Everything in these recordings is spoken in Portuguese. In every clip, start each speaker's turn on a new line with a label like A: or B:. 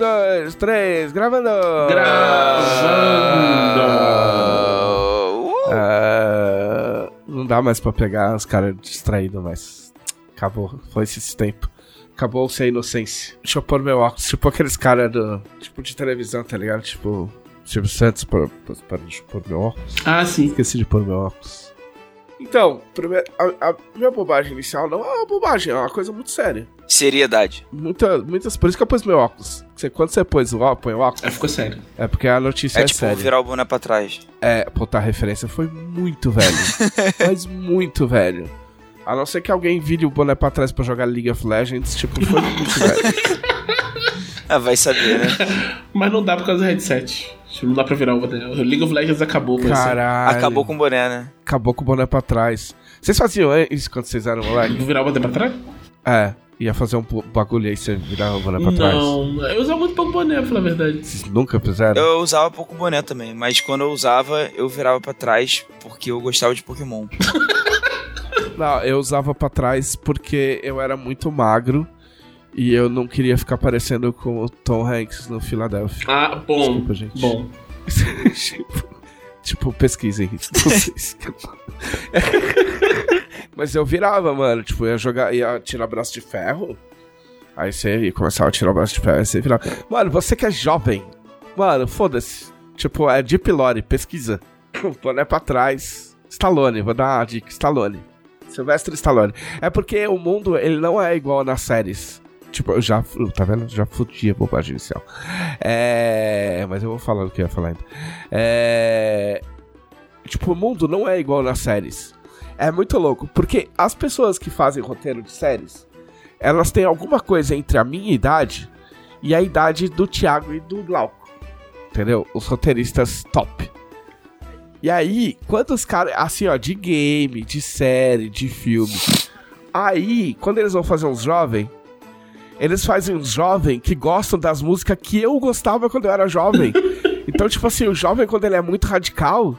A: dois, três, gravando!
B: Gravando!
A: Ah, não dá mais pra pegar os caras distraídos, mas acabou, foi esse tempo. Acabou-se a inocência. Deixa eu pôr meu óculos, tipo aqueles caras do. Tipo de televisão, tá ligado? Tipo. Silvio Santos, para, para, eu pôr meu óculos.
B: Ah, sim.
A: Esqueci de pôr meu óculos. Então, primeiro, a, a minha bobagem inicial não é uma bobagem, é uma coisa muito séria.
C: Seriedade.
A: Muita, muitas, por isso que eu pus meu óculos. Você, quando você pôs o óculos, põe o óculos,
B: Aí ficou sério.
A: é porque a notícia
C: É,
A: é,
C: tipo
A: séria.
C: virar o boné pra trás.
A: É, puta, a referência foi muito velho. mas muito velho. A não ser que alguém vire o boné pra trás pra jogar League of Legends, tipo, foi muito velho.
C: Ah, vai saber, né?
B: Mas não dá por causa do headset. Tipo, Não dá pra virar o boné. O League of Legends acabou, mas.
A: Caralho.
C: Acabou com o boné, né?
A: Acabou com o boné pra trás. Vocês faziam isso quando vocês eram moleque?
B: Virar o boné pra trás?
A: É, ia fazer um bagulho aí, você virava o boné pra trás.
B: Não, eu usava muito pouco boné, pra falar a verdade.
A: Vocês nunca fizeram?
C: Eu usava pouco boné também, mas quando eu usava, eu virava pra trás porque eu gostava de Pokémon.
A: Não, eu usava pra trás porque eu era muito magro e eu não queria ficar parecendo com o Tom Hanks no Philadelphia.
B: Ah, bom.
A: Desculpa, gente.
B: Bom.
A: tipo, tipo, pesquisem isso. Vocês. Mas eu virava, mano. Tipo, ia jogar, ia tirar braço de ferro. Aí você ia começar a tirar o braço de ferro. Aí você virava. Mano, você que é jovem. Mano, foda-se. Tipo, é Deep Lore, pesquisa. Boné pra trás. Stallone, vou dar uma dica. Stallone. Sylvester Stallone. É porque o mundo, ele não é igual nas séries. Tipo, eu já, tá vendo? Já fudi a bobagem inicial. É. Mas eu vou falar o que eu ia falar ainda. É. Tipo, o mundo não é igual nas séries. É muito louco, porque as pessoas que fazem roteiro de séries, elas têm alguma coisa entre a minha idade e a idade do Thiago e do Glauco. Entendeu? Os roteiristas top. E aí, quando os caras, assim, ó, de game, de série, de filme. Aí, quando eles vão fazer uns jovens, eles fazem uns jovens que gostam das músicas que eu gostava quando eu era jovem. então, tipo assim, o jovem, quando ele é muito radical,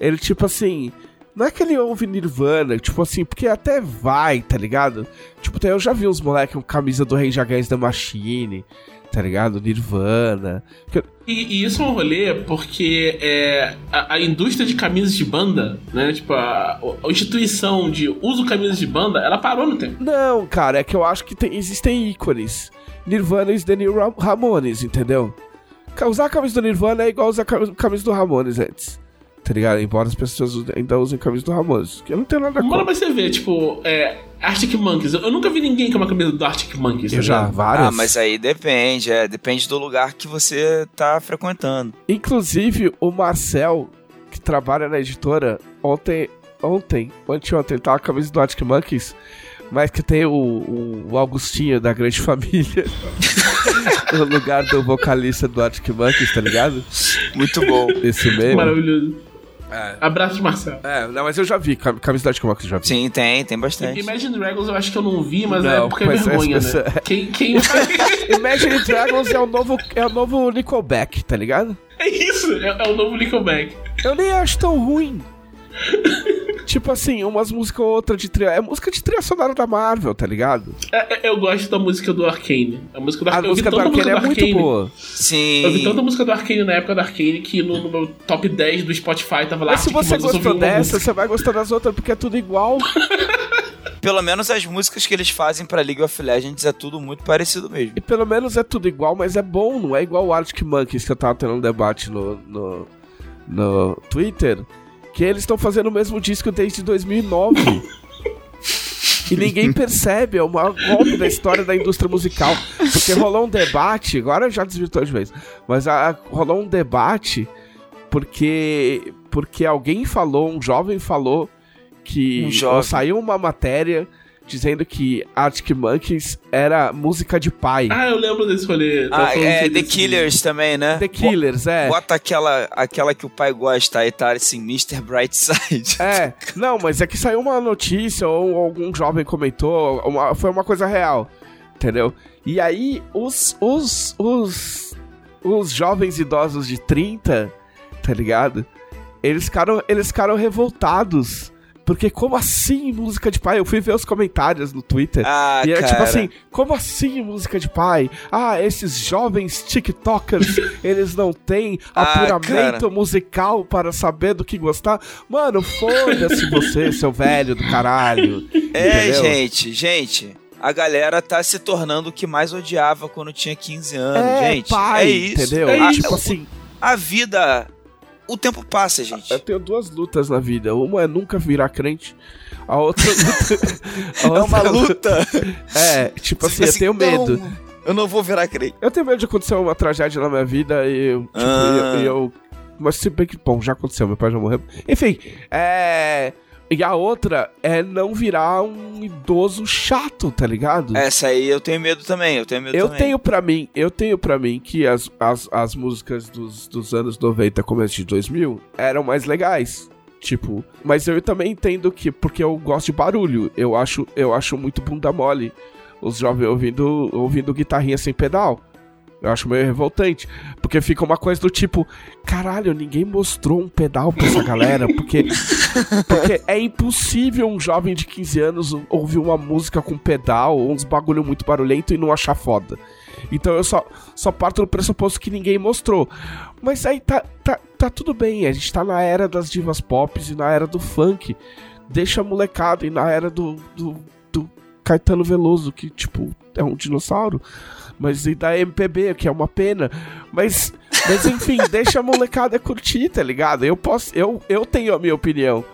A: ele, tipo assim. Não é que ele ouve Nirvana, tipo assim, porque até vai, tá ligado? Tipo, eu já vi uns moleques com camisa do Rei Against the Machine, tá ligado? Nirvana.
B: E, e isso é um rolê porque é, a, a indústria de camisas de banda, né? Tipo, a, a instituição de uso camisas de banda, ela parou no tempo.
A: Não, cara, é que eu acho que tem- existem ícones. Nirvana e Ra- Ramones, entendeu? Usar a camisa do Nirvana é igual usar a cam- camisa do Ramones antes. Tá ligado? Embora as pessoas ainda usem camisa do Ramones. Que eu não tenho nada contra.
B: pra você ver, tipo, é, Arctic Monkeys. Eu, eu nunca vi ninguém com uma camisa do Arctic Monkeys. tá
A: Eu já,
B: ligado?
A: várias.
C: Ah, mas aí depende, é. Depende do lugar que você tá frequentando.
A: Inclusive, o Marcel, que trabalha na editora, ontem, ontem, anteontem, tava com a camisa do Arctic Monkeys, mas que tem o, o- o Augustinho da Grande Família no lugar do vocalista do Arctic Monkeys, tá ligado?
C: Muito bom.
A: Esse meme.
B: Maravilhoso.
A: É.
B: Abraço, Marcel.
A: É, não, mas eu já vi, cam- camisa Monkeys eu já vi.
C: Sim, tem, tem bastante.
B: Imagine Dragons eu acho que eu não vi, mas
A: Não,
B: é porque é vergonha,
A: essa-
B: né? Quem, quem
A: Imagine Dragons é o novo, é o novo Nickelback, tá ligado?
B: É isso, é, é o novo Nickelback.
A: Eu nem acho tão ruim. tipo assim, umas músicas ou outra de trilha. É música de trilha sonora da Marvel, tá ligado?
B: É, é, eu gosto da música do Arcane. A música do
A: A
B: Arcane. eu vi
A: música do Arcane é muito
B: Arcane.
A: boa.
B: Eu vi
C: Sim.
B: tanta música do Arcane na época do Arcane que no, no meu top 10 do Spotify tava lá.
A: Mas se
B: Arctic
A: você gostou dessa,
B: música.
A: você vai gostar das outras porque é tudo igual.
C: Pelo menos as músicas que eles fazem pra League of Legends é tudo muito parecido mesmo.
A: E pelo menos é tudo igual, mas é bom, não é igual o Arctic Monkeys que eu tava tendo um debate no, no, no Twitter. Que eles estão fazendo o mesmo disco desde 2009. E ninguém percebe, é o maior golpe da história da indústria musical. Porque rolou um debate, agora já desvirtuou de vez, mas a- rolou um debate porque, porque alguém falou, um jovem falou que
C: Um
A: saiu uma matéria dizendo que Arctic Monkeys era música de pai.
B: Ah, eu lembro desse rolê.
C: Ah, é The Killers também, né?
A: The Killers, é.
C: Bota aquela, aquela que o pai gosta aí, tá assim, Mr. Brightside.
A: É, não, mas é que saiu uma notícia ou algum jovem comentou, uma- foi uma coisa real, entendeu? E aí, os, os, os, os jovens idosos de 30, tá ligado? Eles ficaram, eles ficaram revoltados Porque como assim música de pai? Eu fui ver os comentários no Twitter.
C: Ah,
A: e é
C: cara.
A: tipo assim, como assim música de pai? Ah, esses jovens TikTokers, eles não têm
C: Ah,
A: apuramento
C: cara.
A: musical para saber do que gostar. Mano, foda-se você, seu velho do caralho.
C: É,
A: entendeu?
C: gente, gente. A galera tá se tornando o que mais odiava quando tinha 15 anos,
A: É,
C: gente.
A: pai,
C: é isso.
A: entendeu?
C: É
A: tipo
C: isso.
A: assim,
C: A vida. O tempo passa, gente.
A: eu tenho duas lutas na vida. Uma é nunca virar crente. A outra a
C: É uma
A: outra-
C: luta.
A: É, tipo assim, eu tenho medo.
C: Não, eu não vou virar crente.
A: Eu tenho medo de acontecer uma tragédia na minha vida e eu. Tipo,
C: Ah.
A: eu, eu- Mas se bem que, bom, já aconteceu, meu pai já morreu. Enfim, é. E a outra é não virar um idoso chato, tá ligado?
C: Essa aí eu tenho medo também. Eu tenho medo
A: Eu
C: também.
A: tenho pra mim, eu tenho para mim que as, as, as músicas dos, dos anos 90, começo de 2000, eram mais legais. Tipo, mas eu também entendo que, porque eu gosto de barulho, eu acho, eu acho muito bunda mole os jovens ouvindo, ouvindo guitarrinha sem pedal. Eu acho meio revoltante. Porque fica uma coisa do tipo, caralho, ninguém mostrou um pedal pra essa galera. Porque, porque é impossível um jovem de 15 anos ouvir uma música com pedal, uns bagulho muito barulhento e não achar foda. Então eu só, só parto do pressuposto que ninguém mostrou. Mas aí tá, tá, tá tudo bem, a gente tá na era das divas pop e na era do funk. Deixa a molecada e na era do, do, do Caetano Veloso, que, tipo, é um dinossauro. Mas e da MPB, que é uma pena. Mas, mas enfim, deixa a molecada curtir, tá ligado? Eu posso. Eu, eu tenho a minha opinião.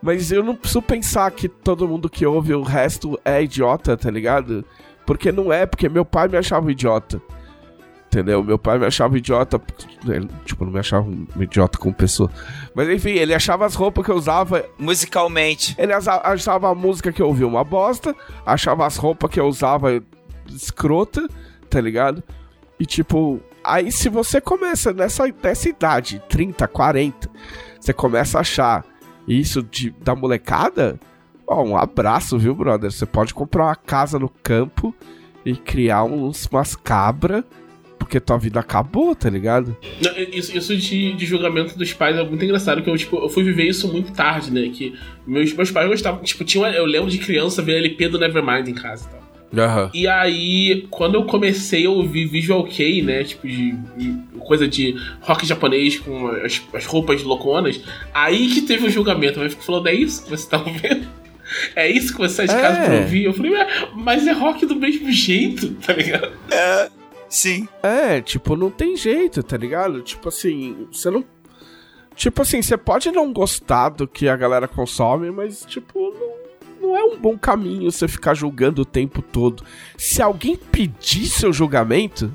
A: Mas eu não preciso pensar que todo mundo que ouve o resto é idiota, tá ligado? Porque não é, porque meu pai me achava idiota. Entendeu? Meu pai me achava idiota. ele, Tipo, não me achava um idiota como pessoa. Mas enfim, ele achava as roupas que eu usava.
C: Musicalmente.
A: Ele achava a música que eu ouvia uma bosta. Achava as roupas que eu usava escrota, tá ligado? E tipo, aí se você começa nessa, nessa idade, 30, 40, você começa a achar isso de, da molecada, ó, um abraço, viu, brother? Você pode comprar uma casa no campo e criar uns, umas cabras, porque tua vida acabou, tá ligado?
B: Isso, isso de, de julgamento dos pais é muito engraçado, que eu, tipo, eu fui viver isso muito tarde, né? Que meus, meus pais gostavam, tipo, tinha, eu lembro de criança ver LP do Nevermind em casa e
A: Aham.
B: E aí, quando eu comecei a ouvir Visual Kei, né? Tipo, de, de coisa de rock japonês com as, as roupas louconas, aí que teve o julgamento. Mas ficou falando, é isso que você tá ouvindo? É isso que você sai de casa
A: É.
B: pra ouvir? Eu falei, "Ué, mas é rock do mesmo jeito, tá ligado?
C: É, sim.
A: É, tipo, não tem jeito, tá ligado? Tipo assim, você não. Tipo assim, você pode não gostar do que a galera consome, mas, tipo, não, não é um bom caminho você ficar julgando o tempo todo. Se alguém pedir seu julgamento,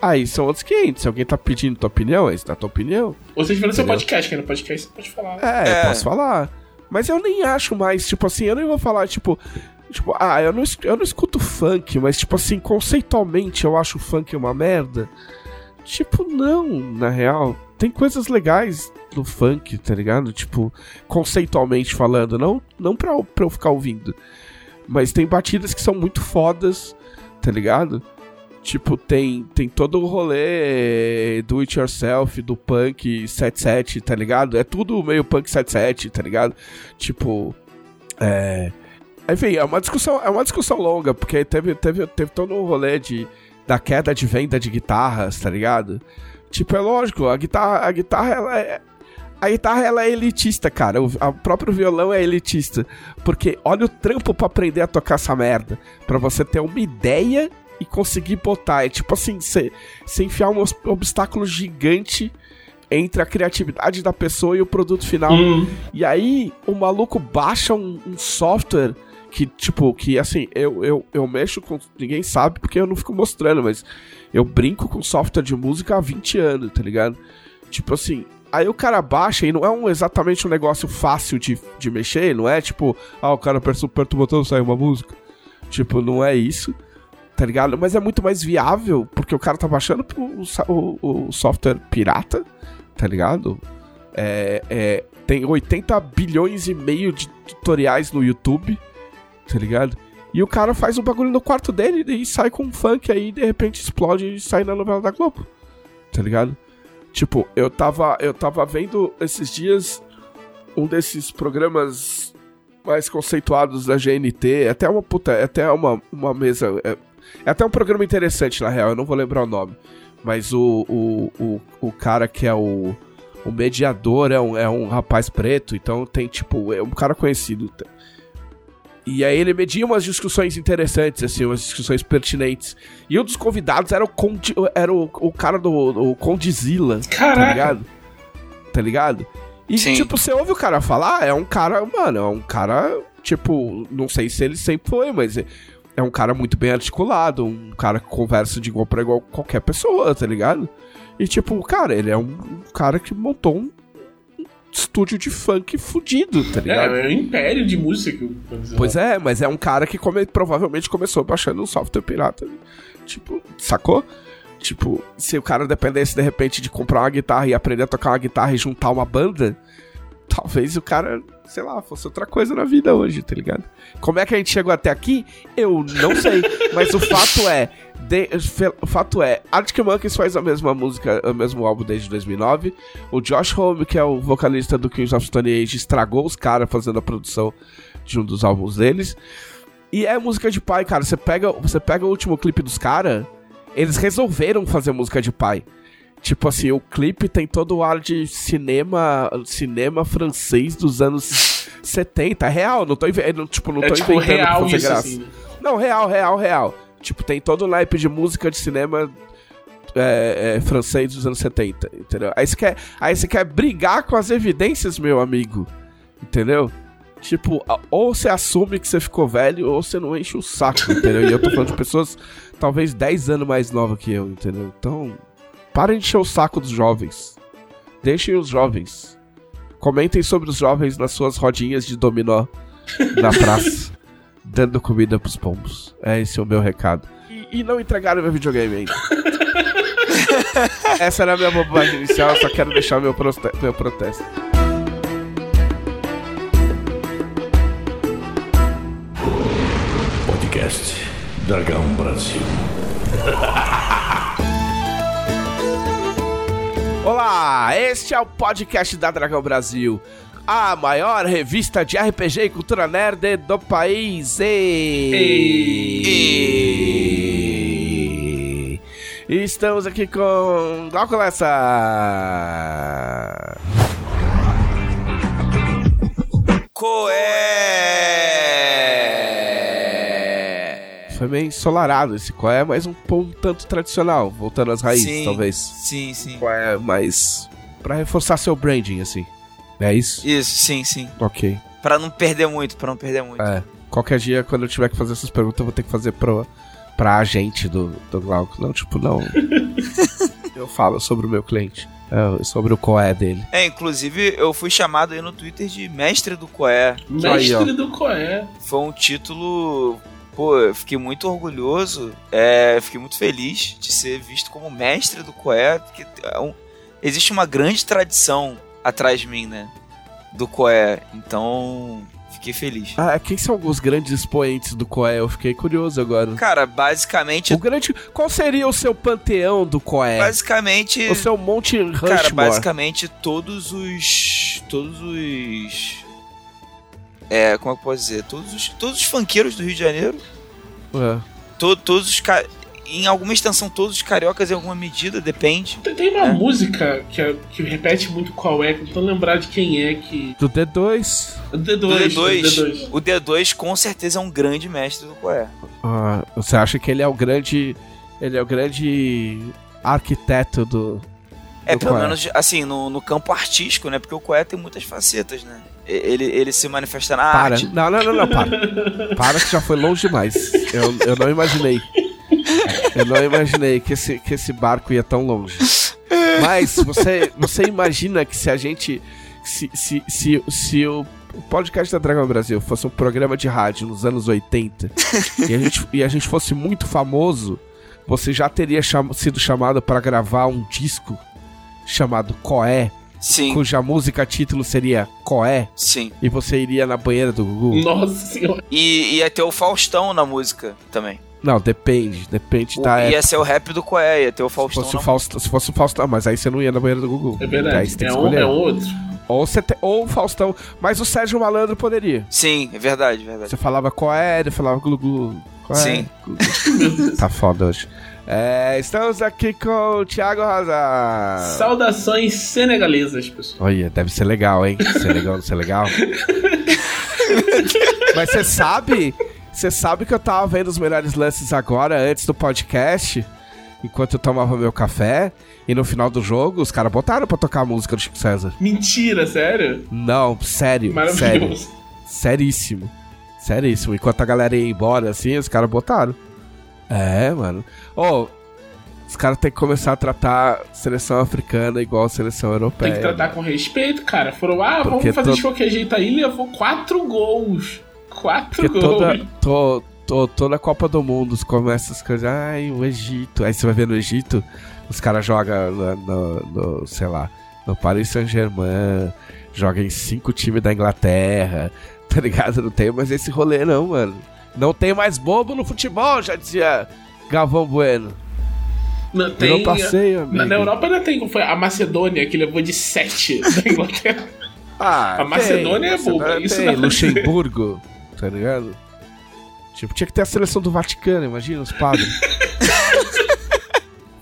A: aí são outros 500. Se alguém tá pedindo tua opinião, aí está tua opinião.
B: Ou seja, no seu podcast, que no podcast você pode falar.
A: É,
C: É.
A: eu posso falar. Mas eu nem acho mais, tipo assim, eu nem vou falar, tipo. Tipo, ah, eu não, eu não escuto funk, mas, tipo assim, conceitualmente eu acho o funk uma merda. Tipo, não, na real. Tem coisas legais no funk, tá ligado? Tipo, conceitualmente falando, não, não pra, pra eu ficar ouvindo. Mas tem batidas que são muito fodas, tá ligado? Tipo, tem, tem todo o rolê do it yourself, do punk 77, tá ligado? É tudo meio punk 77, tá ligado? Tipo, é. Enfim, é uma discussão, é uma discussão longa, porque teve, teve, teve todo um rolê de, da queda de venda de guitarras, tá ligado? Tipo, é lógico, a guitarra, a guitarra ela é. A guitarra ela é elitista, cara. O a próprio violão é elitista. Porque olha o trampo pra aprender a tocar essa merda. Pra você ter uma ideia e conseguir botar. É tipo assim, você enfiar um obstáculo gigante entre a criatividade da pessoa e o produto final.
B: Hum.
A: E aí, o maluco baixa um, um software que, tipo, que assim, eu, eu, eu mexo com. Ninguém sabe porque eu não fico mostrando, mas eu brinco com software de música há 20 anos, tá ligado? Tipo assim. Aí o cara baixa e não é um, exatamente um negócio fácil de, de mexer, não é tipo, ah, o cara aperta o botão e sai uma música. Tipo, não é isso, tá ligado? Mas é muito mais viável, porque o cara tá baixando o, o software pirata, tá ligado? É, é, tem 80 bilhões e meio de tutoriais no YouTube, tá ligado? E o cara faz o bagulho no quarto dele e sai com um funk aí, de repente explode e sai na novela da Globo, tá ligado? Tipo, eu tava, eu tava vendo esses dias um desses programas mais conceituados da GNT. É até uma puta, é até uma, uma mesa. É, é até um programa interessante, na real, eu não vou lembrar o nome. Mas o, o, o, o cara que é o, o mediador é um, é um rapaz preto, então tem tipo, é um cara conhecido. E aí ele media umas discussões interessantes, assim, umas discussões pertinentes. E um dos convidados era o, Conde, era o, o cara do o Condizila, tá
B: Caraca.
A: ligado? Tá ligado? E,
C: Sim.
A: tipo, você ouve o cara falar, é um cara, mano, é um cara, tipo, não sei se ele sempre foi, mas é, é um cara muito bem articulado, um cara que conversa de igual pra igual com qualquer pessoa, tá ligado? E, tipo, cara, ele é um cara que montou um estúdio de funk fudido, tá ligado?
B: É, é um império de música.
A: Pois é, mas é um cara que come- provavelmente começou baixando um software pirata. Tipo, sacou? Tipo, se o cara dependesse de repente de comprar uma guitarra e aprender a tocar uma guitarra e juntar uma banda, talvez o cara, sei lá, fosse outra coisa na vida hoje, tá ligado? Como é que a gente chegou até aqui? Eu não sei. mas o fato é. de- o fato é, Arctic Monkeys faz a mesma música, o mesmo álbum desde 2009. O Josh Homme, que é o vocalista do Kings of Stone Age, estragou os caras fazendo a produção de um dos álbuns deles. E é música de pai, cara. Você pega, você pega o último clipe dos caras, eles resolveram fazer música de pai. Tipo assim, o clipe tem todo o ar de cinema, cinema francês dos anos 70. É real, não tô, não, tipo, não
B: É
A: tô
B: tipo
A: inventando pra
B: real
A: fazer
B: isso,
A: graça.
B: assim. né?
A: Não, real, real, real. Tipo, tem todo o naipe de música de cinema é, é, francês dos anos 70, entendeu? Aí você, quer, aí você quer brigar com as evidências, meu amigo, entendeu? Tipo, ou você assume que você ficou velho, ou você não enche o saco, entendeu? E eu tô falando de pessoas talvez 10 anos mais novas que eu, entendeu? Então, parem de encher o saco dos jovens. Deixem os jovens. Comentem sobre os jovens nas suas rodinhas de dominó na praça dando comida pros pombos. É esse o meu recado. E, e não entregaram meu videogame ainda. Essa era a minha bobagem inicial, eu só quero deixar meu, proste- meu protesto.
D: Podcast Dragão Brasil.
A: Olá, este é o podcast da Dragão Brasil, a maior revista de RPG e cultura nerd do país. E... Estamos aqui com Glauco Lessa.
C: Coé!
A: Foi meio ensolarado esse qual é, mas um, um tanto tradicional, voltando às raízes,
C: Sim.
A: talvez.
C: Sim, sim.
A: Qual é mais Pra reforçar seu branding assim. É isso?
C: Isso, sim, sim.
A: OK.
C: Pra não perder muito, pra não perder muito.
A: É. Qualquer dia, quando eu tiver que fazer essas perguntas, eu vou ter que fazer pro, pra agente do, do Glauco. Não, tipo, não. eu falo sobre o meu cliente. É, sobre o coé dele.
C: É, inclusive eu fui chamado aí no Twitter de mestre do Coé.
B: Mestre
A: Aí,
B: do Coé.
C: Foi um título. Pô, eu fiquei muito orgulhoso, é, fiquei muito feliz de ser visto como mestre do Coé, porque é um- existe uma grande tradição atrás de mim, né? Do Coé. Então, fiquei feliz.
A: Ah, quem são os grandes expoentes do coé? Eu fiquei curioso agora.
C: Cara, basicamente.
A: O grande. Qual seria o seu panteão do coé?
C: Basicamente.
A: O seu Monte Rushmore?
C: Cara, basicamente todos os. Todos os. É, como é que eu posso dizer? Todos os, todos os funkeiros do Rio de Janeiro.
A: É.
C: to- todos os. ca- Em alguma extensão, todos os cariocas em alguma medida, depende.
B: Tem, tem uma
C: É.
B: música que, é- que repete muito qual é, que eu tô lembrar de quem é que.
A: Do D2.
B: O
C: Do
B: D2.
C: D2,
B: o D2.
C: o D2 com certeza é um grande mestre do Coé.
A: Ah, você acha que ele é o grande. Ele é o grande arquiteto do.
C: É, pelo menos assim, no, no campo artístico, né? Porque o Coé tem muitas facetas, né? Ele, ele se manifesta na
A: Para.
C: arte.
A: Não, não, não, não, para. Para que já foi longe demais. Eu, eu não imaginei. Eu não imaginei que esse, que esse barco ia tão longe. Mas você, você imagina que se a gente. Se, se, se, se o o podcast da Dragão Brasil fosse um programa de rádio nos anos 80 e, a gente, e a gente fosse muito famoso, você já teria cham- sido chamado para gravar um disco chamado Coé,
C: Sim,
A: cuja música título seria Coé,
C: sim.
A: e você iria na banheira do Gugu?
B: Nossa senhora.
C: E ia ter o Faustão na música também.
A: Não, depende. Depende
C: O-
A: da época.
C: ia ser o rap do Coé, ia ter o
A: Se
C: Faustão
A: fosse, o
C: na
A: Fausto, se fosse o Faustão, mas aí você não ia na banheira do Google.
B: É
A: Aí
B: verdade.
A: você tem
B: É
A: que
B: um, é outro.
A: Ou, você te- ou o Faustão. Mas o Sérgio Malandro poderia.
C: Sim, é verdade, verdade.
A: Você falava qual é, ele falava glu glu. Qual é?
C: Sim.
A: Glu. tá foda hoje. É, estamos aqui com o Thiago Rosa.
B: Saudações senegalesas, pessoal.
A: Olha, deve ser legal, hein? Ser legal, não ser legal. Mas você sabe, você sabe que eu tava vendo os melhores lances agora, antes do podcast, enquanto eu tomava meu café, e no final do jogo os caras botaram pra tocar a música do Chico César.
B: Mentira, sério?
A: Não, sério, sério.
B: Maravilhoso.
A: Seríssimo. Seríssimo. Enquanto a galera ia embora, assim, os caras botaram. É, mano. Ô, os caras têm que começar a tratar seleção africana igual seleção europeia.
B: Tem que tratar com respeito, cara. Foram, ah,
A: Porque
B: vamos fazer
A: to-
B: de qualquer jeito aí. Levou quatro gols. Quatro
A: Porque
B: gols.
A: toda, to, to- toda a Copa do Mundo começa as coisas. Ai, o Egito. Aí você vai ver no Egito, os caras jogam no, no- no, sei lá, no Paris Saint-Germain, jogam em cinco times da Inglaterra, tá ligado? Não tem mais esse rolê, não, mano. Não tem mais bobo no futebol, já dizia Galvão Bueno.
B: Não, tem,
A: passeio, amigo.
B: na, Europa ainda tem, foi a Macedônia, que levou de sete da Inglaterra.
A: Ah,
B: A Macedônia é boba,
A: Macedônia
B: isso
A: tem,
B: não-
A: Luxemburgo, tá ligado? Tipo, tinha que ter a seleção do Vaticano, imagina os padres.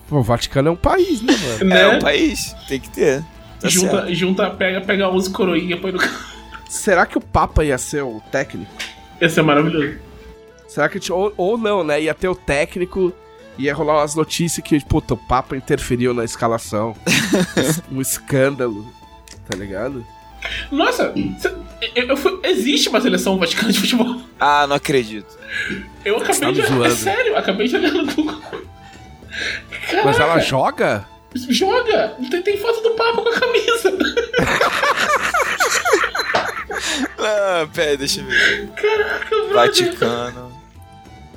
A: Pô, o Vaticano é um país, né, mano?
B: né?
C: É um país, tem que ter. Tá certo.
B: junta, junta, pega, pega 11 coroinha, põe no.
A: Será que o Papa ia ser o técnico?
B: Esse é maravilhoso.
A: Será que tinha, ou, ou não, né? Ia ter o técnico, ia rolar umas notícias que, puta, o Papa interferiu na escalação. um escândalo, tá ligado?
B: Nossa, cê- eu, eu fui- existe uma seleção vaticana de futebol.
C: Ah, não acredito.
B: Eu acabei
A: tá me
B: de. É
A: zoando.
B: sério, acabei de olhar no Google.
A: Mas ela joga?
B: joga! Tem, tem foto do Papa com a camisa.
C: Ah, pera, deixa eu ver.
B: Caraca, brother.
C: Vaticano.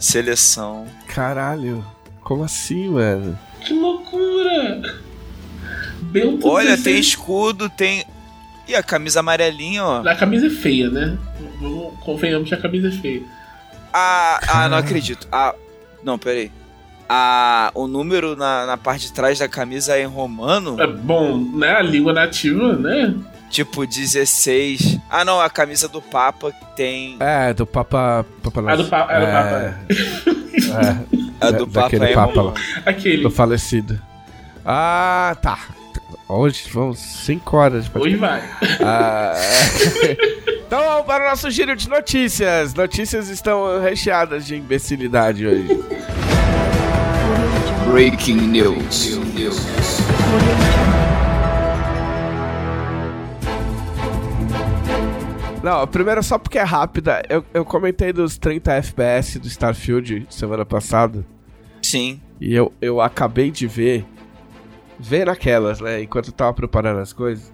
C: Seleção.
A: Caralho, como assim, mano?
B: Que loucura! Bento
C: Olha,
B: 16.
C: tem escudo, tem. E a camisa amarelinha, ó.
B: A camisa é feia, né? Vamos, convenhamos que a camisa é feia.
C: Ah, ah, não acredito. Ah, não, peraí. Ah, o número na, na parte de trás da camisa é em romano?
B: É bom, né? A língua nativa, né?
C: Tipo 16. Ah, não, a camisa do Papa tem.
A: É, do Papa. Papa
B: Ah, do Pa- é, do Papa,
A: é.
C: A
A: da-
C: do Papa
A: daquele
C: é
A: Papa lá.
B: Aquele.
A: Do falecido. Ah, tá. Hoje vamos 5 horas. de
B: Hoje vai.
A: Ah, é. então vamos para o nosso giro de notícias. Notícias estão recheadas de imbecilidade hoje.
E: Breaking news.
A: Não, primeiro só porque é rápida. Eu, eu comentei dos 30 FPS do Starfield semana passada.
C: Sim.
A: E eu, eu acabei de ver. Ver naquelas, né? Enquanto eu tava preparando as coisas.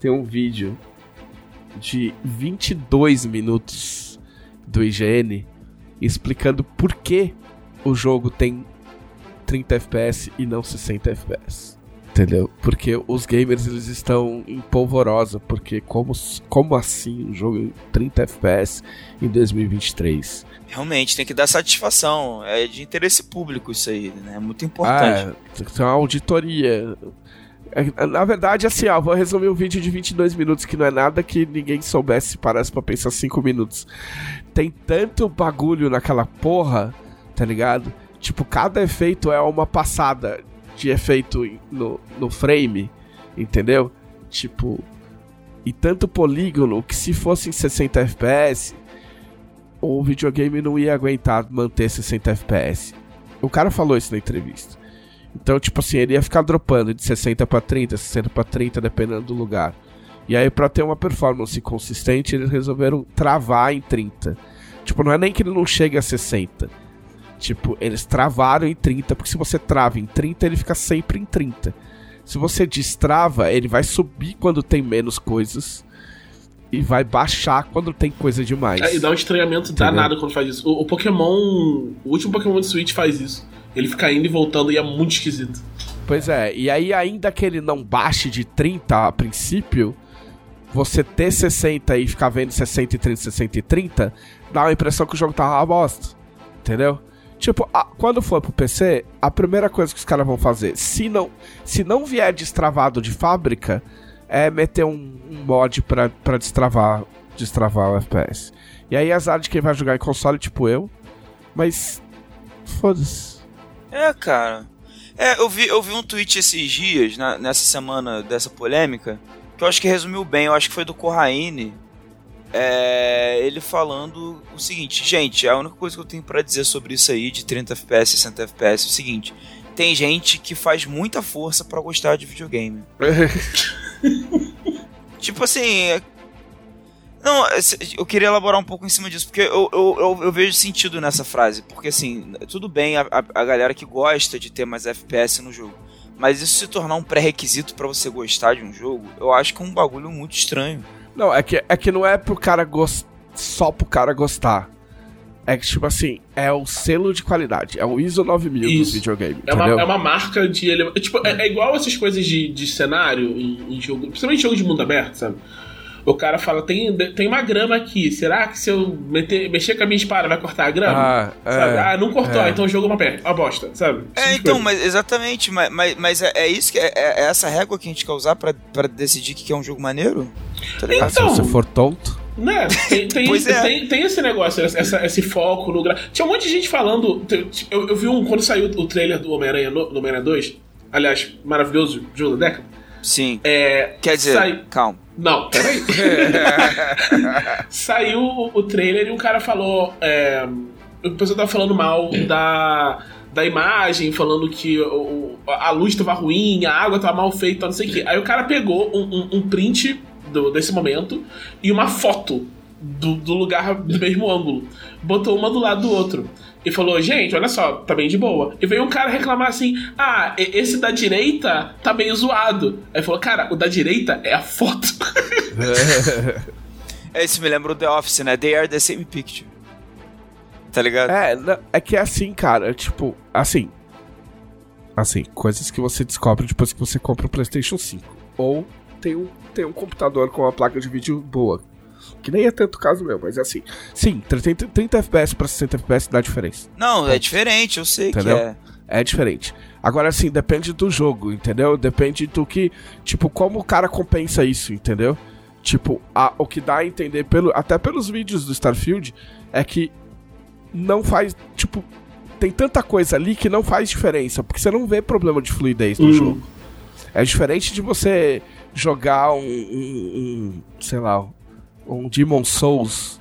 A: Tem um vídeo de 22 minutos do IGN explicando por que o jogo tem 30 FPS e não 60 FPS. Entendeu? Porque os gamers eles estão em polvorosa. Porque como, como assim um jogo em 30 FPS em 2023?
C: Realmente, tem que dar satisfação. É de interesse público isso aí, né? É muito importante.
A: Ah, tem que ter uma auditoria. É, Na verdade, assim, ó, vou resumir um vídeo de 22 minutos que não é nada que ninguém soubesse se parasse pra pensar 5 minutos. Tem tanto bagulho naquela porra, tá ligado? Tipo, cada efeito é uma passada de efeito no, no frame, entendeu? Tipo, e tanto polígono que se fosse em 60 FPS, o videogame não ia aguentar manter 60 FPS. O cara falou isso na entrevista. Então, tipo assim, ele ia ficar dropando de 60 pra 30, 60 pra 30, dependendo do lugar. E aí, pra ter uma performance consistente, eles resolveram travar em 30. Tipo, não é nem que ele não chegue a 60. Tipo, eles travaram em 30, porque se você trava em 30, ele fica sempre em 30. Se você destrava, ele vai subir quando tem menos coisas e vai baixar quando tem coisa demais.
B: É, E dá um estranhamento
A: Entendeu?
B: danado quando faz isso. O, o Pokémon. O último Pokémon de Switch faz isso. Ele fica indo e voltando e é muito esquisito.
A: Pois é, e aí ainda que ele não baixe de 30 a princípio, você ter 60 e ficar vendo 60 e 30, 60 e 30, dá a impressão que o jogo tá uma bosta. Entendeu? Tipo, a- quando for pro PC, a primeira coisa que os caras vão fazer, se não, se não vier destravado de fábrica, é meter um, um mod pra, pra destravar, destravar o FPS. E aí azar de quem vai jogar em console, tipo eu. Mas. Foda-se.
C: É, cara. É, eu vi, eu vi um tweet esses dias, na- nessa semana dessa polêmica, que eu acho que resumiu bem, eu acho que foi do Corraine. É, ele falando o seguinte, gente, a única coisa que eu tenho pra dizer sobre isso aí, de 30 FPS, 60 FPS, é o seguinte: tem gente que faz muita força pra gostar de videogame. Tipo assim. é- Não, esse- eu queria elaborar um pouco em cima disso, porque eu, eu, eu, eu vejo sentido nessa frase. Porque assim, tudo bem a, a, a galera que gosta de ter mais FPS no jogo. Mas isso se tornar um pré-requisito pra você gostar de um jogo, eu acho que é um bagulho muito estranho.
A: Não, é que, é que não é pro cara gostar. Só pro cara gostar. É que, tipo assim, é o selo de qualidade. É o ISO 9000 do
B: Isso.
A: videogame.
B: É uma, é uma marca de ele... é, tipo, é, é igual essas coisas de, de cenário em, em jogo, principalmente jogo de mundo aberto, sabe? O cara fala, tem, tem uma grama aqui, será que se eu meter, mexer com a minha espada vai cortar a grama?
A: Ah,
B: sabe?
A: é,
B: ah, não cortou,
A: é.
B: então o jogo é uma, per- uma bosta, sabe?
C: É,
B: Essas
C: então,
B: coisas.
C: mas exatamente, mas, mas, mas é, é isso que é, é essa régua que a gente quer usar pra, pra decidir que é um jogo maneiro? Tá ligado?
A: Ah, se
B: Então,
A: você for tonto.
B: Né? Tem, tem,
C: é.
B: tem, tem esse negócio, essa, esse foco no gra... Tinha um monte de gente falando. Eu, eu vi um. Quando saiu o trailer do Homem-Aranha no- do Homem-Aranha 2, aliás, maravilhoso, jogo da década.
C: Sim.
B: É,
C: Quer dizer,
B: sai-
C: calma.
B: Não, peraí. Saiu o, trailer e um cara falou. É, o pessoal tava falando mal da, da imagem, falando que o- a luz tava ruim, a água tava mal feita, não sei o quê. Aí o cara pegou um, um- um print do- desse momento e uma foto do, do lugar do mesmo ângulo. Botou uma do lado do outro. E falou, gente, olha só, tá bem de boa. E veio um cara reclamar assim: ah, esse da direita tá meio zoado. Aí falou, cara, o da direita é a foto.
C: É, isso me lembra o The Office, né? They are the same picture. Tá ligado?
A: É, não- é que é assim, cara. Tipo, assim. Assim, coisas que você descobre depois que você compra o PlayStation 5. Ou tem um, tem um computador com uma placa de vídeo boa. Que nem é tanto o caso meu, mas é assim. Sim, 30, 30 FPS pra 60 FPS dá diferença.
C: Não, é diferente, eu sei
A: Entendeu?
C: que é.
A: É diferente. Agora, assim, depende do jogo, entendeu? Depende do que. Tipo, como o cara compensa isso, entendeu? Tipo, a- o que dá a entender, pelo, até pelos vídeos do Starfield, é que não faz. Tipo, tem tanta coisa ali que não faz diferença, porque você não vê problema de fluidez no
B: Hum.
A: jogo. É diferente de você jogar um. um- um, sei lá, um Demon Souls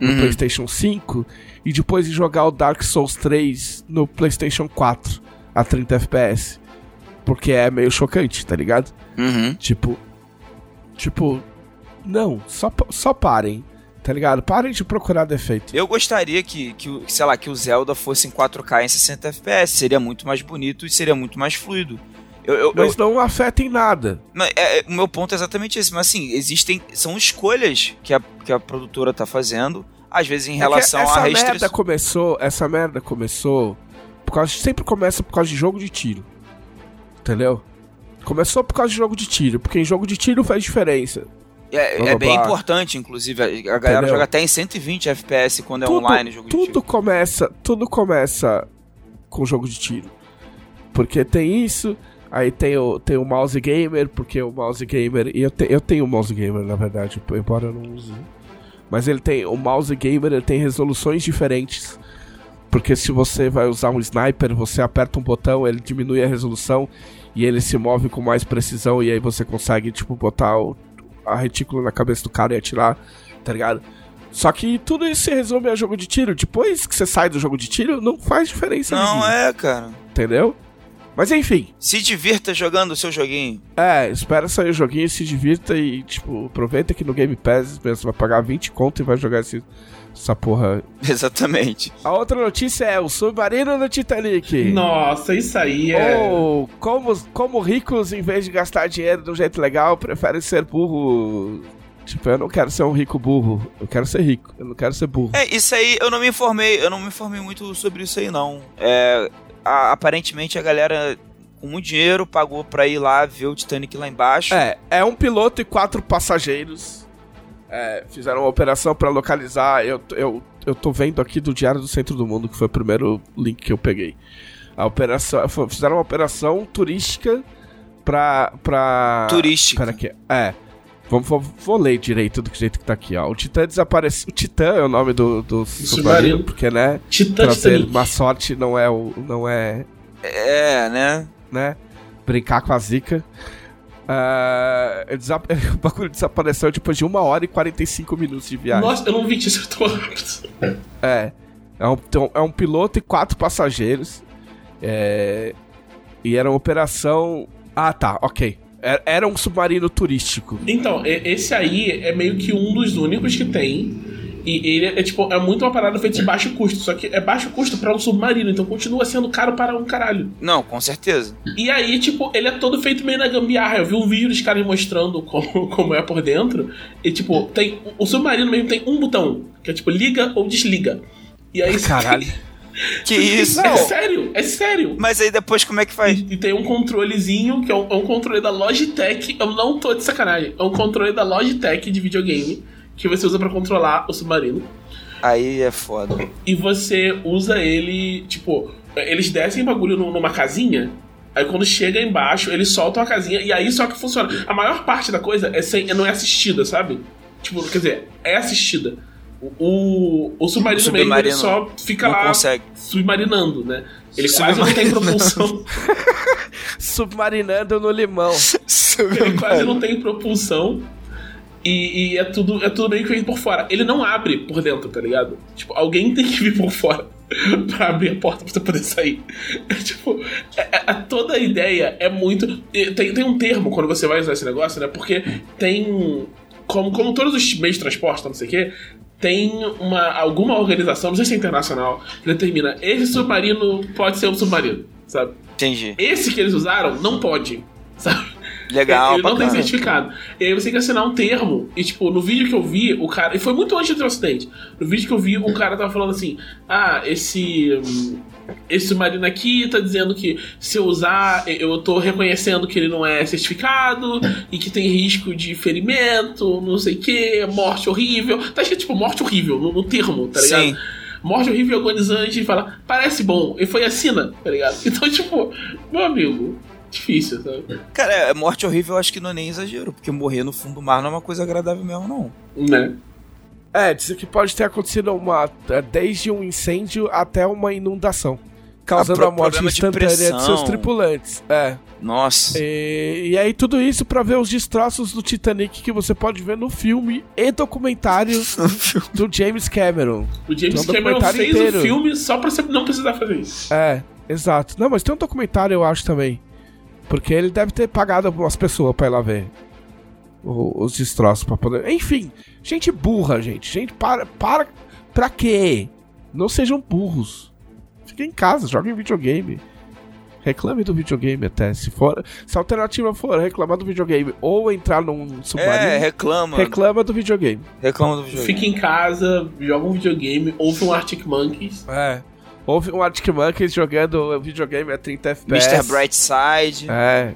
A: no
C: Uhum.
A: PlayStation 5 e depois de jogar o Dark Souls 3 no PlayStation 4 a 30 FPS. Porque é meio chocante, tá ligado?
C: Uhum.
A: Tipo. Tipo. Não, só, só parem, tá ligado? Parem de procurar defeito.
C: Eu gostaria que, que, sei lá, que o Zelda fosse em 4K em 60 FPS. Seria muito mais bonito e seria muito mais fluido. Eu, eu, eu-
A: Mas não afeta em nada.
C: É, é, o meu ponto é exatamente esse. Mas assim, existem. São escolhas que a, que a produtora tá fazendo, às vezes em
A: É
C: relação
A: essa
C: a
A: merda começou, essa merda começou por causa, sempre começa por causa de jogo de tiro. Entendeu? Começou por causa de jogo de tiro, porque em jogo de tiro faz diferença.
C: É,
A: blá,
C: é bem
A: blá.
C: importante, inclusive. A galera
A: Entendeu?
C: joga até em 120 FPS quando é online jogo de
A: tudo
C: tiro.
A: começa, tudo começa com jogo de tiro. Porque tem isso, aí tem o, tem o mouse gamer, porque o mouse gamer, e eu, te, eu tenho o mouse gamer na verdade, embora eu não use. Mas ele tem, o mouse gamer ele tem resoluções diferentes. Porque se você vai usar um sniper, você aperta um botão, ele diminui a resolução e ele se move com mais precisão e aí você consegue, tipo, botar o, a retícula na cabeça do cara e atirar, tá ligado? Só que tudo isso se resume a jogo de tiro. Depois que você sai do jogo de tiro, não faz diferença
C: Não
A: nenhuma,
C: é, cara.
A: entendeu? Mas enfim,
C: Se divirta jogando o seu joguinho.
A: é, espera sair o joguinho, se divirta e, tipo, aproveita que no Game Pass você vai pagar 20 conto e vai jogar esse, essa porra.
C: Exatamente.
A: A outra notícia é o submarino do Titanic.
B: Nossa, isso aí é.
A: Ou como, como ricos, em vez de gastar dinheiro de um jeito legal, preferem ser burro. Tipo, eu não quero ser um rico burro. Eu quero ser rico. Eu não quero ser burro.
C: É, isso aí, eu não me informei, eu não me informei muito sobre isso aí, não. É, a- aparentemente a galera com muito dinheiro pagou pra ir lá ver o Titanic lá embaixo.
A: É, é um piloto e quatro passageiros. É, fizeram uma operação pra localizar. Eu, eu, eu tô vendo aqui do Diário do Centro do Mundo, que foi o primeiro link que eu peguei. A operação. Fizeram uma operação turística pra. pra...
C: Turística.
A: Pera aqui. É. Vamos, vou, vou ler direito do jeito que tá aqui, ó. O Titã desapareceu. O Titã é o nome do, do submarino,
B: submarino.
A: porque, né?
B: Titã
A: Trazer má sorte não é o. não é.
C: É, né?
A: né? Brincar com a zica. Ah, ele desa- o bagulho desapareceu depois de 1 hora e 45 minutos de viagem.
B: Nossa, eu não vi que isso tão rápido.
A: É. É um, então, é um piloto e quatro passageiros. É, e era uma operação. Ah, tá, ok. Era, era um submarino turístico.
B: Então, esse aí é meio que um dos únicos que tem. E ele é tipo, é muito uma parada feita de baixo custo. Só que é baixo custo pra um submarino, então continua sendo caro para um caralho.
C: Não, com certeza.
B: E aí, tipo, ele é todo feito meio na gambiarra. Eu vi um vídeo dos caras mostrando como, como é por dentro. E, tipo, tem. O submarino mesmo tem um botão, que é tipo, liga ou desliga. E aí.
A: Caralho.
C: Que isso?
B: É sério, é sério.
C: Mas aí depois como é que faz?
B: E, e tem um controlezinho, que é um, é um controle da Logitech. Eu não tô de sacanagem. É um controle da Logitech de videogame. Que você usa pra controlar o submarino.
C: Aí é foda.
B: E você usa ele, tipo, eles descem bagulho nu- numa casinha. Aí quando chega embaixo, eles soltam a casinha e aí só que funciona. A maior parte da coisa é sem, não é assistida, sabe? Tipo, quer dizer, é assistida. O, o, o submarino,
C: O submarino
B: só fica lá
C: consegue.
B: submarinando, né? Ele quase não tem propulsão.
A: Submarinando no limão.
B: ele quase não tem propulsão. E, e é tudo é tudo meio que feito por fora. Ele não abre por dentro, tá ligado? Tipo, alguém tem que vir por fora pra abrir a porta pra você poder sair. É, tipo, é- é- toda a ideia é muito. Tem, tem um termo quando você vai usar esse negócio, né? Porque tem. Como, como todos os meios de transporte, não sei o quê, tem uma, alguma organização, não sei se é internacional, que determina esse submarino pode ser um submarino, sabe?
C: Entendi.
B: Esse que eles usaram não pode, sabe?
C: Legal,
B: Ele não tem certificado. E aí você tem que assinar um termo. E, tipo, no vídeo que eu vi, o cara. E foi muito antes do acidente. No vídeo que eu vi, o cara tava falando assim: Ah, esse. Esse submarino aqui tá dizendo que se eu usar, eu tô reconhecendo que ele não é certificado e que tem risco de ferimento, não sei o que, morte horrível. Tá escrito, tipo, morte horrível no, no termo, tá ligado?
C: Sim.
B: Morte horrível e agonizante e fala, parece bom. E foi assina, tá ligado? Então, tipo, meu amigo, difícil, sabe?
C: Cara, é, morte horrível eu acho que não é nem exagero, porque morrer no fundo do mar não é uma coisa agradável mesmo, não.
B: Né?
A: É, diz que pode ter acontecido uma. é, desde um incêndio até uma inundação. Causando
C: pro-
A: a morte
C: de
A: instantânea de,
C: pressão.
A: seus tripulantes. É.
C: Nossa.
A: E, e aí, tudo isso pra ver os destroços do Titanic que você pode ver no filme e documentário do James Cameron.
B: O James
A: um
B: Cameron
A: documentário
B: fez
A: inteiro.
B: o filme só pra você não precisar fazer isso.
A: É, exato. Não, mas tem um documentário, eu acho também. Porque ele deve ter pagado algumas pessoas pra ir lá ver os destroços pra poder. Enfim, gente burra, gente. Gente, para. Para. Pra quê? Não sejam burros. Fiquem em casa, joguem videogame. Reclame do videogame até. Se for. Se a alternativa for reclamar do videogame ou entrar num
C: É,
A: submarino,
C: reclama.
A: reclama do videogame.
C: Reclama do videogame.
B: Fica em casa, joga um videogame, ouve um Arctic Monkeys.
A: É. Houve um Arctic Monkeys jogando videogame a 30 FPS.
C: Mr. Brightside.
A: É.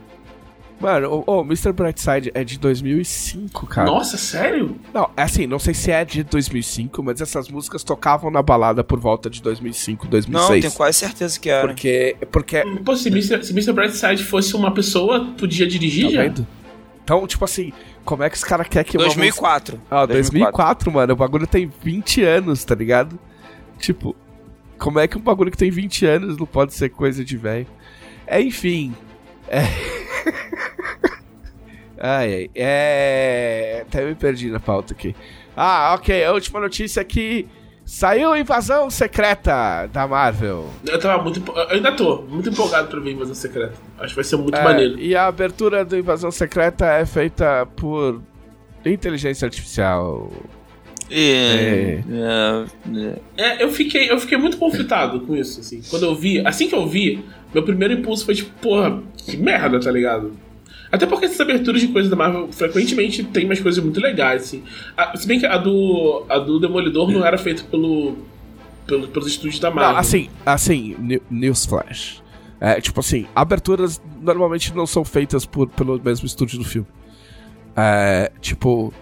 A: Mano, o, o Mr. Brightside é de 2005, cara.
B: Nossa, sério?
A: Não, é assim, não sei se é de 2005, mas essas músicas tocavam na balada por volta de 2005,
C: Não,
A: 2006.
C: tenho quase certeza que era.
A: Porque, porque,
B: Pô, se Mr. se Mr. Brightside fosse uma pessoa, podia dirigir
A: tá
B: já?
A: vendo? Então, tipo assim, como é que os caras querem que uma música...
C: 2004.
A: Ah, 2004, mano, o bagulho tem 20 anos, tá ligado? Tipo, como é que um bagulho que tem 20 anos não pode ser coisa de velho? É, enfim. É... ai, ai. É. Até me perdi na pauta aqui. Ah, ok. A última notícia é que saiu a invasão secreta da Marvel.
B: Eu tava muito. Eu ainda tô muito empolgado pra ver Invasão Secreta. Acho que vai ser muito
A: É,
B: maneiro.
A: E a abertura do Invasão Secreta é feita por inteligência artificial.
C: É, é.
B: É, eu fiquei, eu fiquei muito conflitado com isso, assim. Quando eu vi, assim que eu vi, meu primeiro impulso foi tipo, porra, que merda, tá ligado? Até porque essas aberturas de coisas da Marvel frequentemente tem umas coisas muito legais, assim. A- se bem que a do, a do Demolidor não era feita pelo, pelo, pelos estúdios da Marvel.
A: Não, assim, assim, New- Newsflash. É, tipo assim, aberturas normalmente não são feitas por, pelo mesmo estúdio do filme. É, tipo.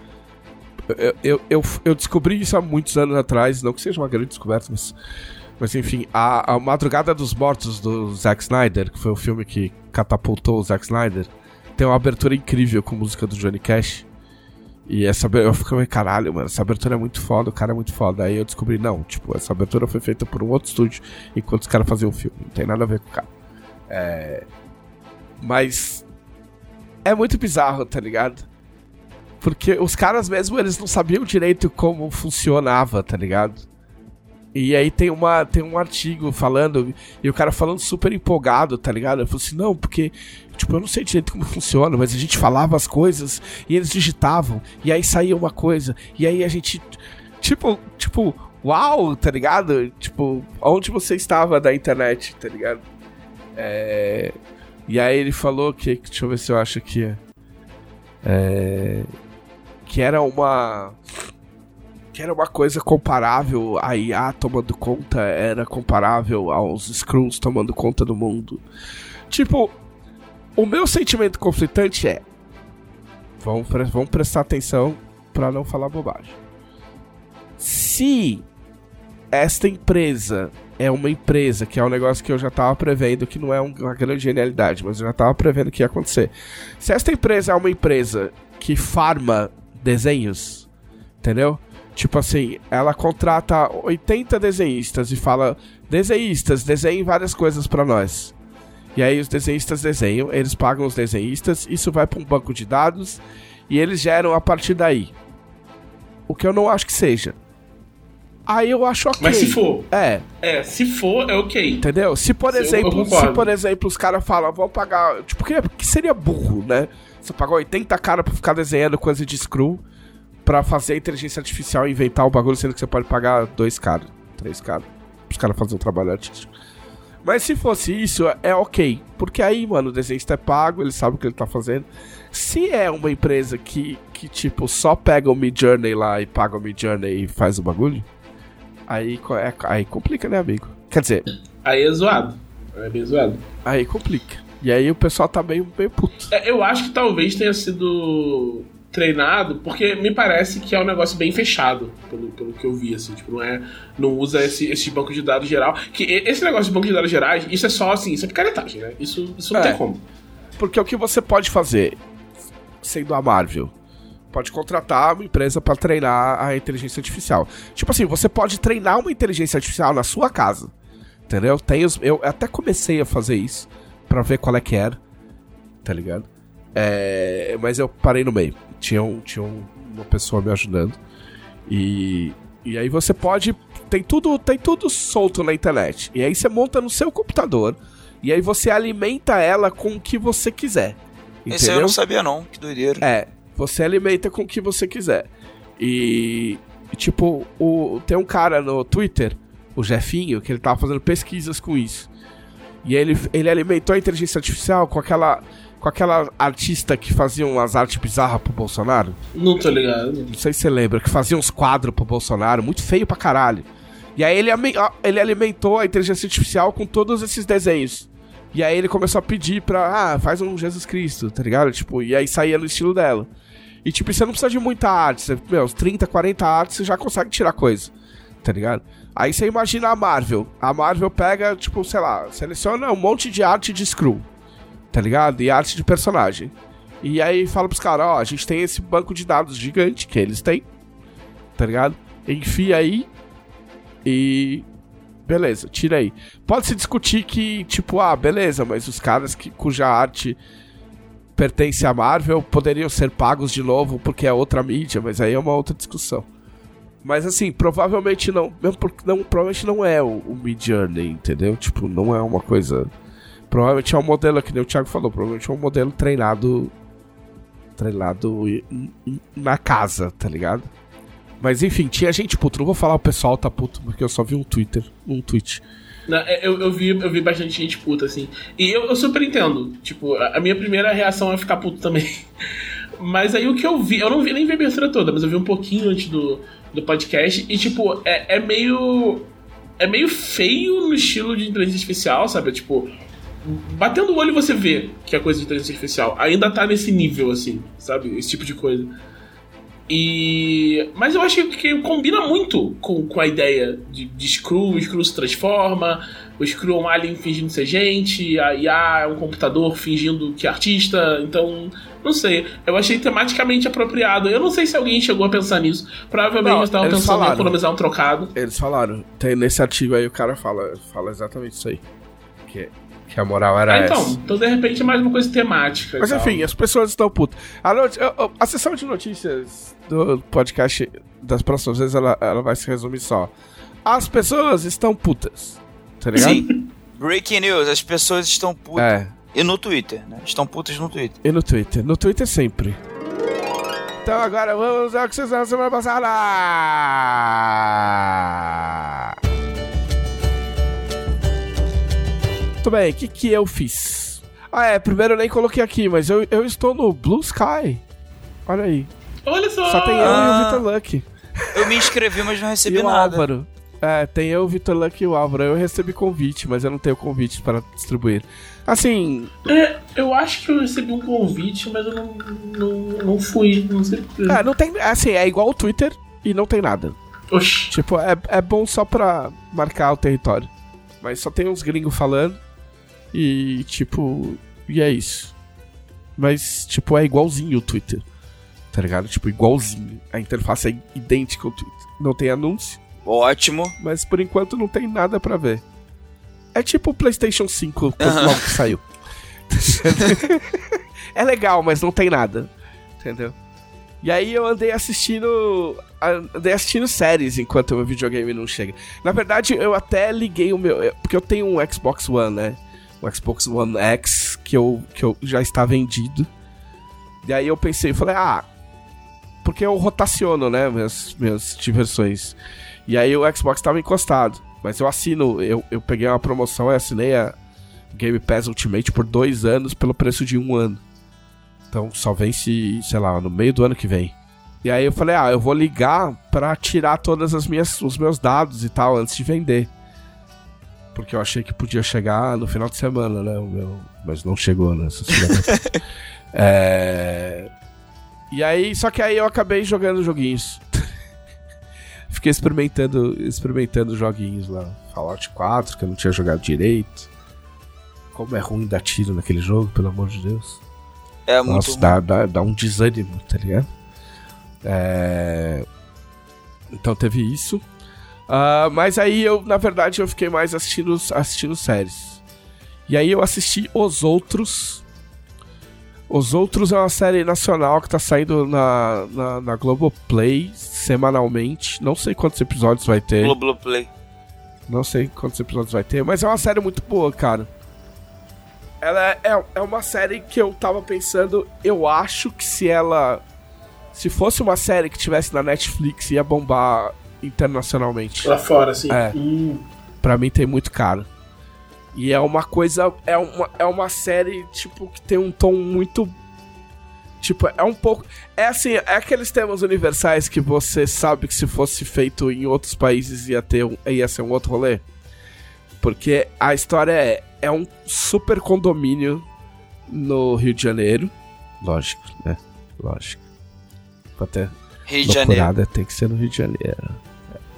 A: Eu, eu, eu, eu descobri isso há muitos anos atrás, não que seja uma grande descoberta, mas. Mas enfim, a, a Madrugada dos Mortos do Zack Snyder, que foi o filme que catapultou o Zack Snyder, tem uma abertura incrível com música do Johnny Cash. E essa eu fiquei, caralho, mano, essa abertura é muito foda, o cara é muito foda. Aí eu descobri, não, tipo, essa abertura foi feita por um outro estúdio enquanto os caras faziam o filme. Não tem nada a ver com o cara. É. Mas. É muito bizarro, tá ligado? Porque os caras mesmo, eles não sabiam direito como funcionava, tá ligado? E aí tem, uma, tem um artigo falando, e o cara falando super empolgado, tá ligado? Eu falei assim, não, porque, tipo, eu não sei direito como funciona, mas a gente falava as coisas e eles digitavam, e aí saía uma coisa, e aí a gente, tipo, tipo, uau, tá ligado? Tipo, onde você estava da internet, tá ligado? É... E aí ele falou que, deixa eu ver se eu acho aqui, é... que era uma que era uma coisa comparável a IA tomando conta, era comparável aos Skrulls tomando conta do mundo. Tipo, o meu sentimento conflitante é. Vamos, pre vamos prestar atenção para não falar bobagem. Se esta empresa é uma empresa, que é um negócio que eu já estava prevendo, que não é uma grande genialidade, mas eu já estava prevendo que ia acontecer. Se esta empresa é uma empresa que farma desenhos, entendeu? Tipo assim, ela contrata 80 desenhistas e fala: desenhistas, desenhem várias coisas para nós. E aí os desenhistas desenham, eles pagam os desenhistas, isso vai para um banco de dados e eles geram a partir daí. O que eu não acho que seja. Aí eu acho ok.
B: Mas se for.
A: É.
B: É, se for, é ok.
A: Entendeu? Se por exemplo, se por exemplo os caras falam, vão pagar. Tipo, que, que seria burro, né? Você pagar 80 caras pra ficar desenhando coisa de screw para fazer a inteligência artificial inventar o bagulho, sendo que você pode pagar dois caras, três caras, os caras fazerem um trabalho artístico. Mas se fosse isso, é ok. Porque aí, mano, o desenhista é pago, ele sabe o que ele tá fazendo. Se é uma empresa que, que tipo, só pega o Mid Journey lá e paga o Mid Journey e faz o bagulho, aí, é, aí complica, né, amigo? Quer dizer.
B: Aí é zoado. É bem zoado.
A: Aí complica. E aí o pessoal tá meio, meio puto.
B: É, eu acho que talvez tenha sido treinado, porque me parece que é um negócio bem fechado, pelo, pelo que eu vi, assim, tipo, não é. Não usa esse, esse banco de dados geral. Que esse negócio de banco de dados gerais, isso é só assim, isso é picaretagem, né? Isso, isso não é, tem como.
A: Porque o que você pode fazer, sendo a Marvel, pode contratar uma empresa para treinar a inteligência artificial. Tipo assim, você pode treinar uma inteligência artificial na sua casa. Entendeu? Tem os, eu até comecei a fazer isso para ver qual é que era. Tá ligado? É, mas eu parei no meio. Tinha, um, tinha um, uma pessoa me ajudando. E, e aí você pode. Tem tudo, tem tudo solto na internet. E aí você monta no seu computador. E aí você alimenta ela com o que você quiser. Entendeu? Esse
C: eu não sabia, não. Que doideira.
A: É. Você alimenta com o que você quiser. E. Tipo, o, tem um cara no Twitter, o Jefinho, que ele tava fazendo pesquisas com isso. E ele, ele alimentou a inteligência artificial com aquela com aquela artista que fazia umas artes bizarras pro Bolsonaro?
B: Não tô ligado.
A: Não sei se você lembra, que fazia uns quadros pro Bolsonaro, muito feio pra caralho. E aí ele, ele alimentou a inteligência artificial com todos esses desenhos. E aí ele começou a pedir pra, ah, faz um Jesus Cristo, tá ligado? Tipo, e aí saía no estilo dela. E tipo, você não precisa de muita arte, você, meu, 30, 40 artes você já consegue tirar coisa, tá ligado? Aí você imagina a Marvel. A Marvel pega, tipo, sei lá, seleciona um monte de arte de Screw tá ligado? E arte de personagem. E aí fala pros caras, ó, a gente tem esse banco de dados gigante que eles têm, tá ligado? Enfia aí e. Beleza, tira aí. Pode se discutir que, tipo, ah, beleza, mas os caras que, cuja arte pertence à Marvel poderiam ser pagos de novo porque é outra mídia, mas aí é uma outra discussão. Mas assim, provavelmente não. Mesmo porque não, provavelmente não é o, o Mid Journey, entendeu? Tipo, não é uma coisa Provavelmente é um modelo, que nem o Thiago falou, provavelmente é um modelo treinado. Treinado na casa, tá ligado? Mas enfim, tinha gente puto. Não vou falar o pessoal tá puto, porque eu só vi um Twitter, um tweet.
B: Não, é, eu, eu, vi, eu vi bastante gente puta, assim. E eu, eu super entendo. Tipo, a, minha primeira reação é ficar puto também. Mas aí o que eu vi, eu não vi nem a abertura toda, mas eu vi um pouquinho antes do, do podcast. E, tipo, é, é meio. É meio feio no estilo de inteligência artificial, sabe? Tipo, batendo o olho você vê que a coisa de inteligência artificial ainda tá nesse nível, assim, sabe? Esse tipo de coisa. E. Mas eu acho que, combina muito com, com a ideia de, de Screw, o Screw se transforma, o Screw é um alien fingindo ser gente, a IA é um computador fingindo que é artista, então. Não sei, eu achei tematicamente apropriado. Eu não sei se alguém chegou a pensar nisso. Provavelmente
A: Não,
B: estavam pensando em
A: falaram.
B: economizar um trocado.
A: Eles falaram. Tem, nesse artigo aí o cara fala, fala exatamente isso aí. Que, que a moral era
B: Ah, então,
A: essa.
B: então de repente é mais uma coisa temática. e
A: Mas
B: tal.
A: enfim, as pessoas estão putas. A, a- a sessão de notícias do podcast das próximas vezes ela, ela vai se resumir só. As pessoas estão putas. Tá ligado?
C: Sim. Breaking news, as pessoas estão putas.
A: É.
C: E no Twitter, né? Estão putas no Twitter.
A: E no Twitter. No Twitter sempre. Então agora vamos ao que vocês na semana passada. Muito bem, o que, que eu fiz? Ah, é, primeiro eu nem coloquei aqui, mas eu, eu estou no Blue Sky. Olha aí.
B: Olha só!
A: Só tem eu e
C: Ah.
A: o Vitor Luck.
C: Eu me inscrevi, mas não
A: E
C: recebi
A: o
C: nada.
A: Álvaro. É, tem eu, o Vitor Luck e o Álvaro. Eu recebi convite, mas eu não tenho convite para distribuir. Assim,
B: É, eu acho que eu recebi um convite, mas eu não, não, não fui. Não sei porquê.
A: é, não tem. Assim, é igual o Twitter e não tem nada.
B: Oxi.
A: Tipo, é, é bom só pra marcar o território. Mas só tem uns gringos falando. E, tipo. E é isso. Mas, tipo, é igualzinho o Twitter. Tá ligado? Tipo, igualzinho. A interface é idêntica ao Twitter. Não tem anúncio,
C: Ótimo.
A: mas por enquanto não tem nada pra ver. É tipo o PlayStation 5 quando
C: Aham.
A: logo que saiu. é legal, mas não tem nada. Entendeu? E aí eu andei assistindo. Andei assistindo séries enquanto o meu videogame não chega. Na verdade, eu até liguei o meu. eu- Porque eu tenho um Xbox One, né? Um Xbox One X que eu, que eu já está vendido. E aí eu pensei, falei, ah. Porque eu rotaciono, né? Minhas, minhas diversões. E aí o Xbox estava encostado. Mas eu assino, eu, eu peguei uma promoção e assinei a Game Pass Ultimate por dois anos pelo preço de um ano. Então só vence, sei lá, no meio do ano que vem. E aí eu falei, ah, eu vou ligar pra tirar todas as minhas os meus dados e tal antes de vender. Porque eu achei que podia chegar no final de semana, né? O meu, mas não chegou, né? filhas da- é... E aí, só que aí eu acabei jogando joguinhos. Fiquei experimentando, experimentando joguinhos lá. Fallout 4, que eu não tinha jogado direito. Como é ruim dar tiro naquele jogo, pelo amor de Deus.
C: É muito
A: Nossa, dá, dá, dá um desânimo, tá ligado? É... Então teve isso. Ah, mas aí eu, na verdade, eu fiquei mais assistindo, assistindo séries. E aí eu assisti Os Outros. Os Outros é uma série nacional que tá saindo na, na, na Globoplay semanalmente. Não sei quantos episódios vai ter.
C: Globo Play.
A: Não sei quantos episódios vai ter, mas é uma série muito boa, cara. Ela é, é, é uma série que eu tava pensando, eu acho que se ela. Se fosse uma série que tivesse na Netflix, ia bombar internacionalmente.
B: Lá fora, assim.
A: É.
B: Hum.
A: Pra mim tem muito caro. E é uma coisa. É uma, é uma série, tipo, que tem um tom muito. Tipo, é um pouco. É assim, é aqueles temas universais que você sabe que se fosse feito em outros países ia, ter um, ia ser um outro rolê. Porque a história é. É um super condomínio no Rio de Janeiro. Lógico, né? Lógico. Pra ter
C: Rio de Janeiro.
A: tem que ser no Rio de Janeiro.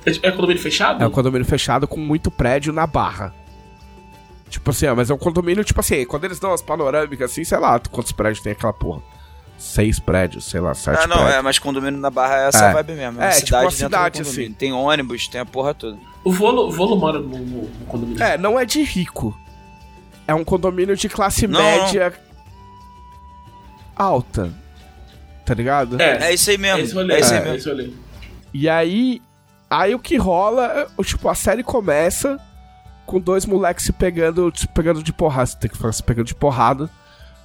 B: É, é condomínio fechado?
A: É um condomínio fechado com muito prédio na barra. Tipo assim, ó, mas é um condomínio, tipo assim, quando eles dão as panorâmicas assim, sei lá, quantos prédios tem aquela porra? Seis prédios, sei lá, sete
C: Ah, não,
A: prédios.
C: é, mas condomínio na Barra é essa
A: É.
C: vibe mesmo.
A: É,
C: uma
A: tipo
C: cidade
A: uma
C: dentro
A: cidade, assim.
C: Tem ônibus, tem a porra toda.
B: O Volo, Volo mora no, no- condomínio.
A: É, não é de rico. É um condomínio de classe
C: Não,
A: média alta. Tá ligado?
B: É,
C: É isso aí mesmo.
B: rolê.
C: É isso aí
B: é,
C: mesmo.
A: E aí, aí o que rola, é, tipo, a série começa com dois moleques se pegando, se pegando de porrada, você tem que falar se pegando de porrada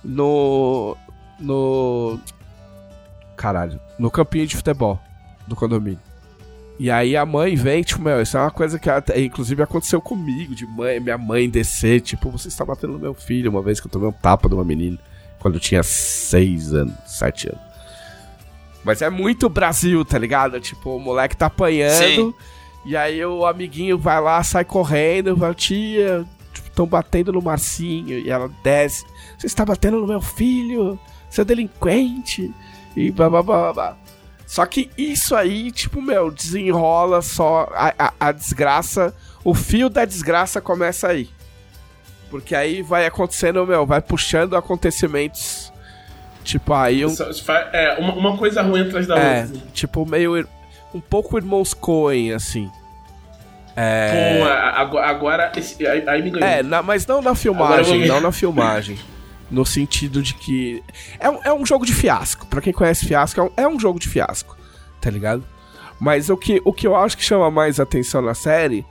A: no no caralho, no campinho de futebol do condomínio. E aí a mãe vem, tipo, meu, isso é uma coisa que até, inclusive aconteceu comigo, de mãe, minha mãe descer, tipo, você está batendo no meu filho, uma vez que eu tomei um tapa de uma menina, quando eu tinha seis anos, sete anos. Mas é muito Brasil, tá ligado? Tipo, o moleque tá apanhando.
C: Sim.
A: E aí o amiguinho vai lá, sai correndo, vai, tia, estão batendo no Marcinho. E ela desce. Você está batendo no meu filho, seu delinquente. E blá blá blá, blá. Só que isso aí, tipo, meu, desenrola só a, a, a desgraça. O fio da desgraça começa aí. Porque aí vai acontecendo, meu, vai puxando acontecimentos. Tipo, aí
B: fa- É, uma, uma coisa ruim atrás da
A: É,
B: outra.
A: tipo, meio. Um pouco irmãos Coen, assim. É.
B: Pô, agora, agora esse- aí, aí me ganhou.
A: É, na- mas não na
B: eu
A: filmagem, não na filmagem. No sentido de que. É, um- é um jogo de fiasco. Pra quem conhece fiasco, é um, é um jogo de fiasco. Tá ligado? Mas o que, o que eu acho que chama mais atenção na série.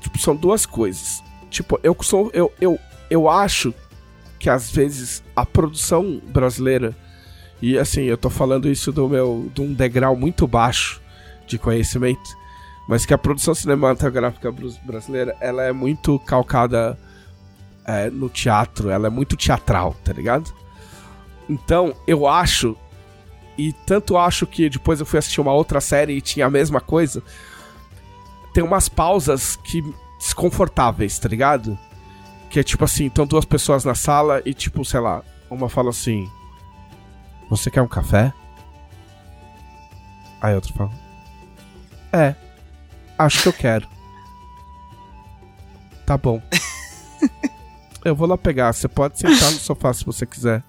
A: Tipo, são duas coisas. Tipo, eu sou. Eu, eu, eu acho que às vezes a produção brasileira. E assim, eu tô falando isso do meu. de um degrau muito baixo de conhecimento. Mas que a produção cinematográfica brasileira, ela é muito calcada é, no teatro, ela é muito teatral, tá ligado? Então, eu acho, e tanto acho que depois eu fui assistir uma outra série e tinha a mesma coisa, tem umas pausas que desconfortáveis, tá ligado? Que é tipo assim, estão duas pessoas na sala e tipo, sei lá, uma fala assim: Você quer um café? Aí a outra fala: É, acho que eu quero. Tá bom. Eu vou lá pegar. Você pode sentar no sofá se você quiser.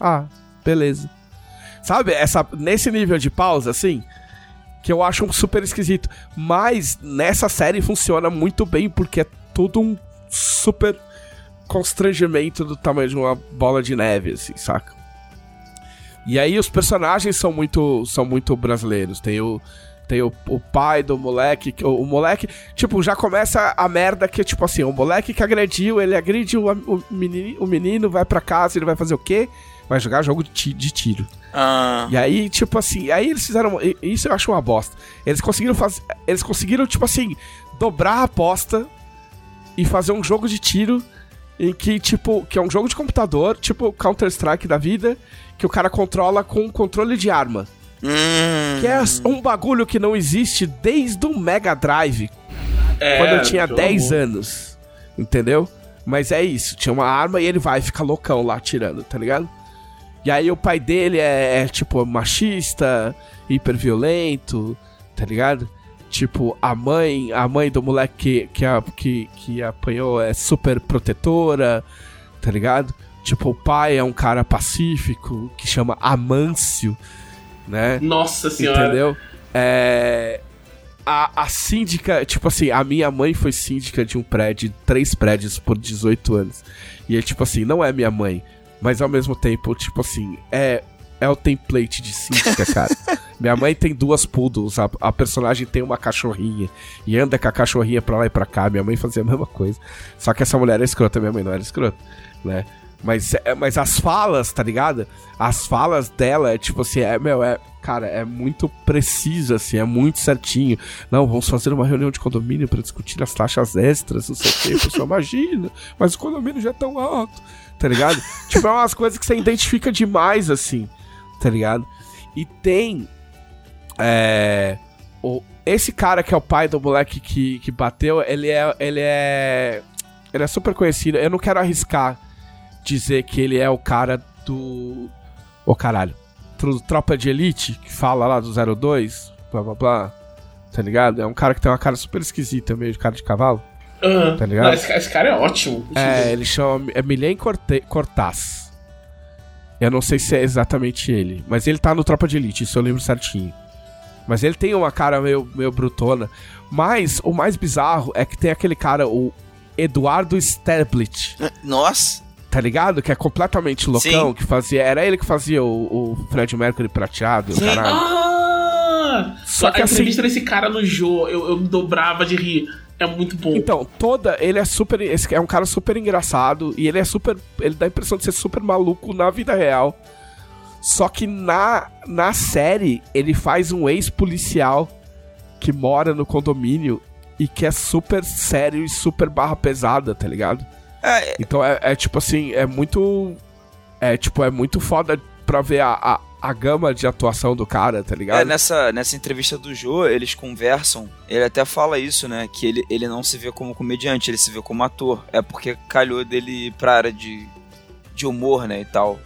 A: Ah, beleza. Sabe, essa, nesse nível de pausa, assim, que eu acho super esquisito. Mas nessa série funciona muito bem, porque é tudo um super constrangimento do tamanho de uma bola de neve, assim, saca? E aí os personagens são muito, são muito brasileiros. Tem o, tem o, o pai do moleque, que- o, o moleque, tipo, já começa a merda que, tipo assim, o moleque que agrediu, ele agride o, o, menino, o menino, vai pra casa, ele vai fazer o quê? Vai jogar jogo de, de tiro.
C: Ah,
A: E aí, tipo assim, aí eles fizeram. Isso eu acho uma bosta. Eles conseguiram fazer. Eles conseguiram, tipo assim, dobrar a aposta e fazer um jogo de tiro em que, tipo, que é um jogo de computador, tipo Counter-Strike da vida, que o cara controla com controle de arma.
C: hum,
A: Que é um bagulho que não existe desde o Mega Drive,
B: É,
A: quando eu tinha
B: pelo
A: 10
B: amor.
A: anos. Entendeu? Mas é isso, tinha uma arma e ele vai ficar loucão lá atirando, tá ligado? E aí o pai dele é, é, tipo machista, hiperviolento, tá ligado? Tipo, a mãe, a mãe do moleque que, que, a- que, que apanhou é super protetora, tá ligado? Tipo, o pai é um cara pacífico que chama Amâncio, né?
B: Nossa senhora.
A: Entendeu? É. A, a síndica, tipo assim, a minha mãe foi síndica de um prédio, três prédios por 18 anos. E é tipo assim, não é minha mãe, mas ao mesmo tempo, tipo assim, é é o template de síndica, cara. minha mãe tem duas poodles, a, a personagem tem uma cachorrinha e anda com a cachorrinha pra lá e pra cá. Minha mãe fazia a mesma coisa. Só que essa mulher era escrota, minha mãe não era escrota, né? Mas, é- mas as falas, tá ligado? As falas dela é tipo assim, é, meu, é, cara, é muito precisa, assim, é muito certinho. Não, vamos fazer uma reunião de condomínio pra discutir as taxas extras, não sei o que. A pessoa imagina, mas o condomínio já é tão alto, tá ligado? tipo, é umas coisas que você identifica demais, assim, tá ligado? E tem. É. O, esse cara que é o pai do moleque que, que bateu, ele é. Ele é. Ele é super conhecido. Eu não quero arriscar dizer que ele é o cara do. Ô caralho. Tro- Tropa de Elite, que fala lá do 02, blá blá blá. Tá ligado? É um cara que tem uma cara super esquisita, meio de cara de cavalo.
B: Aham.
A: Tá ligado?
B: Não, esse, esse cara é ótimo.
A: É, ele chama. É Milen Cortaz. Eu não sei se é exatamente ele. Mas ele tá no Tropa de Elite, isso eu lembro certinho. Mas ele tem uma cara meio, meio brutona. Mas o mais bizarro é que tem aquele cara, o Eduardo Sterblit.
C: Nossa,
A: Tá ligado? Que é completamente loucão,
C: Sim.
A: que fazia. Era ele que fazia o, o Fred Mercury prateado,
C: Sim.
A: caralho.
B: Ah!
A: Só que
B: a
A: assim-
B: entrevista desse cara no jogo, eu, eu me dobrava de rir. É muito bom.
A: Então, toda. Ele é super. Esse é um cara super engraçado. E ele é super. Ele dá a impressão de ser super maluco na vida real. Só que na, na série, ele faz um ex-policial que mora no condomínio e que é super sério e super barra pesada, tá ligado?
C: é,
A: Então é, é tipo assim, é muito. É tipo, é muito foda pra ver a, a, a gama de atuação do cara, tá ligado?
C: é, nessa, nessa entrevista do Joe, eles conversam, ele até fala isso, né? Que ele, ele não se vê como comediante, ele se vê como ator. É porque calhou dele pra área de, de humor, né? E tal.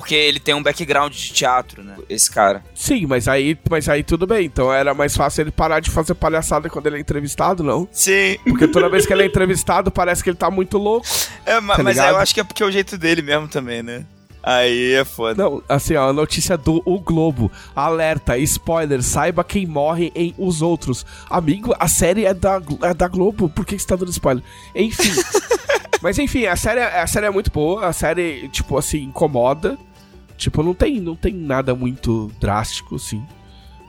C: Porque ele tem um background de teatro, né? Esse cara.
A: Sim, mas aí, mas aí tudo bem. Então era mais fácil ele parar de fazer palhaçada quando ele é entrevistado, não?
C: Sim.
A: Porque toda vez que ele é entrevistado parece que ele tá muito louco.
C: É,
A: Tá
C: mas
A: ligado?
C: eu acho que é porque é o jeito dele mesmo também, né? Aí é foda.
A: Não, assim, ó, a notícia do O Globo. Alerta, spoiler, saiba quem morre em Os Outros. Amigo, a série é da, é da Globo, por que que você tá dando spoiler? Enfim. Mas enfim, a série, a série é muito boa, a série, tipo assim, incomoda. Tipo, não tem, não tem nada muito drástico, assim.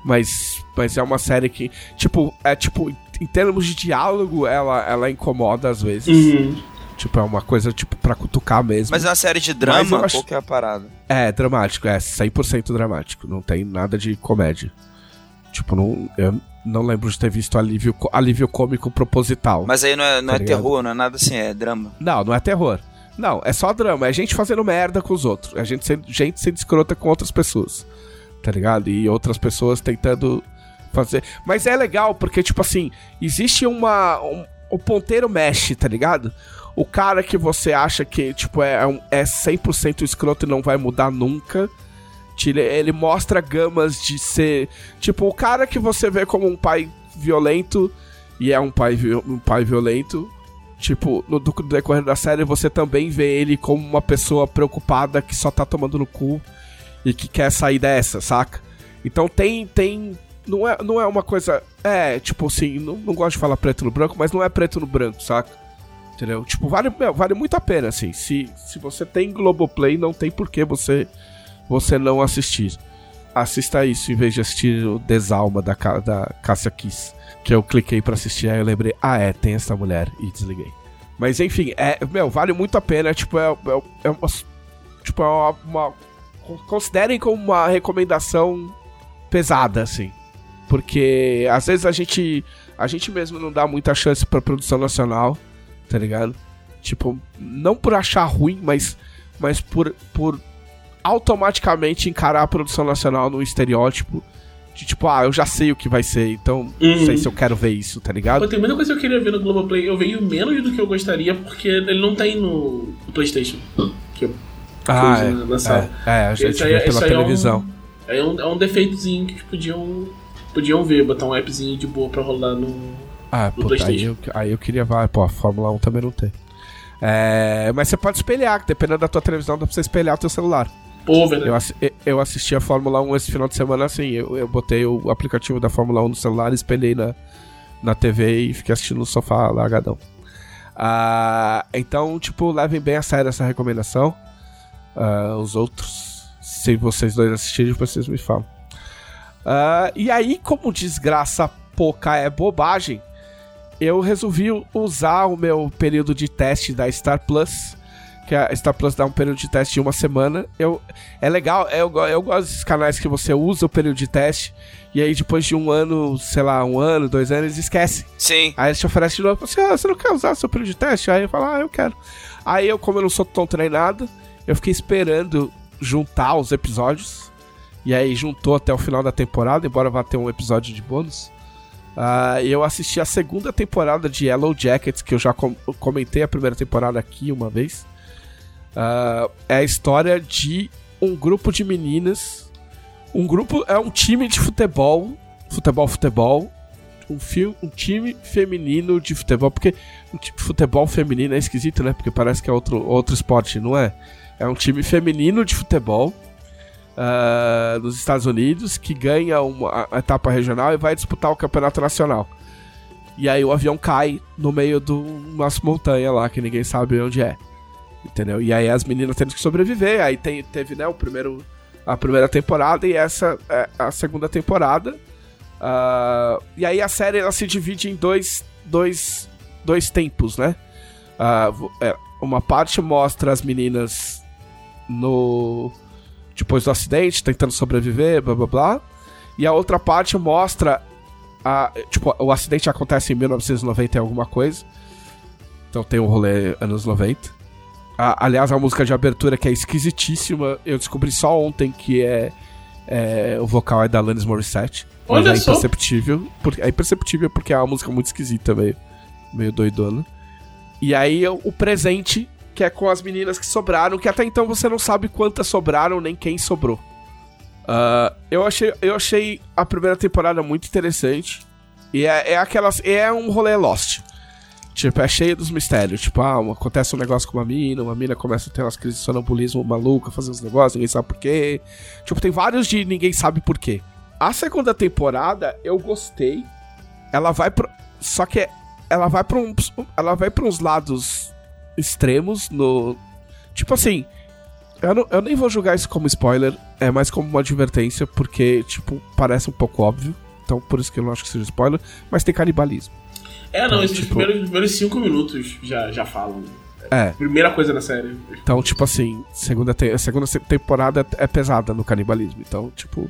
A: Mas, mas é uma série que, tipo, é tipo, em termos de diálogo, ela, ela incomoda às vezes.
B: Uhum.
A: Tipo, é uma coisa, tipo, pra cutucar mesmo.
C: Mas é uma série de drama,
A: acho-
C: qual que é a parada?
A: É, dramático, é 100% dramático. Não tem nada de comédia. Tipo, não, eu não lembro de ter visto alívio, alívio cômico proposital.
C: Mas aí não é, não
A: Tá
C: é
A: ligado?
C: terror, não é nada assim, é drama.
A: Não, não é terror. Não, é só drama. É gente fazendo merda com os outros. É gente sendo, gente sendo escrota com outras pessoas. Tá ligado? E outras pessoas tentando fazer. Mas é legal porque, tipo assim, existe uma. Um, o ponteiro mexe, tá ligado? O cara que você acha que, tipo, é, é 100% escroto e não vai mudar nunca. Ele, ele mostra gamas de ser. Tipo, o cara que você vê como um pai violento. E é um pai, um pai violento. Tipo, no decorrer da série, você também vê ele como uma pessoa preocupada que só tá tomando no cu e que quer sair dessa, saca? Então tem. tem não, é, não é uma coisa. É, tipo assim, não, não gosto de falar preto no branco, mas não é preto no branco, saca? Entendeu? Tipo, vale, meu, vale muito a pena, assim. Se, se você tem Globoplay, não tem por que você, você não assistir. Assista isso em vez de assistir o Desalma da, da Cássia Kiss. Que eu cliquei pra assistir, aí eu lembrei, ah é, tem essa mulher, e desliguei. Mas enfim, é, meu, vale muito a pena, tipo, é, é, é uma, tipo, é uma, uma- Considerem como uma recomendação pesada, assim. Porque às vezes a gente. A gente mesmo não dá muita chance pra produção nacional, tá ligado? Tipo, não por achar ruim, mas, mas por, por automaticamente encarar a produção nacional no estereótipo de tipo, ah, eu já sei o que vai ser, então não
B: Uhum.
A: sei se eu quero ver isso, tá ligado?
B: Pô, tem muita coisa que eu queria ver no Globoplay. Eu vejo menos do que eu gostaria, porque ele não tem no PlayStation. Que eu-
A: Ah, é,
B: na sala.
A: é, é, a gente
B: Esse aí-
A: vê pela
B: é um-
A: televisão.
B: É um, é um defeitozinho que podiam, podiam ver, botar um appzinho de boa pra rolar no.
A: Ah,
B: no
A: puta, aí eu, aí eu queria vai, pô, a Fórmula 1 também não tem. É, mas você pode espelhar, dependendo da tua televisão, dá pra você espelhar o teu celular.
B: Pô, verdade.
A: Eu, eu assisti a Fórmula 1 esse final de semana assim. Eu, eu botei o aplicativo da Fórmula 1 no celular, espelhei na, na TV e fiquei assistindo no sofá largadão. Ah, então, tipo, levem bem a sério essa recomendação. Ah, os outros, se vocês dois assistirem, vocês me falam. Ah, e aí, como desgraça pouca é bobagem, eu resolvi usar o meu período de teste da Star Plus. Que a Star Plus dá um período de teste de uma semana. Eu, é legal, eu, eu gosto desses canais que você usa o período de teste. E aí, depois de um ano, sei lá, um ano, dois anos, eles esquecem.
C: Sim.
A: Aí eles te oferecem de novo, assim, ah, você não quer usar seu período de teste? Aí eu falo, ah, eu quero. Aí eu, como eu não sou tão treinado, eu fiquei esperando juntar os episódios. E aí juntou até o final da temporada, embora vá ter um episódio de bônus. E eu assisti a segunda temporada de Yellow Jackets, que eu já com- comentei a primeira temporada aqui uma vez. Ah, é a história de um grupo de meninas. Um grupo é um time de futebol, futebol, futebol, um filme, um time feminino de futebol, porque um time de futebol feminino é esquisito, né? Porque parece que é outro, outro esporte, não é? É um time feminino de futebol nos Estados Unidos que ganha uma etapa regional e vai disputar o campeonato nacional. E aí o avião cai no meio de umas montanhas lá que ninguém sabe onde é. Entendeu? E aí as meninas tendo que sobreviver. Aí tem, teve, né, o primeiro, a primeira temporada e essa é a segunda temporada. Ah, e aí a série ela se divide em dois, dois, dois tempos, né? É, uma parte mostra as meninas no depois do acidente, tentando sobreviver, blá blá blá. E a outra parte mostra a, tipo, o acidente acontece em 1990 e alguma coisa. Então tem um rolê anos 90. A- aliás, a música de abertura que é esquisitíssima, eu descobri só ontem que é, é- o vocal é da Alanis Morissette. Mas
B: Olha
A: é
B: só.
A: imperceptível. Porque, é imperceptível porque é uma música muito esquisita, meio, meio doidona. E aí o o presente que é com as meninas que sobraram, que até então você não sabe quantas sobraram nem quem sobrou. Uh, eu, achei, eu achei a primeira temporada muito interessante. E é, é aquelas. É um rolê Lost. Tipo, é cheio dos mistérios. Tipo, ah, acontece um negócio com uma mina, uma mina começa a ter umas crises de sonambulismo maluca, fazer uns negócios, ninguém sabe porquê. Tipo, tem vários de ninguém sabe porquê. A segunda temporada, eu gostei. Ela vai pro. Só que ela vai pra uns. Ela vai pra uns lados extremos no. Tipo assim. Eu, não, eu nem vou julgar isso como spoiler, é mais como uma advertência, porque, tipo, parece um pouco óbvio. Então, por isso que eu não acho que seja spoiler, mas tem canibalismo.
B: É, não, então, esses tipo... primeiros, primeiros cinco minutos já, já falam.
A: É.
B: Primeira coisa na série.
A: Então, tipo assim, segunda, te segunda temporada é pesada no canibalismo. Então, tipo,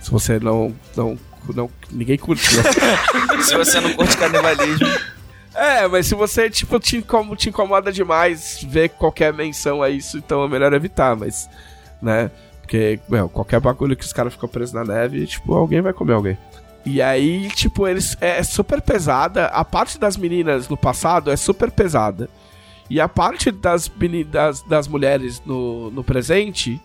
A: se você não. não, não ninguém curte. Né?
C: se você não curte canibalismo.
A: É, mas se você, tipo, te, incom te incomoda demais ver qualquer menção a isso, então é melhor evitar, mas, né? Porque, meu, qualquer bagulho que os caras ficam presos na neve, tipo, alguém vai comer alguém. E aí, tipo, eles é, é super pesada. A parte das meninas no passado é super pesada. E a parte das, das, das mulheres no, no presente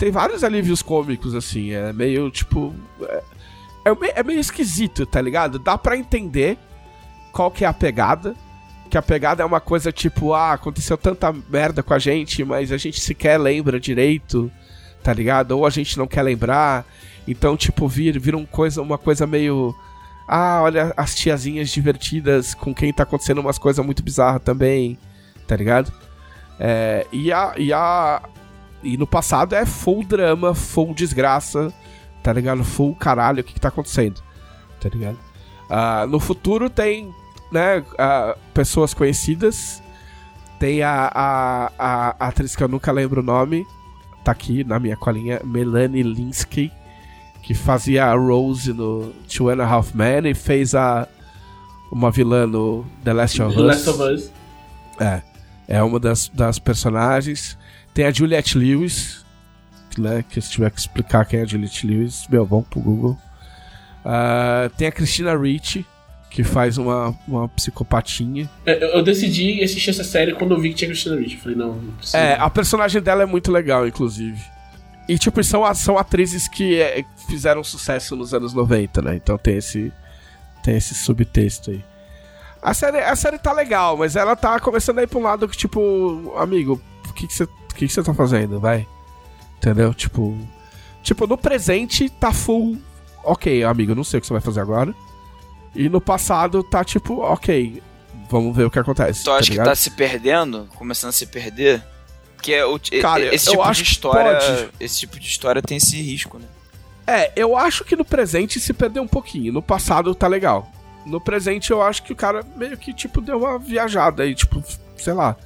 A: tem vários alívios cômicos, assim. É meio, tipo. É, é, meio, é meio esquisito, tá ligado? Dá pra entender qual que é a pegada. Que a pegada é uma coisa tipo, ah, aconteceu tanta merda com a gente, mas a gente sequer lembra direito, tá ligado? Ou a gente não quer lembrar. Então, tipo, vira, vira um coisa, uma coisa meio. Ah, olha as tiazinhas divertidas com quem tá acontecendo umas coisas muito bizarras também, tá ligado? É, e, a, e, a, e no passado é full drama, full desgraça, tá ligado? Full caralho, o que, que tá acontecendo, tá ligado? Uh, no futuro tem né, uh, pessoas conhecidas. Tem a, a, a, atriz que eu nunca lembro o nome. Tá aqui na minha colinha, Melanie Linsky. Que fazia a Rose no Two and a Half Men e fez a uma vilã no The Last of Us.
B: Last of Us.
A: É. É uma das, das personagens. Tem a Juliette Lewis, né? Que se tiver que explicar quem é a Juliette Lewis, meu, vamos pro Google. Uh, tem a Christina Ricci, que faz uma, uma psicopatinha.
B: É, eu decidi assistir essa série quando eu vi que tinha Christina Ricci. Falei, não, não precisa.
A: É, a personagem dela é muito legal, inclusive. E, tipo, são, são atrizes que é, fizeram sucesso nos anos 90, né? Então tem esse, tem esse subtexto aí. A série, a série tá legal, mas ela tá começando a ir pra um lado que, tipo, amigo, o que você que que que tá fazendo? Vai. Entendeu? Tipo. Tipo, no presente tá full. Ok, amigo, não sei o que você vai fazer agora. E no passado tá tipo, ok, vamos ver o que acontece.
C: Tu
A: tá
C: acha
A: ligado?
C: que tá se perdendo? Começando a se perder? Porque é o,
A: Cara,
C: esse tipo de história. Esse tipo de história tem esse risco, né?
A: É, eu acho que no presente se perdeu um pouquinho. No passado tá legal. No presente eu acho que o cara meio que, tipo, deu uma viajada aí, tipo, sei lá.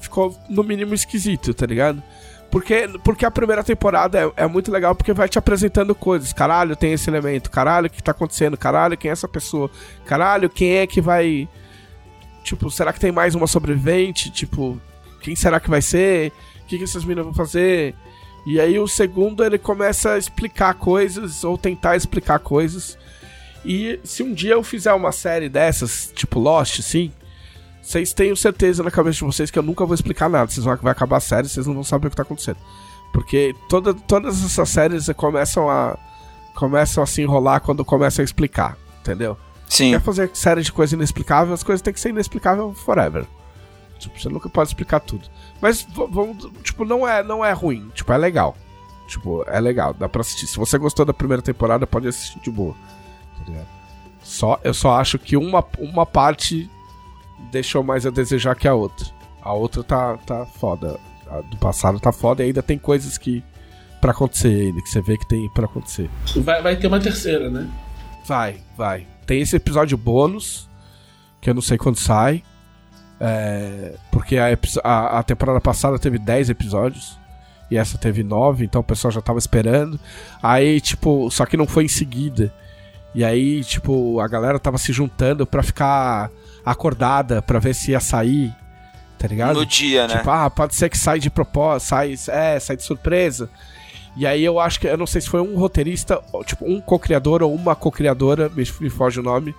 A: Ficou no mínimo esquisito, tá ligado? Porque, porque a primeira temporada é, é, muito legal porque vai te apresentando coisas. Caralho, tem esse elemento. Caralho, o que tá acontecendo? Caralho, quem é essa pessoa? Caralho, quem é que vai. Tipo, será que tem mais uma sobrevivente? Tipo, quem será que vai ser? O que, que essas meninas vão fazer? E aí o segundo ele começa a explicar coisas, ou tentar explicar coisas. E se um dia eu fizer uma série dessas, tipo Lost, assim, vocês tenham certeza na cabeça de vocês que eu nunca vou explicar nada. Vocês vão vai acabar a série, vocês não vão saber o que tá acontecendo. Porque toda, todas essas séries começam a começam a se enrolar quando começam a explicar, entendeu?
C: Sim.
A: Quer fazer série de coisa inexplicável, as coisas têm que ser inexplicável forever. Tipo, você nunca pode explicar tudo. Mas vamos, tipo, não é, não é ruim, tipo, é legal. Tipo, é legal, dá pra assistir. Se você gostou da primeira temporada, pode assistir de boa. Tá só, eu só acho que uma, uma parte deixou mais a desejar que a outra. A outra tá, tá foda. A do passado tá foda e ainda tem coisas que. para acontecer ainda, que você vê que tem para acontecer.
B: Vai, vai ter uma terceira, né?
A: Vai, vai. Tem esse episódio bônus, que eu não sei quando sai. É, porque a, a, a, temporada passada teve 10 episódios. E essa teve 9, então o pessoal já tava esperando. Aí, tipo, só que não foi em seguida. E aí, tipo, a galera tava se juntando pra ficar acordada para ver se ia sair, tá ligado?
C: No dia,
A: né? Tipo, ah, pode ser que sai de propósito, sai, é, sai de surpresa. E aí eu acho que, eu não sei se foi um roteirista, tipo, um co-criador ou uma co-criadora, me, me foge o nome,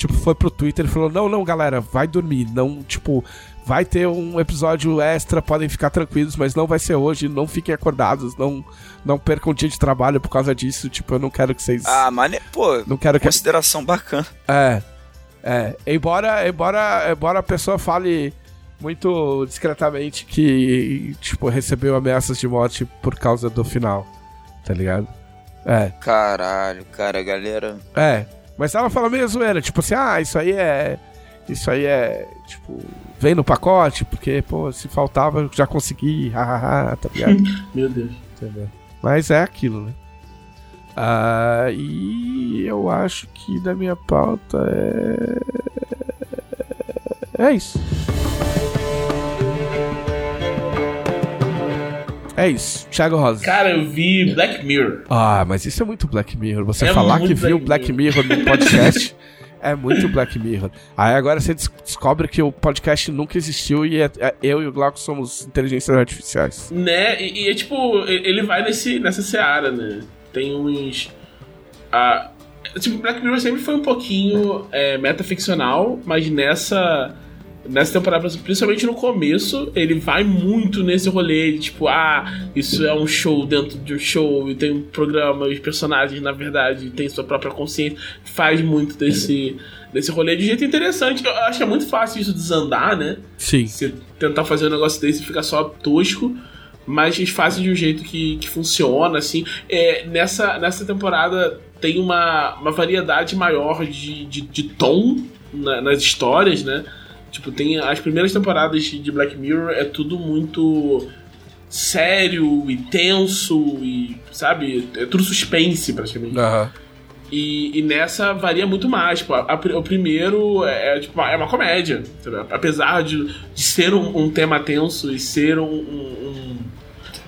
A: tipo, foi pro Twitter e falou: Não, não, galera, vai dormir. Não, tipo, vai ter um episódio extra, podem ficar tranquilos, mas não vai ser hoje, não fiquem acordados, não, não percam dia de trabalho por causa disso. Tipo, eu não quero que vocês.
C: Ah, mas, pô,
A: não quero que.
C: consideração bacana.
A: É. É. Embora, embora, embora a pessoa fale muito discretamente que, tipo, recebeu ameaças de morte por causa do final. Tá ligado? É.
C: Caralho, cara, galera.
A: É. Mas ela fala meio zoeira, tipo assim, ah, isso aí é. Isso aí é. Tipo. Vem no pacote, porque, pô, se faltava, eu já consegui, hahaha, tá ligado?
B: Meu Deus.
A: Entendeu? Mas é aquilo, né? Ah, e eu acho que da minha pauta é. É isso. É isso. Thiago Rosa.
B: Cara, eu vi Black Mirror.
A: Ah, mas isso é muito Black Mirror. Você
B: É
A: falar que viu
B: Black
A: Black Mirror no podcast é muito Black Mirror. Aí agora você des- descobre que o podcast nunca existiu e é- é- eu e o Glauco somos inteligências artificiais.
B: Né? E, e é tipo, ele vai nesse, nessa seara, né? Tem uns. ah, tipo, Black Mirror sempre foi um pouquinho é, metaficcional, mas nessa. Nessa temporada, principalmente no começo, ele vai muito nesse rolê de tipo, ah, isso é um show dentro de um show, e tem um programa, e os personagens, na verdade, têm sua própria consciência. Faz muito desse, desse rolê de jeito interessante. Eu acho que é muito fácil isso desandar, né?
A: Sim.
B: Você tentar fazer um negócio desse fica só tosco, mas eles fazem de um jeito que, que funciona, assim. É, nessa, nessa temporada tem uma, uma variedade maior de, de, de tom na- nas histórias, né? Tipo, tem as primeiras temporadas de Black Mirror é tudo muito sério e tenso e, sabe, é tudo suspense praticamente.
A: Aham.
B: E, e nessa varia muito mais. Tipo, a- a- o primeiro é, é, tipo, uma- é uma comédia. entendeu? Apesar de, de ser um, um tema tenso e ser um, um- um-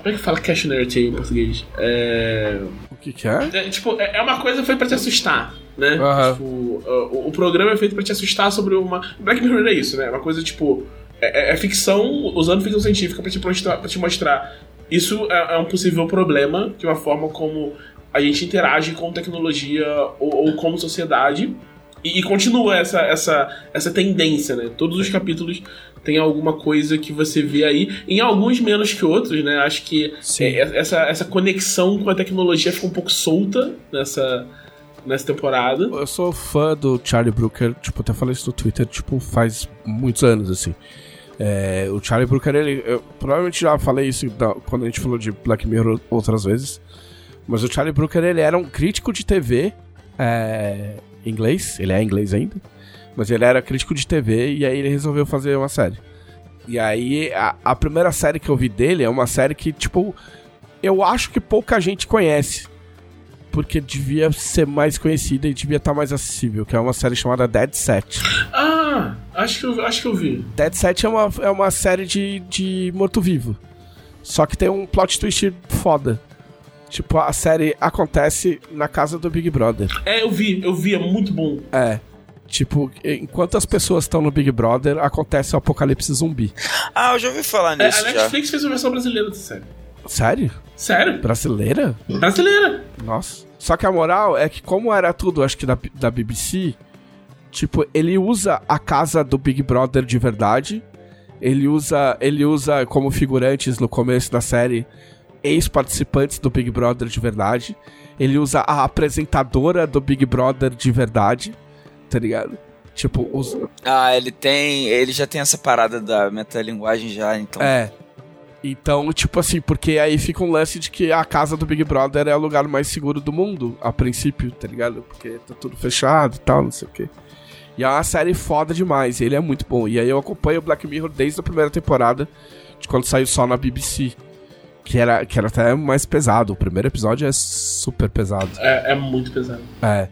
B: Como é que fala cautionary tale em português? É,
A: O que que é?
B: é, tipo, é é uma coisa feita pra te assustar, né?
A: Aham.
B: Tipo, o, o programa é feito pra te assustar sobre uma. Black Mirror é isso, né? Uma coisa tipo. É, é- é ficção, usando ficção científica pra te mostrar. Pra te mostrar. Isso é, é um possível problema de uma forma como a gente interage com tecnologia ou, ou como sociedade. E, e continua essa, essa, essa tendência, né? Todos os capítulos tem alguma coisa que você vê aí. Em alguns menos que outros, né? Acho que
A: Sim.
B: é, essa, essa conexão com a tecnologia fica um pouco solta nessa, nessa temporada.
A: Eu sou fã do Charlie Brooker, tipo, até falei isso no Twitter, tipo, faz muitos anos, assim. É, o Charlie Brooker, ele. Eu provavelmente já falei isso da- quando a gente falou de Black Mirror outras vezes. Mas o Charlie Brooker, ele era um crítico de TV é, inglês, ele é inglês ainda. Mas ele era crítico de TV e aí ele resolveu fazer uma série. E aí, a, a primeira série que eu vi dele é uma série que, tipo, eu acho que pouca gente conhece porque devia ser mais conhecida e devia estar mais acessível, que é uma série chamada Dead Set.
B: Ah, acho que eu, acho que eu vi.
A: Dead Set é uma, é uma série de, de morto-vivo. Só que tem um plot twist foda. Tipo, a série acontece na casa do Big Brother.
B: É, eu vi, eu vi, é muito bom.
A: É. Tipo, enquanto as pessoas estão no Big Brother, acontece o apocalipse zumbi.
C: Ah, eu já ouvi falar
B: É,
C: nisso
B: a
C: já.
B: Netflix fez uma versão brasileira dessa série.
A: Sério?
B: Sério?
A: Brasileira?
B: Brasileira.
A: Nossa. Só que a moral é que, como era tudo, acho que da, da BBC, tipo, ele usa a casa do Big Brother de verdade. Ele usa, ele usa como figurantes no começo da série ex-participantes do Big Brother de verdade. Ele usa a apresentadora do Big Brother de verdade. Tá ligado? Tipo, os.
C: Ah, ele tem. Ele já tem essa parada da metalinguagem já, então.
A: É. Então, tipo assim, porque aí fica um lance de que a casa do Big Brother é o lugar mais seguro do mundo, a princípio, tá ligado? Porque tá tudo fechado e tal, não sei o quê. E é uma série foda demais, ele é muito bom. E aí eu acompanho o Black Mirror desde a primeira temporada, de quando saiu só na BBC. Que era, que era até mais pesado. O primeiro episódio é super pesado.
B: É, é muito pesado.
A: É.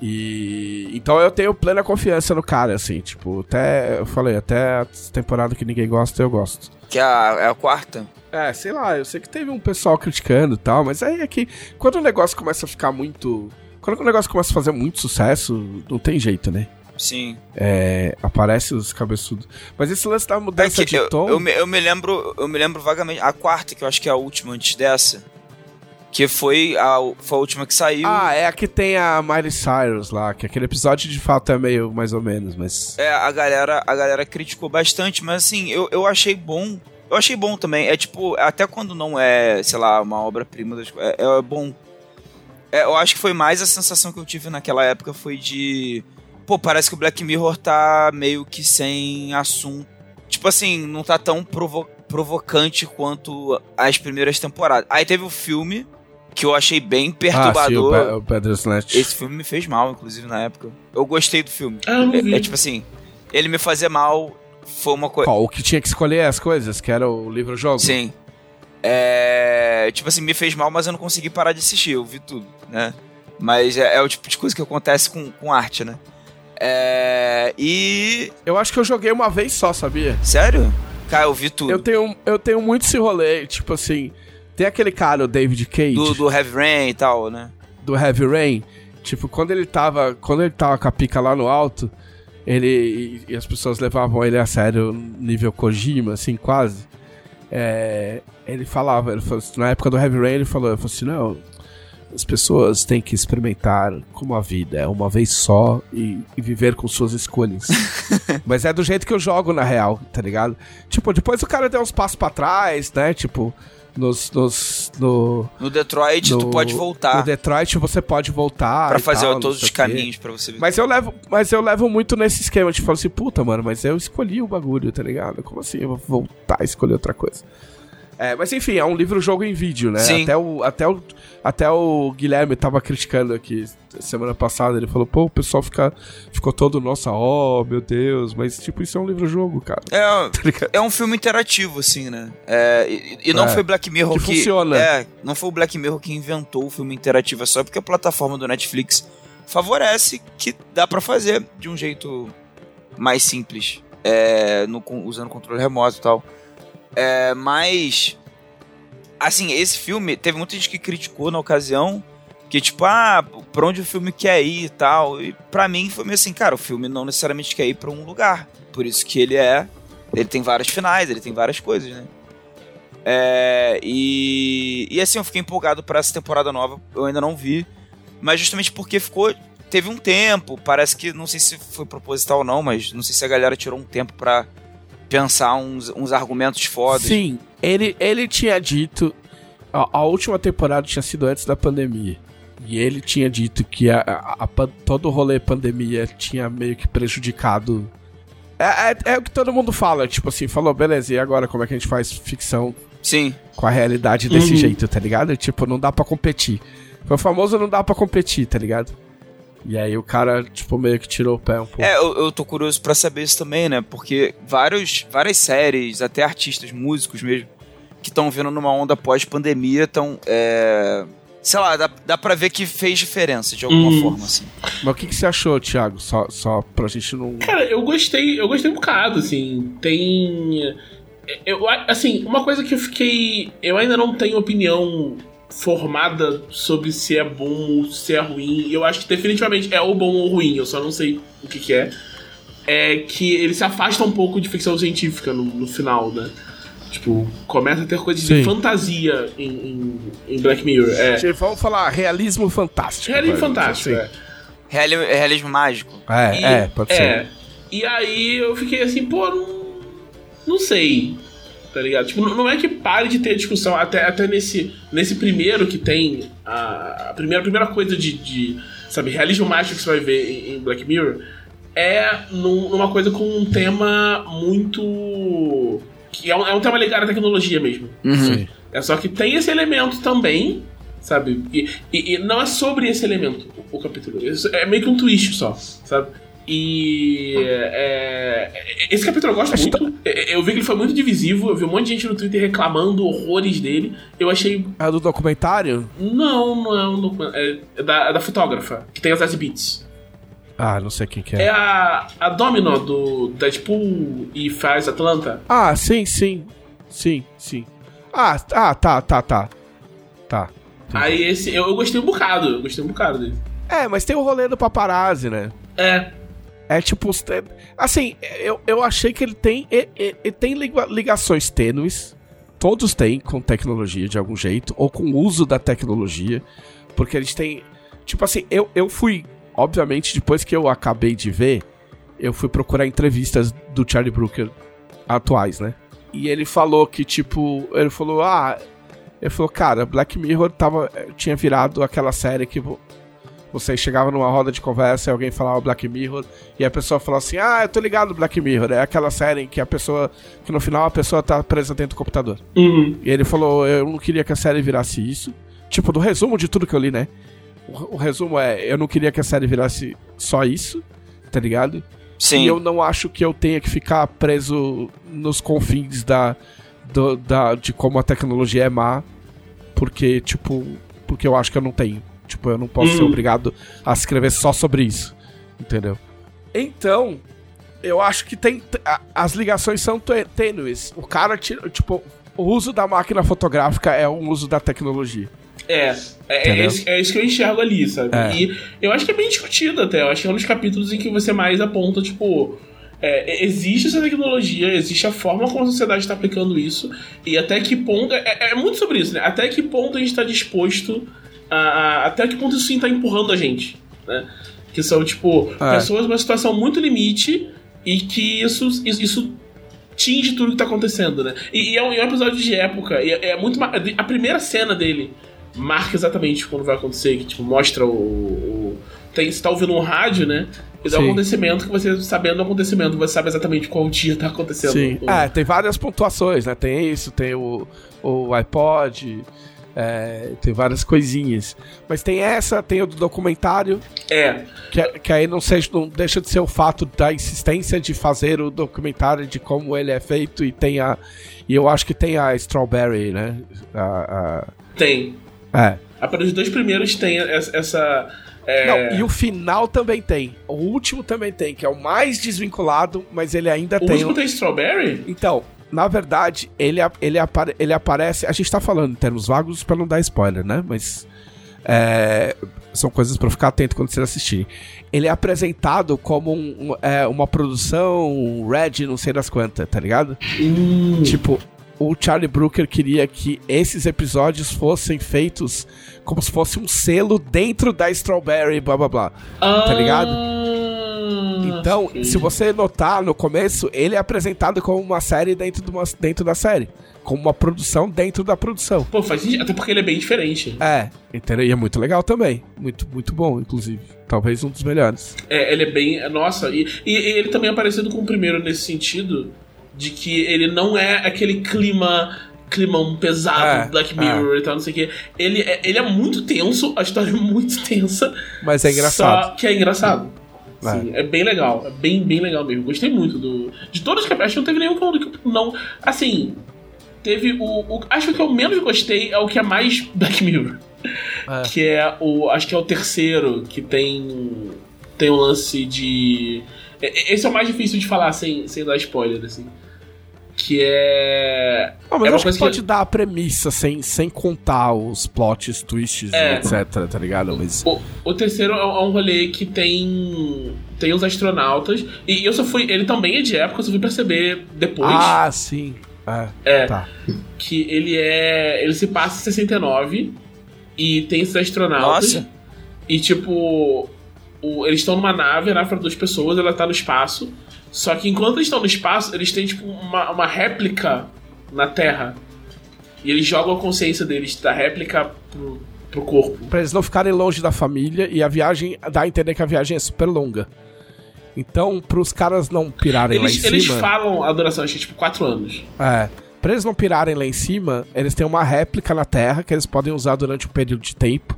A: E. Então eu tenho plena confiança no cara, assim, tipo, até. Eu falei, até a temporada que ninguém gosta, eu gosto.
C: Que é a, é a quarta.
A: É, sei lá, eu sei que teve um pessoal criticando e tal, mas aí é que quando o negócio começa a ficar muito. Quando o negócio começa a fazer muito sucesso, não tem jeito, né?
C: Sim.
A: É, aparece os cabeçudos. Mas esse lance da
C: É
A: mudança
C: que
A: de
C: eu,
A: tom.
C: eu, me, eu me lembro. Eu me lembro vagamente. A quarta, que eu acho que é a última antes dessa. Que foi a, foi a última que saiu.
A: Ah, é a que tem a Miley Cyrus lá, que aquele episódio de fato é meio mais ou menos, mas.
C: É, a galera, a galera criticou bastante, mas assim, eu, eu achei bom. Eu achei bom também. É tipo, até quando não é, sei lá, uma obra-prima, das- é, é bom. É, eu acho que foi mais a sensação que eu tive naquela época foi de. Pô, parece que o Black Mirror tá meio que sem assunto. Tipo assim, não tá tão provo- provocante quanto as primeiras temporadas. Aí teve o filme, que eu achei bem
A: Ah, sim, o,
C: perturbador.
A: O Bandersnatch.
C: Esse filme me fez mal, inclusive, na época. Eu gostei do filme.
B: Ah, eu não vi.
C: É, é tipo assim, ele me fazia mal, foi uma coisa.
A: O que tinha que escolher as coisas, que era o livro-jogo?
C: Sim. É. Tipo assim, me fez mal, mas eu não consegui parar de assistir, eu vi tudo, né? Mas é, é o tipo de coisa que acontece com, com arte, né? É. E.
A: Eu acho que eu joguei uma vez só, sabia?
C: Sério? Cara, eu vi tudo.
A: Eu tenho, eu tenho muito esse rolê, tipo assim. Tem aquele cara, o David Cage,
C: Do,
A: do,
C: do Heavy Rain e tal, né?
A: Heavy Rain. Tipo, quando ele tava. Quando ele tava com a pica lá no alto, ele. E, e as pessoas levavam ele a sério, nível Kojima, assim, quase. É, ele falava, ele falou, na época do Heavy Rain, ele falou, ele falou assim, não. As pessoas têm que experimentar como a vida é uma vez só e, e viver com suas escolhas. Mas é do jeito que eu jogo, na real, tá ligado? Tipo, depois o cara deu uns passos pra trás, né? Tipo, nos. nos no,
C: No Detroit, tu
A: no-
C: pode voltar
A: No Detroit você pode voltar.
C: pra fazer
A: tal,
C: todos os caminhos pra você.
A: Mas eu levo, mas eu levo muito nesse esquema de falar assim, puta, mano, mas eu escolhi o bagulho, tá ligado? Como assim eu vou voltar a escolher outra coisa? É, mas enfim, é um livro-jogo em vídeo, né?
C: Sim.
A: Até o, até, o, até o Guilherme tava criticando aqui semana passada, ele falou, pô, o pessoal fica, ficou todo, nossa, ó, meu Deus, mas tipo, isso é um livro-jogo, cara.
C: É,
A: Tá
C: é um filme interativo, assim, né? É, e, e não
A: É,
C: foi Black Mirror
A: que
C: que.
A: funciona.
C: É, não foi o Black Mirror que inventou o filme interativo, é só porque a plataforma do Netflix favorece que dá pra fazer de um jeito mais simples, é, no, usando controle remoto e tal. É, mas. Assim, esse filme, teve muita gente que criticou na ocasião. Que tipo, ah, pra onde o filme quer ir e tal. E pra mim foi meio assim, cara, o filme não necessariamente quer ir pra um lugar. Por isso que ele é. Ele tem vários finais, ele tem várias coisas, né? É, e, e assim, eu fiquei empolgado pra essa temporada nova. Eu ainda não vi. Mas justamente porque ficou. Teve um tempo. Parece que. Não sei se foi proposital ou não, mas não sei se a galera tirou um tempo pra pensar uns, uns argumentos fodas.
A: Sim, ele, ele tinha dito. A, a última temporada tinha sido antes da pandemia. E ele tinha dito que a, a- todo o rolê pandemia tinha meio que prejudicado. É, é, é o que todo mundo fala, tipo assim, falou, beleza, e agora como é que a gente faz ficção
C: Sim.
A: com a realidade desse
B: Uhum.
A: jeito, tá ligado? Tipo, não dá pra competir. Foi o famoso não dá pra competir, tá ligado? E aí o cara, tipo, meio que tirou o pé um pouco.
C: É, eu, eu tô curioso pra saber isso também, né? Porque vários, várias séries, até artistas, músicos mesmo, que estão vindo numa onda pós-pandemia, estão. É... Sei lá, dá, dá pra ver que fez diferença de alguma
B: Hum.
C: forma, assim.
A: Mas o que, que você achou, Thiago? Só, só pra gente não.
B: Cara, eu gostei, eu gostei um bocado, assim. Tem. Eu, assim, uma coisa que eu fiquei. Eu ainda não tenho opinião formada sobre se é bom ou se é ruim. Eu acho que definitivamente é ou bom ou ruim, eu só não sei o que, que é. É que ele se afasta um pouco de ficção científica no, no final, né? Tipo, começa a ter coisas
A: Sim.
B: de fantasia em, em, em Black Mirror. É.
A: Vamos falar realismo fantástico.
B: Realismo fantástico,
A: assim.
B: é.
C: Reali- realismo mágico.
A: É,
B: E-
A: é, pode ser.
B: É. E aí eu fiquei assim, pô, não, não sei. Tá ligado? Tipo, não é que pare de ter discussão, até, até nesse, nesse primeiro que tem. A, a primeira, a primeira coisa de, de, sabe, realismo mágico que você vai ver em, em Black Mirror é num- numa coisa com um tema muito. que é um, é um tema ligado à tecnologia mesmo.
A: Sim.
B: É só que tem esse elemento também, sabe? E, e- e não é sobre esse elemento o, o capítulo. Isso é meio que um twist só, sabe? E é, esse capítulo eu gosto muito. É, Eu vi que ele foi muito divisivo. Eu vi um monte de gente no Twitter reclamando horrores dele. Eu achei.
A: É do documentário?
B: Não, não é um documento. É, é da, é da fotógrafa, que tem as 10 beats.
A: Ah, não sei quem que é.
B: É a, a Domino do Deadpool e faz Atlanta.
A: Ah, sim, sim. Sim, sim. Ah, ah, tá, tá, tá. Tá.
B: Aí esse. Eu, eu gostei um bocado. Eu gostei um bocado dele.
A: É, mas tem o rolê do paparazzi, né?
B: É.
A: É tipo. Assim, eu, eu achei que ele tem. Ele, ele tem liga- ligações tênues. todos têm com tecnologia de algum jeito, ou com uso da tecnologia, porque eles têm. Tipo assim, eu, eu fui. Obviamente, depois que eu acabei de ver, eu fui procurar entrevistas do Charlie Brooker atuais, né? E ele falou que, tipo, ele falou, ah. Ele falou, cara, Black Mirror tava, tinha virado aquela série que você chegava numa roda de conversa e alguém falava Black Mirror e a pessoa falava assim: Ah, eu tô ligado Black Mirror. É aquela série em que a pessoa. que no final a pessoa tá presa dentro do computador.
B: Uhum.
A: E ele falou: Eu não queria que a série virasse isso. Tipo, do resumo de tudo que eu li, né? O, o resumo é: Eu não queria que a série virasse só isso, tá ligado?
C: Sim.
A: E eu não acho que eu tenha que ficar preso nos confins da, do- da, de como a tecnologia é má, porque, tipo, porque eu acho que eu não tenho. Tipo, eu não posso ser
B: Hum.
A: obrigado a escrever só sobre isso. Entendeu? Então, eu acho que tem. As ligações são tê- tênues. O cara, tira, tipo, o uso da máquina fotográfica é um uso da tecnologia.
B: É, é, é, é isso que eu enxergo ali, sabe?
A: É.
B: E eu acho que é bem discutido até. Eu acho que é um dos capítulos em que você mais aponta, tipo. é, existe essa tecnologia, existe a forma como a sociedade está aplicando isso, e até que ponto. É, é muito sobre isso, né? Até que ponto a gente está disposto a, a- Até que ponto isso sim está empurrando a gente, né? Que são, tipo,
A: É.
B: pessoas numa situação muito limite e que isso, isso, isso tinge tudo que tá acontecendo, né? E, e é, um, é um episódio de época, e é, é muito. A primeira cena dele marca exatamente quando vai acontecer, que tipo, mostra o. o tem, você tá ouvindo um rádio, né? E dá um acontecimento que você, sabendo do acontecimento, você sabe exatamente qual dia tá acontecendo.
A: Sim.
B: O-
A: É, tem várias pontuações, né? Tem isso, tem o, o iPod, é, tem várias coisinhas. Mas tem essa, tem o do documentário,
B: é.
A: que, que aí não, seja, não deixa de ser o fato da insistência de fazer o documentário de como ele é feito e tem a. E eu acho que tem a Strawberry, né? A,
B: Tem.
A: a- é.
B: A para os dois primeiros tem essa. é,
A: Não, e o final também tem. O último também tem, que é o mais desvinculado, mas ele ainda
B: o
A: tem.
B: último
A: um-
B: tem Strawberry?
A: Então, na verdade, ele, ele, apare- ele aparece. A gente tá falando em termos vagos pra não dar spoiler, né? Mas. é, são coisas pra ficar atento quando vocês assistirem. Ele é apresentado como um- um- é, uma produção Red, não sei das quantas, tá ligado?
B: Hum.
A: Tipo, o Charlie Brooker queria que esses episódios fossem feitos como se fosse um selo dentro da Strawberry, blá blá blá. tá ligado?
B: Ah,
A: Então,
B: ok.
A: se você notar no começo, ele é apresentado como uma série dentro, de uma, dentro da série. Como uma produção dentro da produção.
B: Pô, faz sentido, até porque ele é bem diferente.
A: É, entendeu? E é muito legal também. Muito, muito bom, inclusive. Talvez um dos melhores.
B: É, ele é bem. Nossa, e, e ele também é parecido com o primeiro nesse sentido, de que ele não é aquele clima. Climão pesado,
A: É,
B: Black Mirror e tal, não sei o quê. Ele é, ele é muito tenso, a história é muito tensa.
A: Mas é engraçado.
B: Só que é engraçado. Sim, é. bem legal. É bem, bem legal mesmo. Gostei muito do. De todos os capítulos, acho que não teve nenhum que eu que eu não. Assim. Teve o, o- Acho que o que eu menos gostei é o que é mais Black Mirror.
A: É.
B: Que é o. Acho que é o terceiro, que tem. Tem um lance de. E- e- Esse é o mais difícil de falar sem, sem dar spoiler, assim. Que é.
A: Não, mas
B: é uma
A: acho que
B: coisa
A: pode dar a premissa sem, sem contar os plots, twists,
B: É.
A: etc, tá ligado? Mas.
B: O, o terceiro é um é um rolê que tem. Tem os astronautas. E eu só fui. Ele também é de época, eu só fui perceber depois.
A: Ah, sim. É.
B: É.
A: Tá.
B: que ele é. Ele se passa em 69 e tem esses astronautas.
C: Nossa.
B: E tipo. O- eles estão numa nave, a nave para duas pessoas, ela tá no espaço. Só que enquanto eles estão no espaço, eles têm tipo uma, uma réplica na Terra. E eles jogam a consciência deles da réplica pro, pro corpo.
A: Pra eles não ficarem longe da família e a viagem. dá a entender que a viagem é super longa. Então, pros caras não pirarem
B: Eles,
A: lá em
B: eles
A: cima.
B: falam a duração, acho que é tipo 4 anos.
A: É. Pra eles não pirarem lá em cima, eles têm uma réplica na Terra que eles podem usar durante um período de tempo.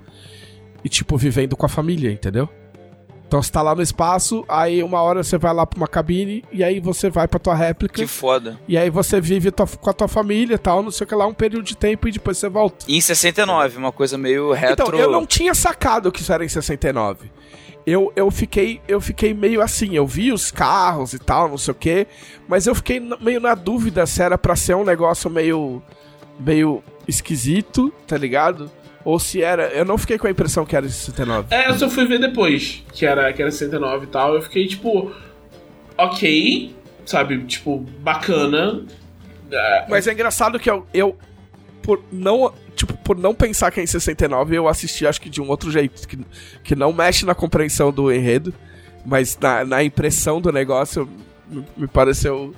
A: E, tipo, vivendo com a família, entendeu? Então você tá lá no espaço, aí uma hora você vai lá pra uma cabine, e aí você vai pra tua réplica,
C: Que foda.
A: e aí você vive tua- com a tua família e tal, não sei o que lá, um período de tempo, e depois você volta.
C: E em 69, uma coisa meio retro.
A: Então, eu não tinha sacado que isso era em 69. Eu, eu, fiquei, eu fiquei meio assim, eu vi os carros e tal, não sei o que, mas eu fiquei meio na dúvida se era pra ser um negócio meio. meio esquisito, tá ligado? Ou se era. Eu não fiquei com a impressão que era em 69.
B: É, eu só fui ver depois, que era, que era 69 e tal. Eu fiquei tipo, ok, sabe? Tipo, bacana. Ah,
A: Mas é engraçado que eu, eu por não, tipo, por não pensar que é em 69, eu assisti acho que de um outro jeito, que, que não mexe na compreensão do enredo, mas na, na impressão do negócio me, me pareceu.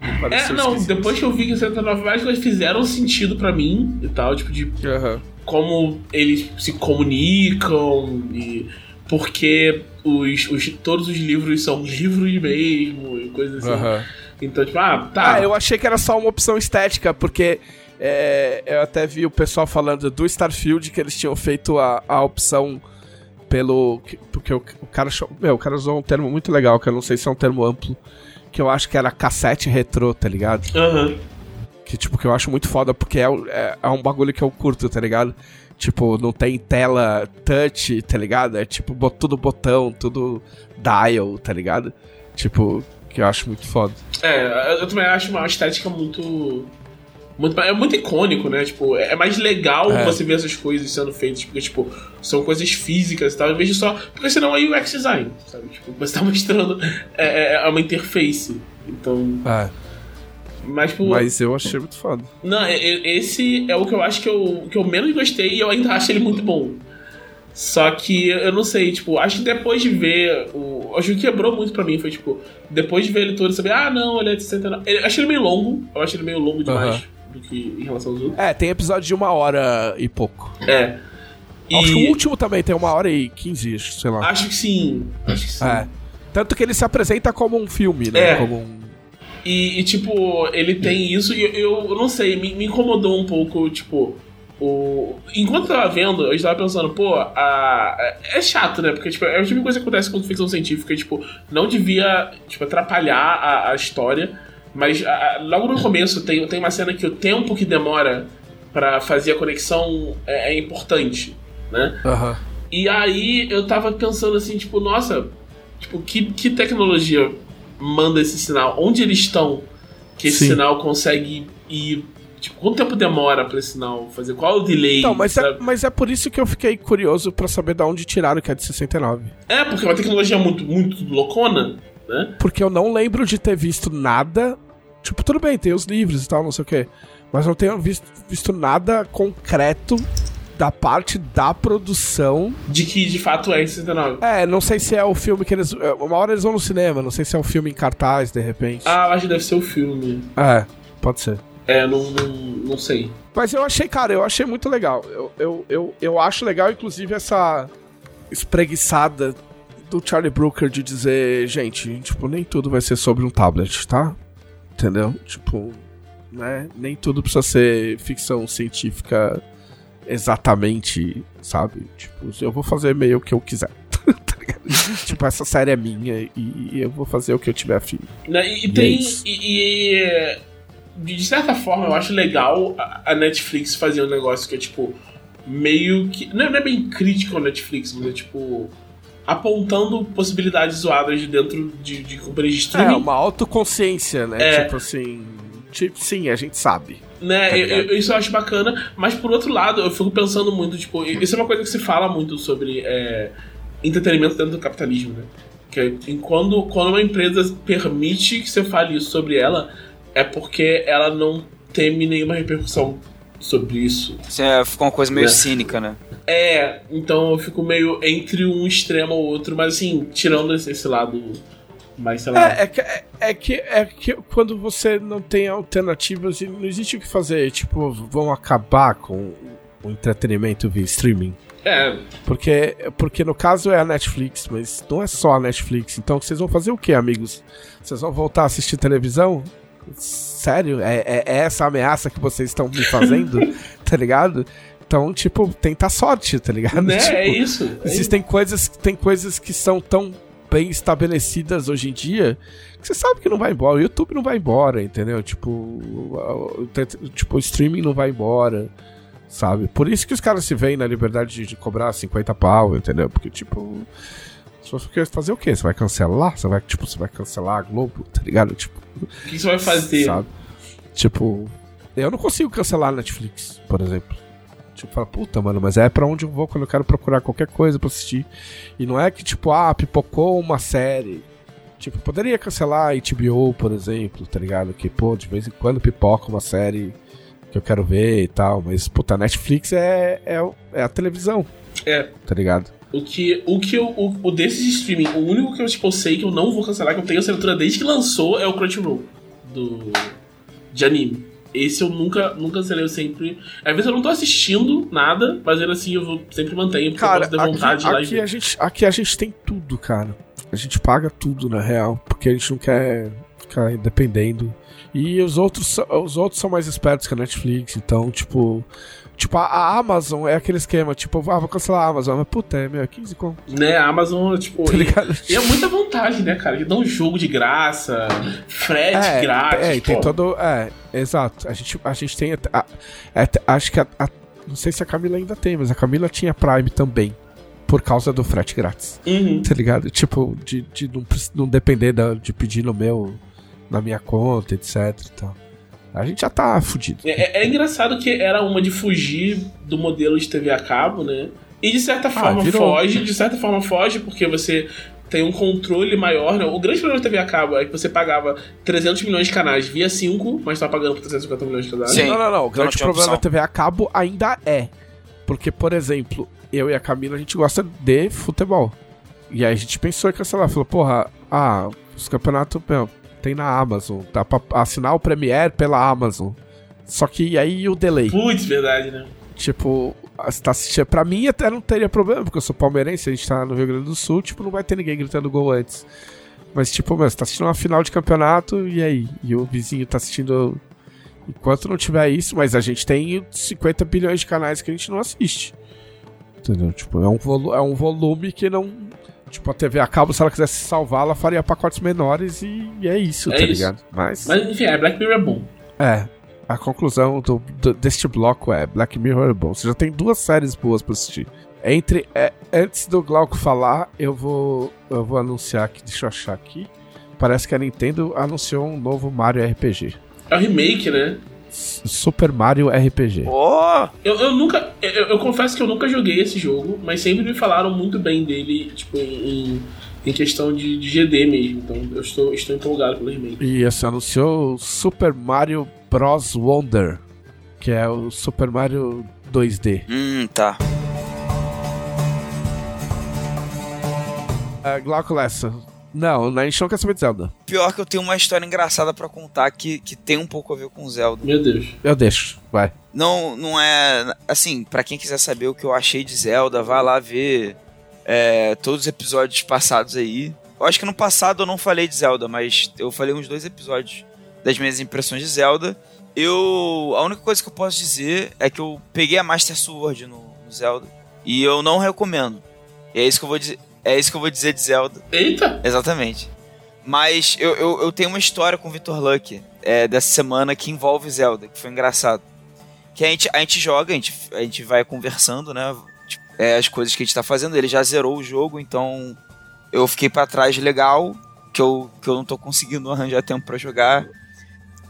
A: Me
B: É,
A: pareceu
B: não,
A: esquisito.
B: depois que eu vi que 69 várias coisas fizeram sentido pra mim e tal, tipo, de
A: Aham.
B: Como eles se comunicam e porque os, os, todos os livros são livros mesmo e coisas assim.
A: Aham.
B: Então, tipo, ah, tá.
A: Ah, eu achei que era só uma opção estética, porque é, eu até vi o pessoal falando do Starfield que eles tinham feito a, a opção pelo. que- Porque o, o cara. Meu, o cara usou um termo muito legal, que eu não sei se é um termo amplo, que eu acho que era cassete retrô, tá ligado?
B: Aham.
A: Que, tipo, que eu acho muito foda, porque é, é, é um bagulho que eu curto, tá ligado? Tipo, não tem tela touch, tá ligado? É tipo, tudo botão, tudo dial, tá ligado? Tipo, que eu acho muito foda.
B: É, eu também acho uma estética muito. muito é muito icônico, né? Tipo, é mais legal
A: É.
B: você ver essas coisas sendo feitas, porque, tipo, são coisas físicas e tal, em vez de só. Porque senão é UX design, sabe? Tipo, você tá mostrando. É, é uma interface. Então.
A: É,
B: Mas, tipo.
A: mas eu achei muito foda.
B: Não, é- é- esse é o que eu acho que eu, que eu menos gostei e eu ainda acho ele muito bom. Só que eu não sei, tipo, acho que depois de ver o. Acho que quebrou muito pra mim. Foi tipo, depois de ver ele todo, saber, ah, não, ele é de 69. Ele, achei ele meio longo. Eu achei ele meio longo demais do que em relação aos outros.
A: É, tem episódio de uma hora e pouco.
B: É.
A: Acho que o
B: E
A: último também tem uma hora e quinze, sei lá.
B: acho que sim. Acho que sim.
A: É. Tanto que ele se apresenta como um filme, né?
B: É.
A: Como um.
B: E, e, tipo, ele tem isso e eu, eu não sei, me, me incomodou um pouco, tipo. O... Enquanto eu tava vendo, eu estava pensando, pô, a... é chato, né? Porque tipo, é o tipo de coisa que acontece com ficção científica, tipo, não devia tipo, atrapalhar a, a história. Mas a- logo no começo tem, tem uma cena que o tempo que demora pra fazer a conexão é, é importante, né?
A: Aham.
B: E aí eu tava pensando assim, tipo, nossa, tipo, que, que tecnologia manda esse sinal? Onde eles estão que esse
A: Sim.
B: sinal consegue ir? Tipo, quanto tempo demora pra esse sinal fazer? Qual é o delay?
A: Então, mas é, mas é por isso que eu fiquei curioso pra saber de onde tiraram que é de 69.
B: É, porque é uma tecnologia muito, muito loucona, né?
A: Porque eu não lembro de ter visto nada. Tipo, tudo bem, tem os livros e tal, não sei o quê. Mas eu não tenho visto, visto nada concreto da parte da produção.
B: De que de fato é em 69.
A: É, não sei se é o filme que eles. é, Uma hora eles vão no cinema, não sei se é um filme em cartaz, de repente.
B: Ah, eu acho que deve ser o filme.
A: É, pode ser.
B: É, não, não, não sei.
A: Mas eu achei, cara, eu achei muito legal. Eu, eu, eu, eu acho legal, inclusive, essa espreguiçada do Charlie Brooker de dizer, gente, tipo, nem tudo vai ser sobre um tablet, tá? Entendeu? Tipo, né? Nem tudo precisa ser ficção científica exatamente, sabe? Tipo, eu vou fazer meio o que eu quiser. tá tipo, essa série é minha e eu vou fazer o que eu tiver afim.
B: Né, E, e
A: é
B: tem. E, e, de certa forma eu acho legal a, Netflix fazer um negócio que é tipo. Meio que. Não é, não é bem crítico ao Netflix, mas é tipo. Apontando possibilidades zoadas de dentro de, de companhias de
A: É,
B: streaming.
A: uma autoconsciência, né?
B: É.
A: Tipo assim. Tipo, sim, a gente sabe.
B: Né,
A: Tá
B: eu- isso eu acho bacana, mas por outro lado, eu fico pensando muito, tipo, isso é uma coisa que se fala muito sobre é, entretenimento dentro do capitalismo, né? Que é, quando, quando uma empresa permite que você fale isso sobre ela, é porque ela não teme nenhuma repercussão sobre isso.
C: Isso é, ficou uma coisa meio
B: É.
C: cínica, né?
B: É, então eu fico meio entre um extremo ou outro, mas assim, tirando esse, esse lado mais, sei lá.
A: É, é que, é, é que, é que quando você não tem alternativas e não existe o que fazer, tipo, vão acabar com o entretenimento via streaming.
B: É,
A: Porque, porque no caso é a Netflix, mas não é só a Netflix. Então vocês vão fazer o que, amigos? Vocês vão voltar a assistir televisão? Sério? É, é- é essa ameaça que vocês estão me fazendo? tá ligado? Então, tipo, tenta sorte, tá ligado?
B: né,
A: Tipo,
B: é isso. é isso.
A: Existem coisas, tem coisas que são tão bem estabelecidas hoje em dia que você sabe que não vai embora. O YouTube não vai embora, entendeu? Tipo, tipo, o streaming não vai embora, sabe? Por isso que os caras se veem na liberdade de, de cobrar 50 pau, entendeu? Porque, tipo. Se você quer fazer o quê? Você vai cancelar? Você vai, tipo, você vai cancelar a Globo, tá ligado? Tipo,
B: O que você vai fazer?
A: sabe? Tipo, eu não consigo cancelar a Netflix, por exemplo. Tipo, fala, puta, mano, mas é pra onde eu vou quando eu quero procurar qualquer coisa pra assistir. E não é que, tipo, ah, pipocou uma série. Tipo, poderia cancelar a HBO, por exemplo, tá ligado? Que, pô, de vez em quando pipoca uma série que eu quero ver e tal. Mas, puta, a Netflix é, é, é a televisão,
B: É.
A: tá ligado?
B: O que, o que eu, o, o desses streaming, o único que eu, tipo, sei que eu não vou cancelar, que eu tenho assinatura desde que lançou, é o Crunchyroll. Do. De anime. Esse eu nunca, nunca cancelei, eu sempre. Às vezes eu não tô assistindo nada, mas ainda assim eu vou, sempre mantenho, porque
A: Cara,
B: eu posso ter vontade
A: aqui,
B: de e
A: aqui, a gente, aqui a gente tem tudo, cara. A gente paga tudo, na real, porque a gente não quer ficar dependendo. E os outros, os outros são mais espertos que a Netflix, então, tipo. Tipo, a, Amazon é aquele esquema, tipo, ah, vou cancelar a Amazon, mas puta, é meu, é 15 conto,
B: Né, a Amazon, tipo.
A: tá ligado?
B: e é muita vantagem, né, cara? Que dá um jogo de graça, frete grátis.
A: É, e tem
B: pô.
A: todo. É, exato. A gente, a gente tem. a- a- acho que a, a- Não sei se a Camila ainda tem, mas a Camila tinha Prime também. Por causa do frete grátis.
B: Uhum.
A: Tá ligado? Tipo, de, de não, não depender da- de pedir no meu. Na minha conta, etc e tal. A gente já tá fudido.
B: É, é engraçado que era uma de fugir do modelo de TV a cabo, né? E de certa forma
A: virou.
B: foge, de certa forma foge, porque você tem um controle maior, né? O grande problema da TV a cabo é que você pagava 300 milhões de canais via 5, mas tá pagando por 350 milhões de canais.
C: Sim.
A: Não, não, não. O
C: Não
A: grande problema
C: opção.
A: da TV a cabo ainda é. Porque, por exemplo, eu e a Camila, a gente gosta de futebol. E aí a gente pensou em cancelar. Falou, porra, ah, os campeonatos, meu, tem na Amazon. Dá pra assinar o Premiere pela Amazon. Só que aí o delay?
B: Putz, verdade, né?
A: Tipo, você tá assistindo. Pra mim até não teria problema, porque eu sou palmeirense, a gente tá no Rio Grande do Sul, tipo, não vai ter ninguém gritando gol antes. Mas, tipo, meu, você tá assistindo uma final de campeonato e aí? E o vizinho tá assistindo. Enquanto não tiver isso, mas a gente tem 50 bilhões de canais que a gente não assiste. Entendeu? Tipo, é um, é um volume que não. Tipo, a TV a cabo, se ela quisesse salvar, ela faria pacotes menores e, e é isso,
B: É
A: tá
B: isso.
A: ligado? Mas.
B: Mas enfim, é, Black Mirror é bom.
A: É. A conclusão do, do- deste bloco é Black Mirror é bom. Você já tem duas séries boas pra assistir. Entre. é, antes do Glauco falar, eu vou. Eu vou anunciar aqui. Deixa eu achar aqui. Parece que a Nintendo anunciou um novo Mario RPG.
B: É o remake, né?
A: Super Mario RPG.
C: Ó,
B: Eu, eu nunca. Eu, eu confesso que eu nunca joguei esse jogo, mas sempre me falaram muito bem dele, tipo, em, em, questão de, de GD mesmo. Então eu estou, estou empolgado pelo remake.
A: E esse anunciou o Super Mario Bros. Wonder. Que é o Super Mario 2D.
C: hum, tá.
A: É, Glauco Lessa. Não, a gente não quer saber de Zelda.
C: Pior que eu tenho uma história engraçada pra contar que, que tem um pouco a ver com Zelda.
B: Meu Deus.
A: Eu deixo, vai.
C: Não, não é. Assim, pra quem quiser saber o que eu achei de Zelda, vai lá ver é, todos os episódios passados aí. Eu acho que no passado eu não falei de Zelda, mas eu falei uns dois episódios das minhas impressões de Zelda. Eu. A única coisa que eu posso dizer é que eu peguei a Master Sword no, no Zelda. E eu não recomendo. E é isso que eu vou dizer. É isso que eu vou dizer de Zelda.
B: Eita!
C: Exatamente. Mas eu, eu, eu tenho uma história com o Victor Luck é, dessa semana que envolve Zelda, que foi engraçado. Que a gente, a gente joga, a gente, a gente vai conversando, né? Tipo, é, as coisas que a gente tá fazendo. Ele já zerou o jogo, então eu fiquei pra trás legal, que eu, que eu não tô conseguindo arranjar tempo pra jogar.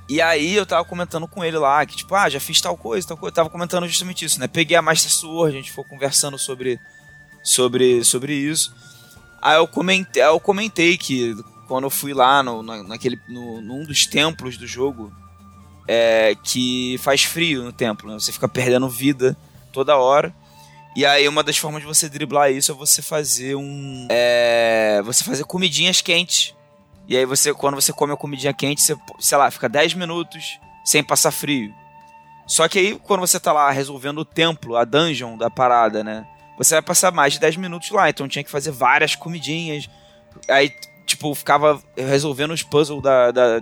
C: E aí eu tava comentando com ele lá, que tipo, ah, já fiz tal coisa, tal coisa. Eu tava comentando justamente isso, né? Peguei a Master Sword, a gente foi conversando sobre, sobre, sobre isso. Aí eu comentei, eu comentei que quando eu fui lá no, na- naquele, no, num dos templos do jogo, é, que faz frio no templo, né? Você fica perdendo vida toda hora. E aí uma das formas de você driblar isso é você fazer um. É, você fazer comidinhas quentes. E aí você, quando você come a comidinha quente, você, sei lá, fica 10 minutos sem passar frio. Só que aí, quando você tá lá resolvendo o templo, a dungeon da parada, né? Você vai passar mais de 10 minutos lá. Então tinha que fazer várias comidinhas. Aí, tipo, ficava resolvendo os puzzles da, da,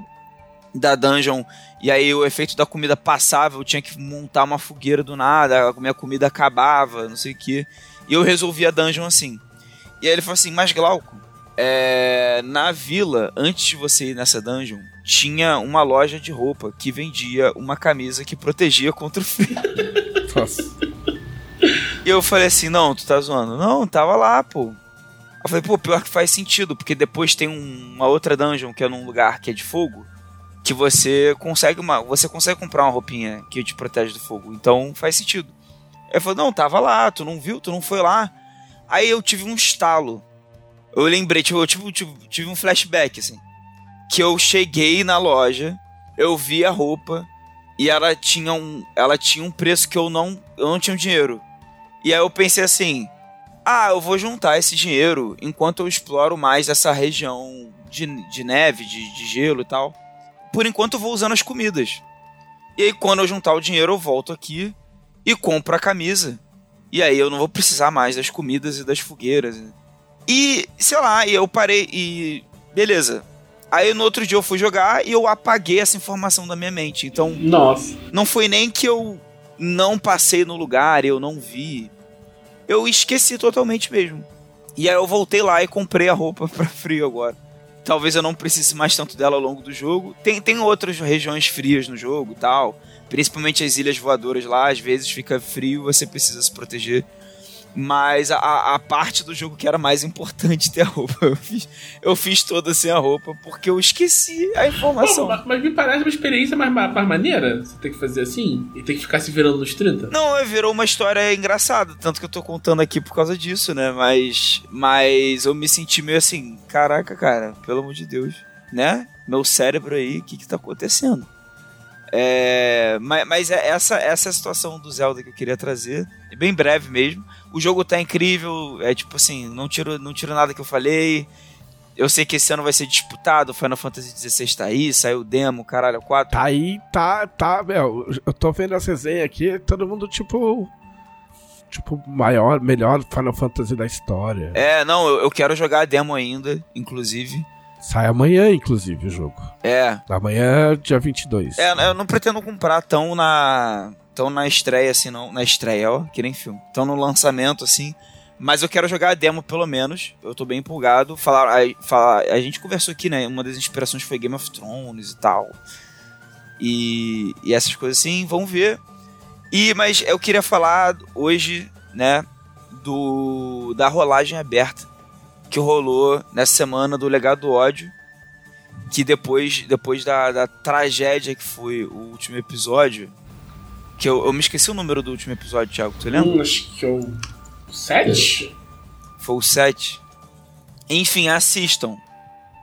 C: da dungeon. E aí o efeito da comida passava. Eu tinha que montar uma fogueira do nada. A minha comida acabava, não sei o que. E eu resolvi a dungeon assim. E aí ele falou assim: Mas Glauco, é, na vila, antes de você ir nessa dungeon, tinha uma loja de roupa que vendia uma camisa que protegia contra o frio.
A: Nossa.
C: E eu falei assim, não, tu tá zoando. Não, tava lá, pô. Eu falei, pô, pior que faz sentido, porque depois tem um- uma outra dungeon que é num lugar que é de fogo, que você consegue uma, você consegue comprar uma roupinha que te protege do fogo. Então faz sentido. Ele falou, não, tava lá, tu não viu, tu não foi lá. Aí eu tive um estalo. Eu lembrei, tipo, eu tipo, tipo, tive um flashback, assim. Que eu cheguei na loja, eu vi a roupa e ela tinha um, ela tinha um preço que eu não, eu não tinha dinheiro. E aí eu pensei assim, ah, eu vou juntar esse dinheiro enquanto eu exploro mais essa região de, de neve, de, de gelo e tal. Por enquanto eu vou usando as comidas. E aí quando eu juntar o dinheiro eu volto aqui e compro a camisa. E aí eu não vou precisar mais das comidas e das fogueiras. E, sei lá, e eu parei e. Beleza. Aí no outro dia eu fui jogar e eu apaguei essa informação da minha mente. Então.
B: Nossa.
C: Não foi nem que eu não passei no lugar, eu não vi. Eu esqueci totalmente mesmo. E aí eu voltei lá e comprei a roupa pra frio agora. Talvez eu não precise mais tanto dela ao longo do jogo. Tem, tem outras regiões frias no jogo tal. Principalmente as ilhas voadoras lá, às vezes fica frio, você precisa se proteger. Mas a, a parte do jogo que era mais importante ter a roupa, eu fiz, eu fiz toda sem a roupa, porque eu esqueci a informação.
B: Mas, mas me parece uma experiência mais, mais, mais maneira. Você tem que fazer assim e tem que ficar se virando nos 30.
C: Não, é, virou uma história engraçada, tanto que eu tô contando aqui por causa disso, né? Mas, mas eu me senti meio assim, caraca, cara, pelo amor de Deus, né? Meu cérebro aí, o que que tá acontecendo? É, mas, mas é essa, essa é a situação do Zelda que eu queria trazer, bem breve mesmo. O jogo tá incrível, é tipo assim, não tiro, não tiro nada que eu falei. Eu sei que esse ano vai ser disputado, Final Fantasy XVI tá aí, saiu o demo, caralho, 4.
A: Tá aí, tá, tá, meu, eu tô vendo essa resenha aqui, todo mundo tipo tipo maior, melhor Final Fantasy da história.
C: É, não, eu, eu quero jogar a demo ainda, inclusive.
A: Sai amanhã, inclusive, o jogo.
C: É.
A: Amanhã, dia 22.
C: É, eu não pretendo comprar tão na tão na estreia assim, não, na estreia, ó, que nem filme. Tão no lançamento assim, mas eu quero jogar a demo pelo menos. Eu tô bem empolgado. Falar, a, falar, a gente conversou aqui, né? Uma das inspirações foi Game of Thrones e tal. E, e essas coisas assim, vamos ver. E mas eu queria falar hoje, né, do da rolagem aberta que rolou nessa semana do Legado do Ódio, que depois depois da, da tragédia que foi o último episódio, que eu, eu me esqueci o número do último episódio, Thiago, tu lembra?
B: Hum, acho que é o 7?
C: Foi o 7. Enfim, assistam.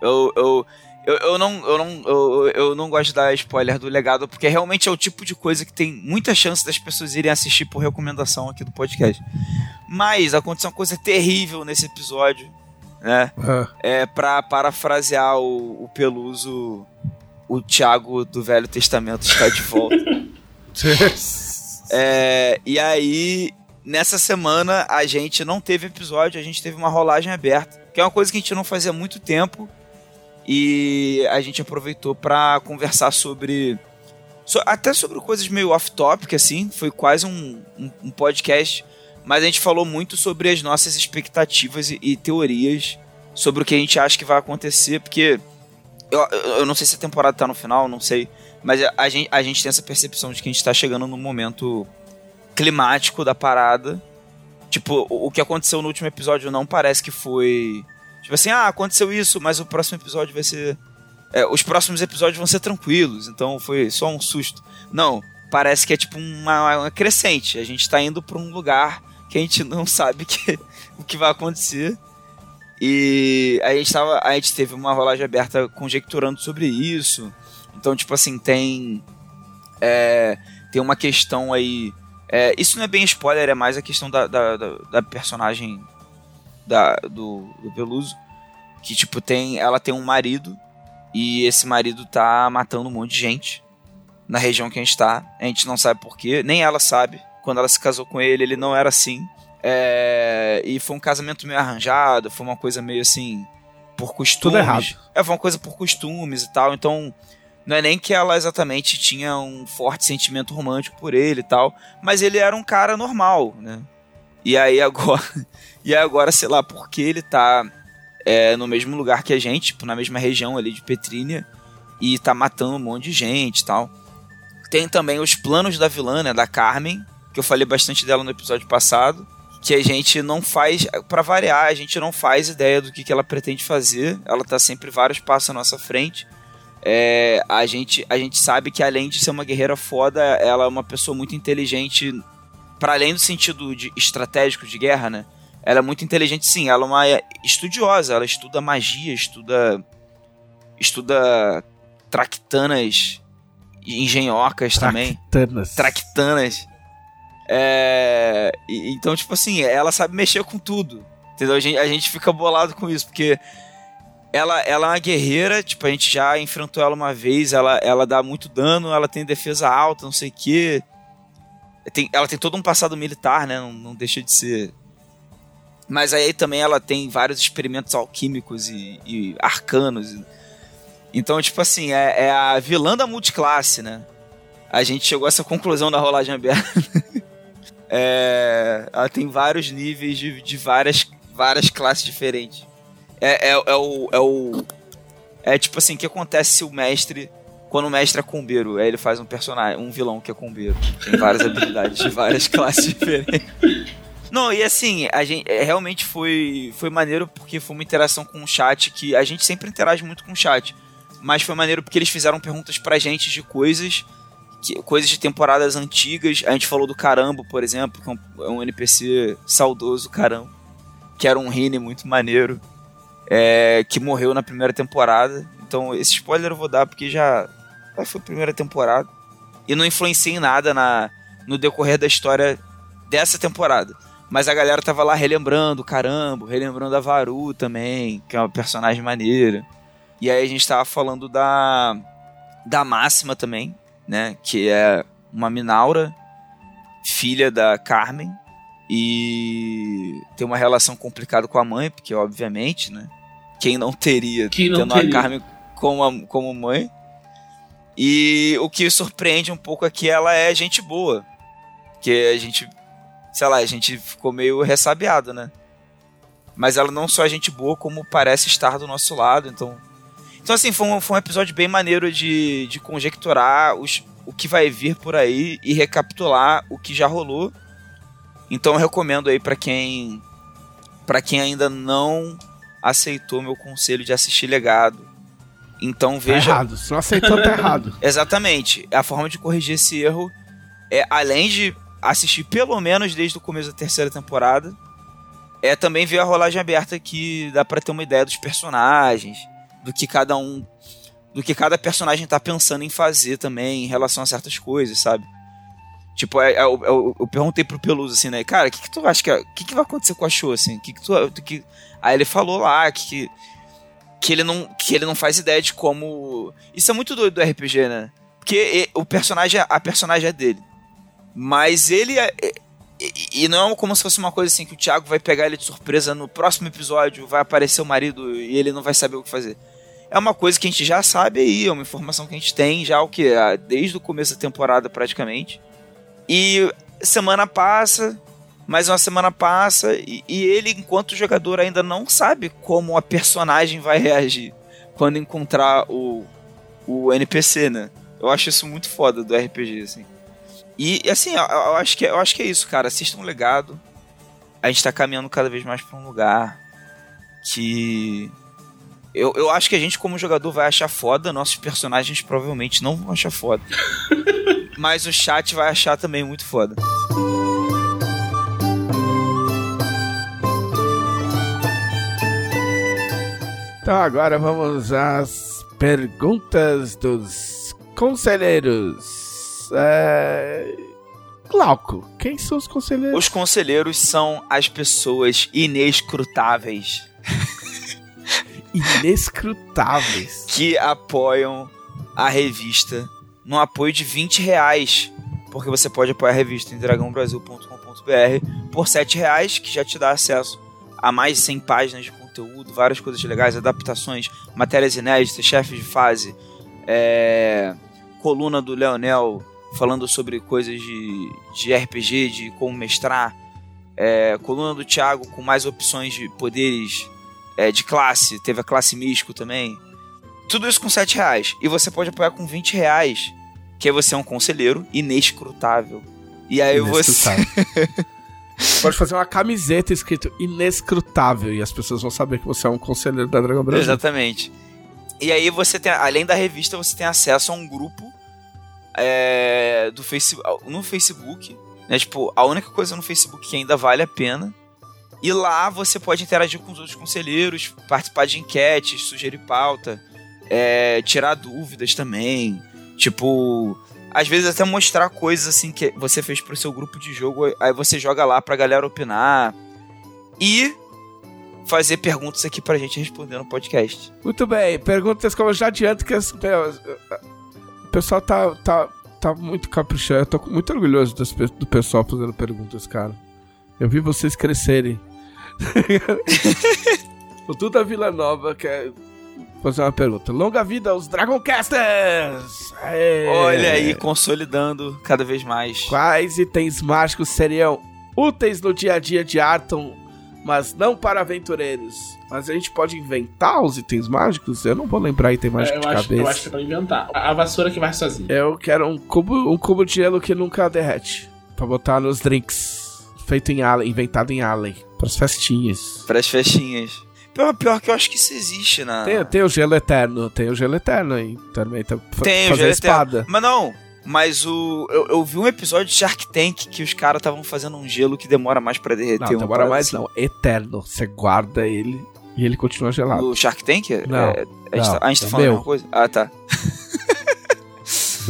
C: Eu, eu, eu, eu, não, eu, não, eu, eu não gosto de dar spoiler do legado, porque realmente é o tipo de coisa que tem muita chance das pessoas irem assistir por recomendação aqui do podcast. Mas aconteceu uma coisa terrível nesse episódio, né?
A: Ah,
C: É pra parafrasear o, o Peluso, o Tiago do Velho Testamento está de volta. É, e aí, nessa semana, a gente não teve episódio, a gente teve uma rolagem aberta, que é uma coisa que a gente não fazia há muito tempo. E a gente aproveitou pra conversar sobre. so- até sobre coisas meio off-topic, assim. Foi quase um, um, um podcast. Mas a gente falou muito sobre as nossas expectativas e, e teorias sobre o que a gente acha que vai acontecer, porque. Eu eu não sei se a temporada tá no final, não sei. Mas a, gente, a gente tem essa percepção de que a gente tá chegando no momento climático da parada. Tipo, o, o que aconteceu no último episódio não parece que foi. Tipo assim, ah, aconteceu isso, mas o próximo episódio vai ser. é, os próximos episódios vão ser tranquilos, então foi só um susto. Não, parece que é tipo uma, uma crescente. A gente tá indo pra um lugar que a gente não sabe que, o que vai acontecer. E a gente, tava, a gente teve uma rolagem aberta conjecturando sobre isso. Então, tipo assim, tem. é, tem uma questão aí. é, isso não é bem spoiler, é mais a questão da, da, da- da personagem da, do, do Peluso. Que, tipo, tem. Ela tem um marido. E esse marido tá matando um monte de gente. Na região que a gente tá. A gente não sabe porquê. Nem ela sabe. Quando ela se casou com ele, ele não era assim. É, e foi um casamento meio arranjado. Foi uma coisa meio assim. Por costumes.
A: Tudo errado.
C: É, foi uma coisa por costumes e tal. Então. Não é nem que ela exatamente tinha um forte sentimento romântico por ele e tal, mas ele era um cara normal, né? E aí agora, e agora sei lá, porque ele tá é, no mesmo lugar que a gente, tipo, na mesma região ali de Petrínia, e tá matando um monte de gente e tal. Tem também os planos da vilã, né, da Carmen, que eu falei bastante dela no episódio passado, que a gente não faz, pra variar, a gente não faz ideia do que, que ela pretende fazer, ela tá sempre vários passos à nossa frente. É, a, gente, a gente sabe que além de ser uma guerreira foda, ela é uma pessoa muito inteligente, para além do sentido de, estratégico de guerra, né? ela é muito inteligente, sim. Ela é uma estudiosa, ela estuda magia, estuda. estuda tractanas engenhocas também.
A: Tractanas.
C: Tractanas. É, então, tipo assim, ela sabe mexer com tudo. Entendeu? A gente, a gente fica bolado com isso, porque ela, ela é uma guerreira, tipo, a gente já enfrentou ela uma vez, ela, ela dá muito dano, ela tem defesa alta, não sei o quê. Tem, ela tem todo um passado militar, né? Não, não deixa de ser. Mas aí também ela tem vários experimentos alquímicos e, e arcanos. Então, tipo assim, é, é a vilã da multiclasse, né? A gente chegou a essa conclusão da rolagem aberta. É, ela tem vários níveis de, de várias, várias classes diferentes. É, é, é o. É o. É tipo assim, o que acontece se o mestre. Quando o mestre é combeiro, aí ele faz um personagem, um vilão que é combeiro. Tem várias habilidades de várias classes diferentes. Não, e assim, a gente é, realmente foi, foi maneiro porque foi uma interação com o chat que a gente sempre interage muito com o chat. Mas foi maneiro porque eles fizeram perguntas pra gente de coisas coisas de temporadas antigas. A gente falou do Carambo, por exemplo, que é um, é NPC saudoso, Carambo, que era um Rine muito maneiro, é, que morreu na primeira temporada. Então, esse spoiler eu vou dar porque já, já foi a primeira temporada. E não influencia em nada na, no decorrer da história dessa temporada. Mas a galera tava lá relembrando o Carambo, relembrando a Varu também, que é uma personagem maneira. E aí a gente tava falando da, da Máxima também, né? Que é uma Minaura, filha da Carmen, e tem uma relação complicada com a mãe, porque obviamente, né? Quem não teria
B: Quem não
C: tendo
B: teria?
C: a Carmen como, como mãe. E o que surpreende um pouco aqui, ela é gente boa. Que a gente, sei lá, a gente ficou meio ressabiado, né? Mas ela não só é gente boa, como parece estar do nosso lado, então então, assim, foi um, foi um episódio bem maneiro de, de conjecturar os, o que vai vir por aí e recapitular o que já rolou. Então, eu recomendo aí pra quem para quem ainda não aceitou meu conselho de assistir Legado. Então,
A: Tá
C: veja.
A: errado. Se não aceitou, tá errado.
C: Exatamente. A forma de corrigir esse erro é, além de assistir pelo menos desde o começo da terceira temporada, é também ver a rolagem aberta que dá pra ter uma ideia dos personagens, do que cada um, do que cada personagem tá pensando em fazer também em relação a certas coisas, sabe? Tipo, é- é- eu, eu- eu perguntei pro Peluso assim, né? Cara, o que, que tu acha que, é- que, que vai acontecer com a show, assim? Que que tu, que... Aí ele falou lá que, que, ele não, que ele não faz ideia de como. Isso é muito doido do RPG, né? Porque o personagem, a personagem é dele. Mas ele é. e não é como se fosse uma coisa assim que o Thiago vai pegar ele de surpresa no próximo episódio, vai aparecer o marido e ele não vai saber o que fazer. É uma coisa que a gente já sabe aí, é uma informação que a gente tem já o que? Desde o começo da temporada praticamente. E semana passa, mais uma semana passa, e, e ele, enquanto jogador, ainda não sabe como a personagem vai reagir quando encontrar o, o NPC, né? Eu acho isso muito foda do RPG, assim. E assim, eu, eu acho que, eu acho que é isso, cara. Assistam um legado. A gente tá caminhando cada vez mais pra um lugar que. Eu, eu acho que a gente, como jogador, vai achar foda. Nossos personagens provavelmente não vão achar foda. Mas o chat vai achar também muito foda.
A: Então agora vamos às perguntas dos conselheiros. É... Glauco, quem são os conselheiros?
C: Os conselheiros são as pessoas inescrutáveis
A: Inescrutáveis.
C: que apoiam a revista no apoio de 20 reais. Porque você pode apoiar a revista em dragãobrasil.com.br por 7 reais, que já te dá acesso a mais de 100 páginas de conteúdo, várias coisas legais, adaptações, matérias inéditas, chefes de fase, é, coluna do Leonel falando sobre coisas de, de RPG, de como mestrar, é, coluna do Thiago com mais opções de poderes é, de classe, teve a classe místico também. Tudo isso com 7 reais. E você pode apoiar com 20 reais. Que aí você é um conselheiro inescrutável. E aí você.
A: Inescrutável. Pode fazer uma camiseta escrito inescrutável e as pessoas vão saber que você é um conselheiro da Dragão Brasil.
C: Exatamente. E aí você tem, além da revista, você tem acesso a um grupo é, do face, no Facebook. Né? Tipo, a única coisa no Facebook que ainda vale a pena E lá você pode interagir com os outros conselheiros, participar de enquetes, sugerir pauta, é, tirar dúvidas também. Tipo, às vezes até mostrar coisas assim que você fez pro seu grupo de jogo, aí você joga lá pra galera opinar. E fazer perguntas aqui pra gente responder no podcast.
A: Muito bem, perguntas como eu já adianto que as, o pessoal tá, tá, tá muito caprichado. Eu tô muito orgulhoso das, do pessoal fazendo perguntas, cara. Eu vi vocês crescerem. o Duda Vila Nova quer fazer uma pergunta. Longa vida aos Dragoncasters! Aê.
C: Olha aí, consolidando cada vez mais.
A: Quais itens mágicos seriam úteis no dia a dia de Arton, mas não para aventureiros? Mas a gente pode inventar os itens mágicos? Eu não vou lembrar item mágico
B: É, eu,
A: de
B: acho,
A: cabeça.
B: eu acho que é pra inventar. A, a vassoura que vai sozinha.
A: Eu quero um cubo, um cubo de gelo que nunca derrete. Pra botar nos drinks. Feito em Allen, inventado em Allen. Pras festinhas.
C: Para as festinhas. Pior, pior que eu acho que isso existe na.
A: Tem, tem o gelo eterno, tem o gelo eterno aí. Também tá
C: Tem, o gelo
A: espada.
C: Mas não, mas o. Eu, eu vi um episódio de Shark Tank que os caras estavam fazendo um gelo que demora mais pra derreter.
A: Não,
C: uma
A: demora mais
C: assim.
A: não. Eterno. Você guarda ele e ele continua gelado.
C: No Shark Tank?
A: Não,
C: É, a, gente
A: não,
C: tá, a gente tá
A: é
C: falando a
A: meu.
C: mesma coisa? Ah, tá.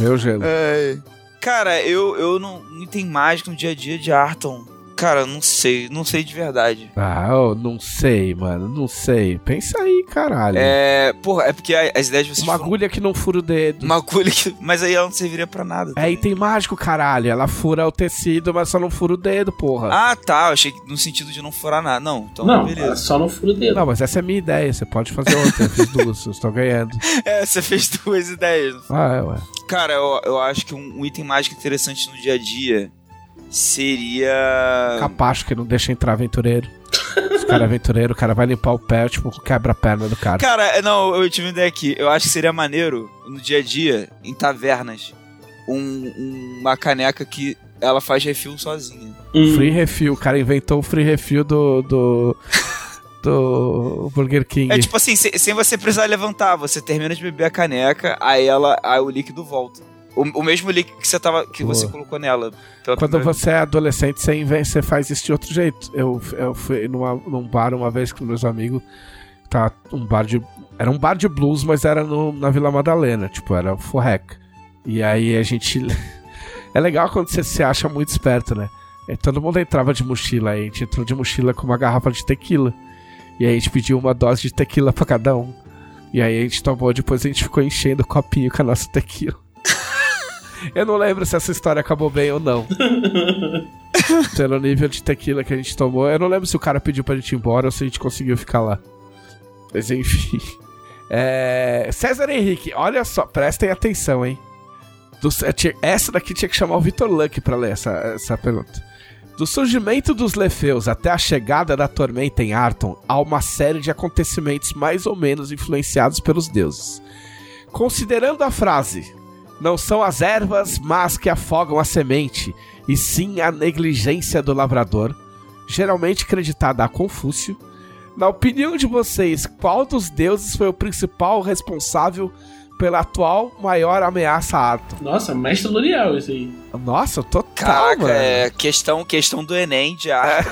A: Meu gelo.
C: Cara, eu, eu não, não item mágico no dia a dia de Arton. Cara, não sei, não sei de verdade.
A: Ah, eu não sei, mano. Não sei. Pensa aí, caralho.
C: É. Porra, é porque as ideias de vocês.
A: Uma
C: foram-
A: agulha que não fura o dedo.
C: Uma agulha que. Mas aí ela não serviria pra nada.
A: É
C: também.
A: item mágico, caralho. Ela fura o tecido, mas só não fura o dedo, porra.
C: Ah, tá. Eu achei que no sentido de não furar nada. Não, então
B: não,
C: beleza.
B: só no furo dedo.
A: Não, mas essa é a minha ideia. Você pode fazer outra. Eu fiz duas, eu estou ganhando.
C: É, você fez duas ideias.
A: Ah, é, ué.
C: Cara, eu, eu acho que um, um item mágico interessante no dia a dia seria.
A: Capacho que não deixa entrar aventureiro. Os cara é aventureiro, o cara vai limpar o pé, tipo, quebra a perna do cara.
C: Cara, é, não, eu tive uma ideia aqui. Eu acho que seria maneiro no dia a dia, em tavernas, um- uma caneca que ela faz refil sozinha.
B: Hum.
A: Free refill, o cara inventou o free refill do. do. do Burger King.
C: É tipo assim, se- sem você precisar levantar, você termina de beber a caneca, aí ela, aí o líquido volta. O, o mesmo líquido que você tava, que
A: Boa.
C: você colocou nela.
A: Quando você é adolescente, você, inven- você faz isso de outro jeito. Eu, eu fui numa, num bar uma vez com meus amigos. Tá, um bar de. Era um bar de blues, mas era no- na Vila Madalena. Tipo, era forreca. E aí a gente. é legal quando você se acha muito esperto, né? E todo mundo entrava de mochila. Aí a gente entrou de mochila com uma garrafa de tequila. E aí a gente pediu uma dose de tequila pra cada um. E aí a gente tomou, depois a gente ficou enchendo o copinho com a nossa tequila. Eu não lembro se essa história acabou bem ou não. Pelo nível de tequila que a gente tomou. Eu não lembro se o cara pediu pra gente ir embora ou se a gente conseguiu ficar lá. Mas enfim. É... César Henrique, olha só, prestem atenção, hein? Do- Essa daqui tinha que chamar o Vitor Luck pra ler essa, essa pergunta. Do surgimento dos Lefeus até a chegada da tormenta em Arton, há uma série de acontecimentos mais ou menos influenciados pelos deuses. Considerando a frase, não são as ervas más que afogam a semente, e sim a negligência do lavrador, geralmente creditada a Confúcio. Na opinião de vocês, qual dos deuses foi o principal responsável pela atual maior ameaça a Arton?
B: Nossa, mestre L'Oreal isso aí.
A: Nossa, total,
C: Caraca,
A: mano.
C: é questão, questão do Enem de arte.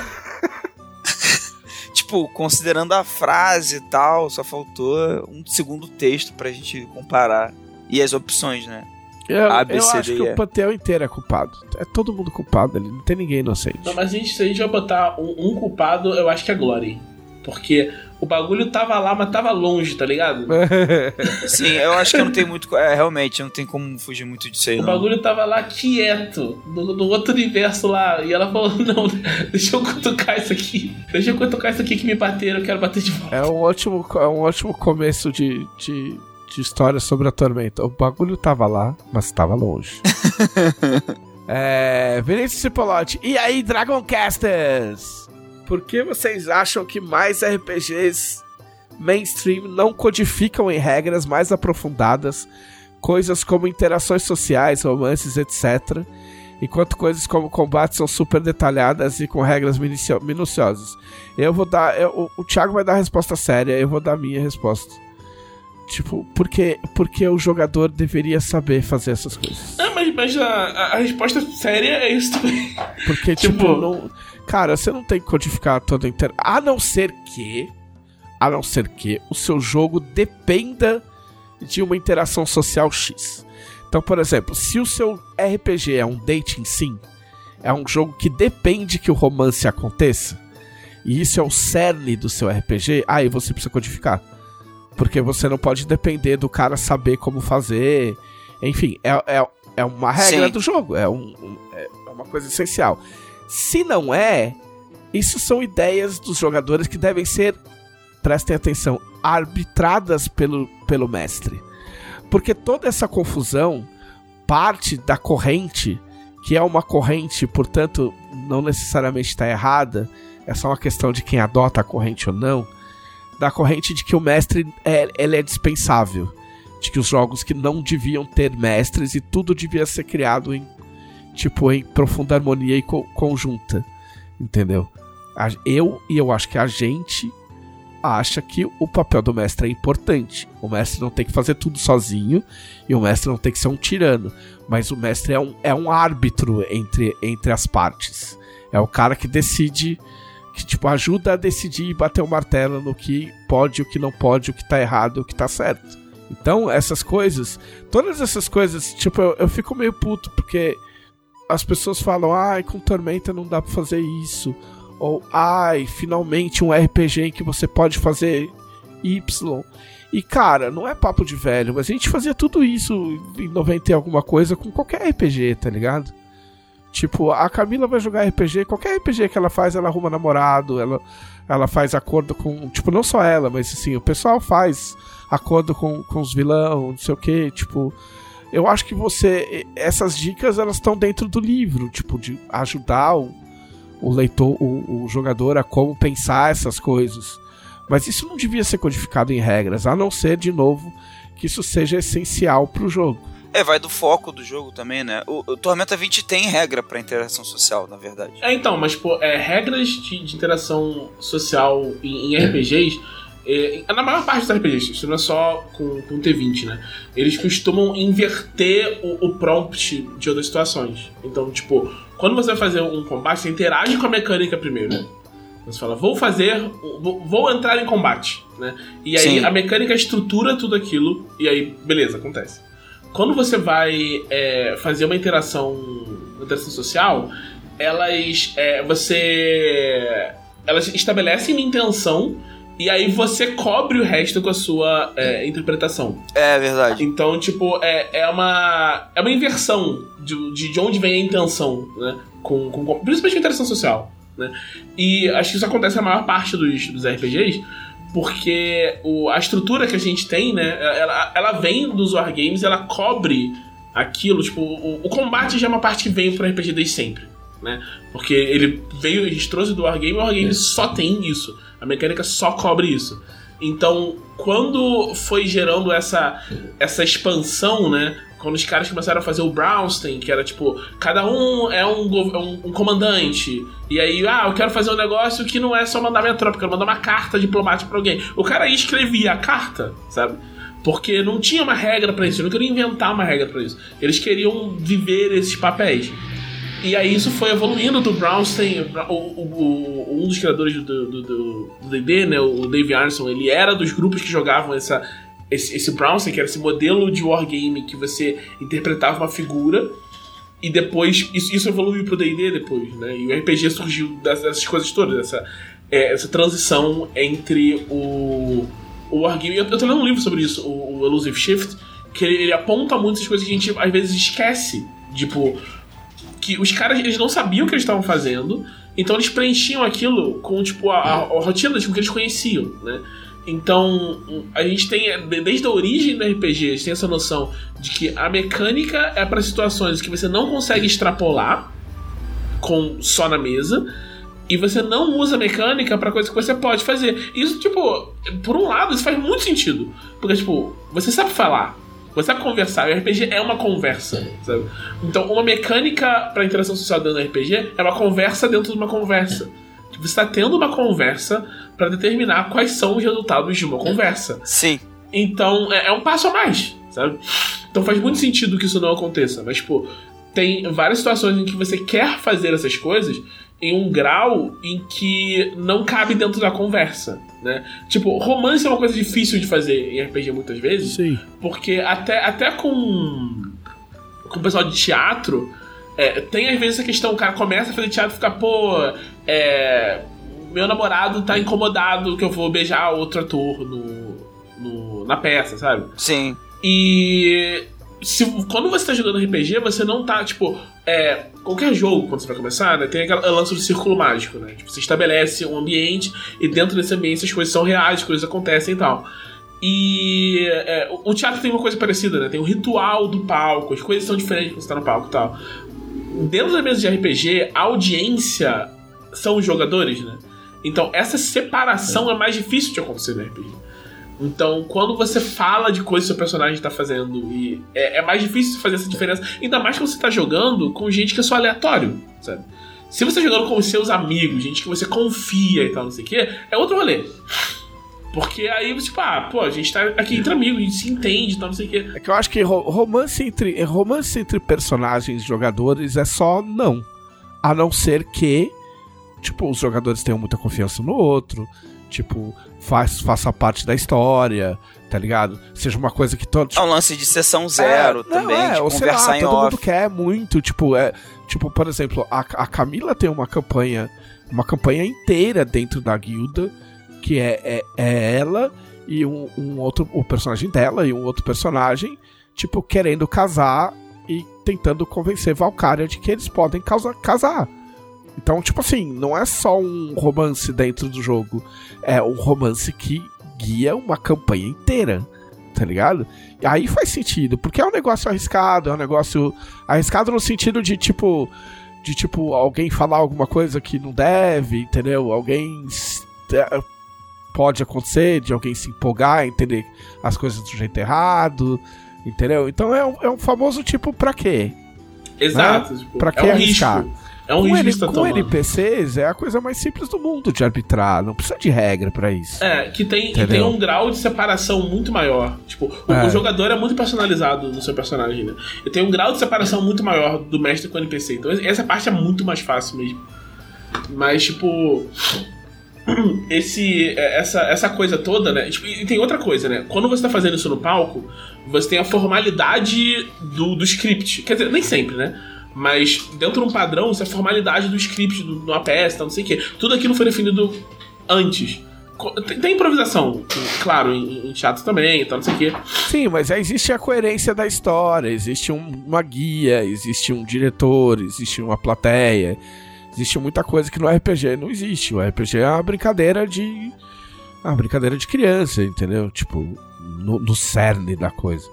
C: tipo, considerando a frase e tal, só faltou um segundo texto pra gente comparar. E as opções, né?
A: Eu,
C: A, B,
A: eu
C: C,
A: acho
C: D,
A: que
C: E.
A: o panteão inteiro é culpado. É todo mundo culpado ali, não tem ninguém inocente.
B: Não, mas a gente, se a gente vai botar um, um culpado, eu acho que é Glory. Porque o bagulho tava lá, mas tava longe, tá ligado?
C: Sim, eu acho que não tem muito. É, realmente, não tem como fugir muito disso aí,
B: O
C: não.
B: bagulho tava lá quieto, no, no outro universo lá. E ela falou: Não, deixa eu cutucar isso aqui. Deixa eu cutucar isso aqui que me bateram, eu quero bater de volta.
A: É um ótimo, é um ótimo começo de, de, de história sobre a tormenta. O bagulho tava lá, mas tava longe. é, Vinícius Cipolotti. E aí, Dragoncasters? Por que vocês acham que mais RPGs mainstream não codificam em regras mais aprofundadas coisas como interações sociais, romances, etc., enquanto coisas como combate são super detalhadas e com regras minucio- minuciosas? Eu vou dar. eu- o, o Thiago vai dar a resposta séria, eu vou dar a minha resposta. Tipo, porque, porque o jogador deveria saber fazer essas coisas.
B: Não, mas, mas a, a- resposta séria é isso também.
A: Porque, tipo,
B: Tipo-
A: não. Cara, você não tem que codificar toda a inter... A não ser que. A não ser que o seu jogo dependa de uma interação social X. Então, por exemplo, se o seu RPG é um dating sim, é um jogo que depende que o romance aconteça, e isso é o cerne do seu RPG, aí você precisa codificar. Porque você não pode depender do cara saber como fazer. Enfim, é, é, é uma regra
C: Sim.
A: do jogo, é, um, um- é uma coisa essencial. Se não é, isso são ideias dos jogadores que devem ser, prestem atenção, arbitradas pelo, pelo mestre. Porque toda essa confusão parte da corrente, que é uma corrente, portanto, não necessariamente está errada, é só uma questão de quem adota a corrente ou não, da corrente de que o mestre é, ele é dispensável. De que os jogos que não deviam ter mestres e tudo devia ser criado em tipo em profunda harmonia e co- conjunta. Entendeu? Eu e eu acho que a gente acha que o papel do mestre é importante. O mestre não tem que fazer tudo sozinho e o mestre não tem que ser um tirano. Mas o mestre é um, é um árbitro entre, entre as partes. É o cara que decide, que tipo, ajuda a decidir e bater o martelo no que pode, o que não pode, o que tá errado o que tá certo. Então, essas coisas, todas essas coisas, tipo, eu, eu fico meio puto porque as pessoas falam, ai, com Tormenta não dá pra fazer isso. Ou, ai, finalmente um RPG em que você pode fazer Y. E, cara, não é papo de velho, mas a gente fazia tudo isso em 90 e alguma coisa com qualquer RPG, tá ligado? Tipo, a Camila vai jogar RPG, qualquer RPG que ela faz, ela arruma namorado, ela, ela faz acordo com. Tipo, não só ela, mas assim, o pessoal faz acordo com, com os vilão, não sei o que, tipo. Eu acho que você. Essas dicas elas estão dentro do livro, tipo, de ajudar o, o leitor, o, o jogador a como pensar essas coisas. Mas isso não devia ser codificado em regras, a não ser, de novo, que isso seja essencial pro jogo.
C: É, vai do foco do jogo também, né? O, o Tormenta 20 tem regra pra interação social, na verdade.
B: É, então, mas, pô, é, regras de, de interação social em, em RPGs, é, na maior parte dos RPGs, isso não é só com, com T20, né? Eles costumam inverter o, o prompt de outras situações. Então, tipo, quando você vai fazer um combate, você interage com a mecânica primeiro, né? Você fala, vou fazer, vou, vou entrar em combate, né? E aí
C: Sim.
B: a mecânica estrutura tudo aquilo, e aí, beleza, acontece. Quando você vai é, fazer uma interação, uma interação social, elas, é, você, elas estabelecem uma intenção e aí você cobre o resto com a sua é, interpretação.
C: É verdade.
B: Então, tipo, é, é, uma, é uma inversão de, de, de onde vem a intenção, né? Com, com, com- principalmente com a interação social, né? E acho que isso acontece na maior parte dos, dos RPGs, porque o, a estrutura que a gente tem, né? Ela, ela vem dos wargames, ela cobre aquilo, tipo, o, o combate já é uma parte que vem pro RPG desde sempre, né? Porque ele veio, a gente trouxe do wargame, e o wargame só tem isso. A mecânica só cobre isso. Então, quando foi gerando essa, essa expansão, né? Quando os caras começaram a fazer o Brownstein, que era tipo, cada um é um, é um, um comandante. E aí, ah, eu quero fazer um negócio que não é só mandar minha tropa, eu quero mandar uma carta diplomática pra alguém. O cara aí escrevia a carta, sabe? Porque não tinha uma regra pra isso, eu não queria inventar uma regra pra isso. Eles queriam viver esses papéis. E aí isso foi evoluindo do Brownstein, o, o- o- um dos criadores do do- do do D&D, né, o Dave Arneson, ele era dos grupos que jogavam essa, esse, esse que era esse modelo de wargame que você interpretava uma figura e depois isso, isso evoluiu pro D&D depois, né, e o RPG surgiu dessas coisas todas, essa, é, essa transição entre o, o wargame, eu, eu tô lendo um livro sobre isso, o, o Elusive Shift, que ele, ele aponta muitas coisas que a gente às vezes esquece, tipo que os caras eles não sabiam o que eles estavam fazendo, então eles preenchiam aquilo com tipo a, a, a rotina tipo, que eles conheciam, né? Então a gente tem de- desde a origem do RPG a gente tem essa noção de que a mecânica é para situações que você não consegue extrapolar com só na mesa. E você não usa mecânica pra coisa que você pode fazer. Isso, tipo, por um lado, isso faz muito sentido. Porque, tipo, você sabe falar, você sabe conversar. O RPG é uma conversa, sabe? Então, uma mecânica pra interação social dentro do RPG é uma conversa dentro de uma conversa. Você está tendo uma conversa pra determinar quais são os resultados de uma conversa.
C: Sim.
B: Então, é, é um passo a mais, sabe? Então faz muito sentido que isso não aconteça. Mas, tipo, tem várias situações em que você quer fazer essas coisas em um grau em que não cabe dentro da conversa, né? Tipo, romance é uma coisa difícil de fazer em RPG muitas vezes,
A: Sim.
B: porque até, até com, com o pessoal de teatro, é, tem às vezes a questão, o cara começa a fazer teatro e fica, pô, é, meu namorado tá incomodado que eu vou beijar outro ator no, no, na peça, sabe?
C: Sim.
B: E se, quando você tá jogando RPG, você não tá, tipo, é, qualquer jogo, quando você vai começar, né, tem aquele lance do círculo mágico, né? Tipo, você estabelece um ambiente e dentro desse ambiente as coisas são reais, as coisas acontecem e tal. E é, o teatro tem uma coisa parecida, né? Tem o ritual do palco, as coisas são diferentes quando você tá no palco e tal. Dentro da mesa de RPG, a audiência são os jogadores, né? Então essa separação é mais difícil de acontecer no RPG. Então, quando você fala de coisas que seu personagem tá fazendo, e é, é mais difícil fazer essa diferença. Ainda mais quando você tá jogando com gente que é só aleatório, sabe? Se você tá jogando com os seus amigos, gente que você confia e tal, não sei o quê, é outro rolê. Porque aí você, tipo, ah, pô, a gente tá aqui entre amigos, a gente se entende e tal, não sei o quê.
A: É que eu acho que ro- romance entre, romance entre personagens e jogadores é só não. A não ser que, tipo, os jogadores tenham muita confiança no outro, tipo, faz, faça parte da história, tá ligado? Seja uma coisa que todos.
C: É um lance de sessão zero
A: É, não,
C: também,
A: é,
C: de
A: ou sei
C: conversar
A: lá,
C: em
A: todo
C: off.
A: mundo quer muito, tipo, é, tipo, por exemplo, a, a Camila tem uma campanha, uma campanha inteira dentro da guilda, que é, é, é ela e um, um outro, o personagem dela e um outro personagem, tipo, querendo casar e tentando convencer Valkyria de que eles podem causa- casar. Então, tipo assim, não é só um romance dentro do jogo, é um romance que guia uma campanha inteira, tá ligado? E aí faz sentido, porque é um negócio arriscado, é um negócio arriscado no sentido de tipo de tipo alguém falar alguma coisa que não deve, entendeu? Alguém é, pode acontecer de alguém se empolgar, entender as coisas do jeito errado, entendeu? Então é um, é um famoso tipo pra quê?
B: Exato. Tipo,
A: Pra que
B: é um
A: arriscar?
B: risco. É um
A: com
B: tá
A: com. NPCs é a coisa mais simples do mundo de arbitrar, não precisa de regra pra isso.
B: É, que tem, tem um grau de separação muito maior. Tipo, o,
A: É.
B: o jogador é muito personalizado no seu personagem, né? E tem um grau de separação muito maior do mestre com o NPC. Então essa parte é muito mais fácil mesmo. Mas, tipo. Esse, essa, essa coisa toda, né? Tipo, e tem outra coisa, né? Quando você tá fazendo isso no palco, você tem a formalidade do, do script. Quer dizer, nem sempre, né? Mas dentro de um padrão, isso é formalidade do script, do, uma peça, não sei o quê. Tudo aquilo foi definido antes. Tem, tem improvisação, claro, em, em teatro também, então não sei o quê.
A: Sim, mas aí existe a coerência da história, existe um- uma guia, existe um diretor, existe uma plateia, existe muita coisa que no RPG não existe. O RPG é uma brincadeira de. Uma brincadeira de criança, entendeu? Tipo, no, no cerne da coisa.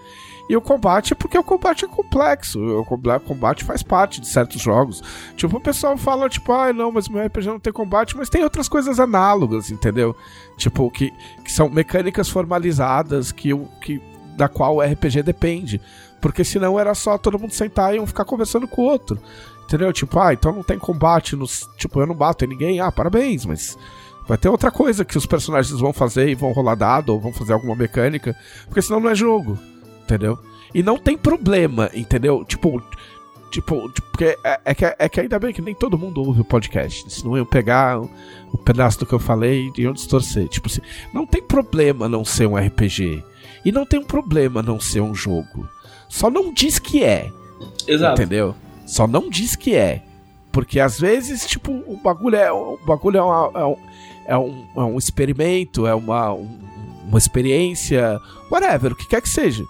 A: E o combate é porque o combate é complexo. O comba- combate faz parte de certos jogos. Tipo, o pessoal fala, tipo, ah, não, mas meu RPG não tem combate, mas tem outras coisas análogas, entendeu? Tipo, que, que são mecânicas formalizadas que, que da qual o RPG depende. Porque senão era só todo mundo sentar e um ficar conversando com o outro. Entendeu? Tipo, ah, então não tem combate nos. Tipo, eu não bato em ninguém. Ah, parabéns, mas. Vai ter outra coisa que os personagens vão fazer e vão rolar dado ou vão fazer alguma mecânica. Porque senão não é jogo. Entendeu? E não tem problema, entendeu? Tipo. Tipo, tipo, porque é, é que, é que ainda bem que nem todo mundo ouve o podcast. Senão eu pegar o, o pedaço do que eu falei e iam distorcer. Tipo assim, não tem problema não ser um RPG. E não tem um problema não ser um jogo. Só não diz que é.
B: Exato.
A: Entendeu? Só não diz que é. Porque às vezes, tipo, o bagulho é, o bagulho é, uma- é um, é, um, é um experimento, é uma, um- uma experiência, whatever, o que quer que seja.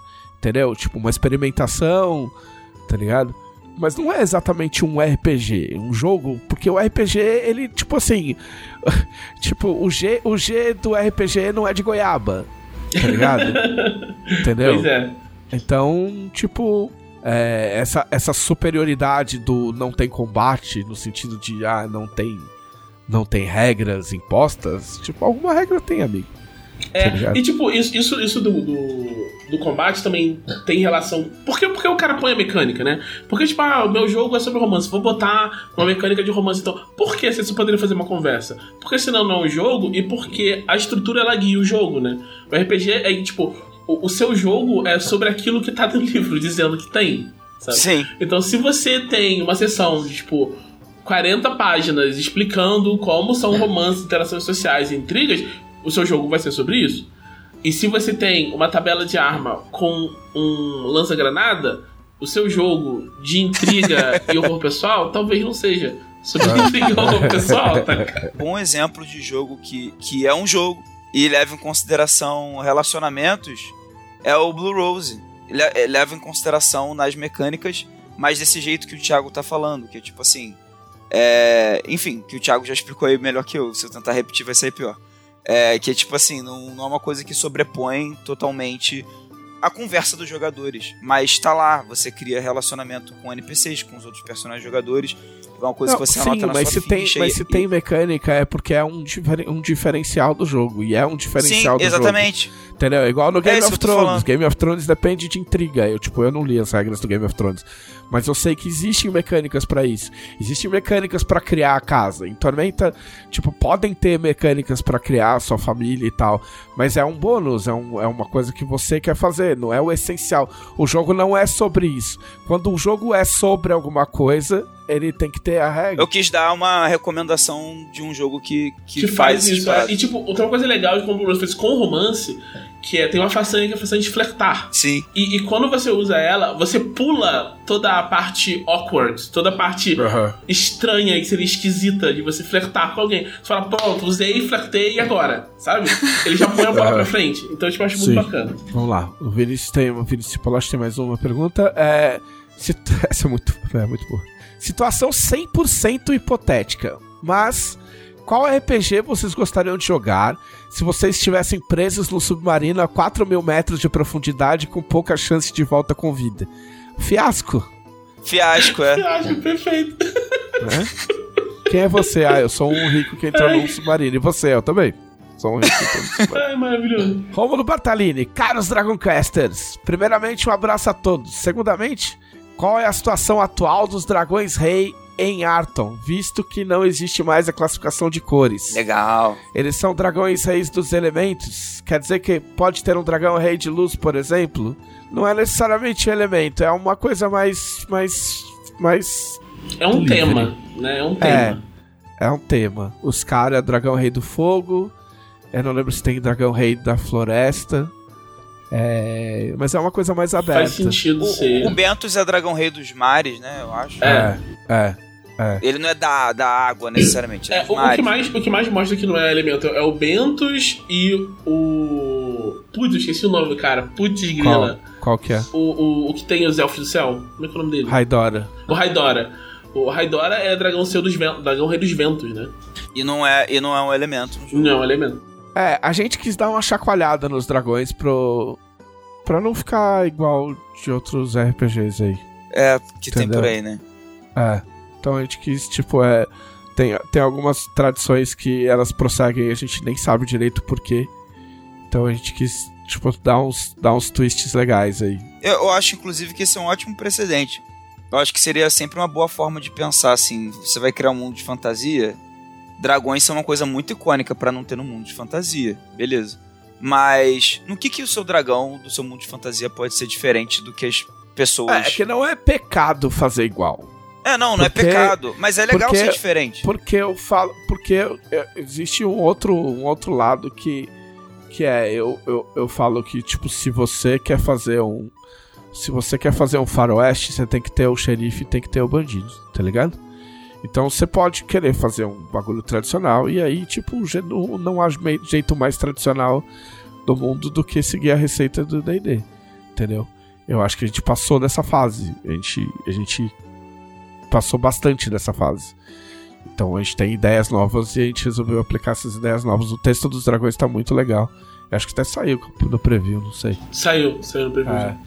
A: Entendeu? Tipo, uma experimentação, tá ligado? Mas não é exatamente um RPG, um jogo, porque o RPG, ele, tipo assim. tipo, o G, o G do RPG não é de goiaba, tá ligado? Entendeu?
B: Pois é.
A: Então, tipo, é, essa, essa superioridade do não tem combate, no sentido de, ah, não tem, não tem regras impostas, tipo, alguma regra tem, amigo. Tá
B: É,
A: ligado?
B: e tipo, isso, isso, isso do, do, do combate também tem relação. Por que, porque o cara põe a mecânica, né? Porque, tipo, ah, o meu jogo é sobre romance, vou botar uma mecânica de romance, então. Por que você poderia fazer uma conversa? Porque senão não é um jogo e porque a estrutura ela guia o jogo, né? O RPG é tipo, o, o seu jogo é sobre aquilo que tá no livro, dizendo que tem. Sabe?
C: Sim.
B: Então, se você tem uma sessão de, tipo, 40 páginas explicando como são romances, interações sociais e intrigas, o seu jogo vai ser sobre isso. E se você tem uma tabela de arma com um lança-granada, o seu jogo de intriga e horror pessoal talvez não seja sobre intriga e horror pessoal, tá?
C: Bom exemplo de jogo que, que é um jogo e leva em consideração relacionamentos é o Blue Rose. Ele leva em consideração nas mecânicas, mas desse jeito que o Thiago tá falando, que é tipo assim. É, enfim, que o Thiago já explicou aí melhor que eu. Se eu tentar repetir, vai sair pior. É, que é tipo assim, não, não é uma coisa que sobrepõe totalmente a conversa dos jogadores. Mas tá lá, você cria relacionamento com NPCs, com os outros personagens jogadores. É uma coisa não, que você
A: sim,
C: anota na
A: mas
C: sua
A: se tem. Mas
C: e,
A: se tem mecânica é porque é um, um diferencial do jogo. E é um diferencial
C: sim,
A: do
C: exatamente.
A: jogo. Entendeu? Igual no Game
C: É
A: of Thrones.
C: falando.
A: Game of Thrones depende de intriga. Eu, tipo, eu não li as regras do Game of Thrones. Mas eu sei que existem mecânicas pra isso. Existem mecânicas pra criar a casa. Em Tormenta, tipo, podem ter mecânicas pra criar a sua família e tal. Mas é um bônus, é, um- é uma coisa que você quer fazer, não é o essencial. O jogo não é sobre isso. Quando o jogo é sobre alguma coisa, ele tem que ter a regra.
C: Eu quis dar uma recomendação de um jogo que, que,
B: que faz
C: essas
B: isso. é. E tipo, outra coisa legal de como o Rose fez com romance, que é tem uma façanha que é a façanha de flertar.
C: Sim.
B: E, e quando você usa ela, você pula toda a parte awkward, toda a parte
A: Aham.
B: estranha que seria esquisita de você flertar com alguém. Você fala, pronto, usei, flertei e agora? Sabe? Ele já põe a bola
A: Aham.
B: pra frente. Então, tipo, eu acho
A: Sim.
B: muito bacana.
A: Vamos lá. O Vinícius tem, o Vinícius Polache tem mais uma pergunta. É, sit- Essa é muito, é muito boa. Situação 100% hipotética. Mas qual RPG vocês gostariam de jogar se vocês estivessem presos no submarino a 4 mil metros de profundidade com pouca chance de volta com vida? Fiasco,
C: Fiasco, é.
B: Acho perfeito.
A: né? Quem é você? Ah, eu sou um rico que entrou num submarino. E você? Eu também. Sou um rico que entrou num submarino.
B: Ai, maravilhoso.
A: Rômulo Bartalini, caros Dragoncasters, primeiramente um abraço a todos. Segundamente, qual é a situação atual dos Dragões Rei em Arton, visto que não existe mais a classificação de cores?
C: Legal.
A: Eles são dragões reis dos elementos? Quer dizer que pode ter um dragão rei de luz, por exemplo? Não é necessariamente um elemento, é uma coisa mais. mais. mais.
B: É um
A: Livre.
B: tema, né? É um
A: É.
B: tema.
A: É um tema. Os caras é dragão rei do fogo. Eu não lembro se tem dragão rei da floresta. É, mas é uma coisa mais aberta.
B: Faz sentido ser.
C: O, o Bentos é dragão rei dos mares, né? Eu acho.
B: É.
A: É, é.
C: Ele não é da, da água necessariamente, é,
B: É, o, o
C: mares.
B: que mais, o que mais mostra que não é elemento é o Bentos e o. Putz, eu esqueci o nome do cara. Putz,
A: Qual,
B: grila.
A: qual que é?
B: O, o, o que tem os elfos do céu. Como é que é o nome dele?
A: Raidora.
B: O Raidora. O Raidora é dragão seu dos ventos, dragão rei dos ventos, né?
C: E não é, e não é um elemento no jogo.
B: Não, é um elemento.
A: É, a gente quis dar uma chacoalhada nos dragões pro. pra não ficar igual de outros RPGs aí.
C: É, que tem
A: Entendeu?
C: por aí, né?
A: É. Então a gente quis, tipo, é. Tem, tem algumas tradições que elas prosseguem e a gente nem sabe direito por quê. Então a gente quis, tipo, dar uns, dar uns twists legais aí.
C: Eu, eu acho, inclusive, que esse é um ótimo precedente. Eu acho que seria sempre uma boa forma de pensar assim: você vai criar um mundo de fantasia. Dragões são uma coisa muito icônica pra não ter no mundo de fantasia, beleza. Mas no que, que o seu dragão do seu mundo de fantasia pode ser diferente do que as pessoas.
A: É, é que não é pecado fazer igual.
C: É, não, não
A: Porque-
C: é pecado. Mas é legal
A: porque-
C: ser diferente.
A: Porque eu falo. Porque eu- eu- existe um outro, um outro lado que. Que é, eu, eu, eu falo que, tipo, se você quer fazer um. Se você quer fazer um faroeste, você tem que ter o xerife e tem que ter o bandido, tá ligado? Então você pode querer fazer um bagulho tradicional e aí, tipo, não, não há jeito mais tradicional do mundo do que seguir a receita do DD, entendeu? Eu acho que a gente passou dessa fase. A gente, a gente passou bastante dessa fase. Então a gente tem ideias novas e a gente resolveu aplicar essas ideias novas. O texto dos dragões tá muito legal. Eu acho que até saiu no preview, não sei.
B: Saiu, saiu no preview.
A: É,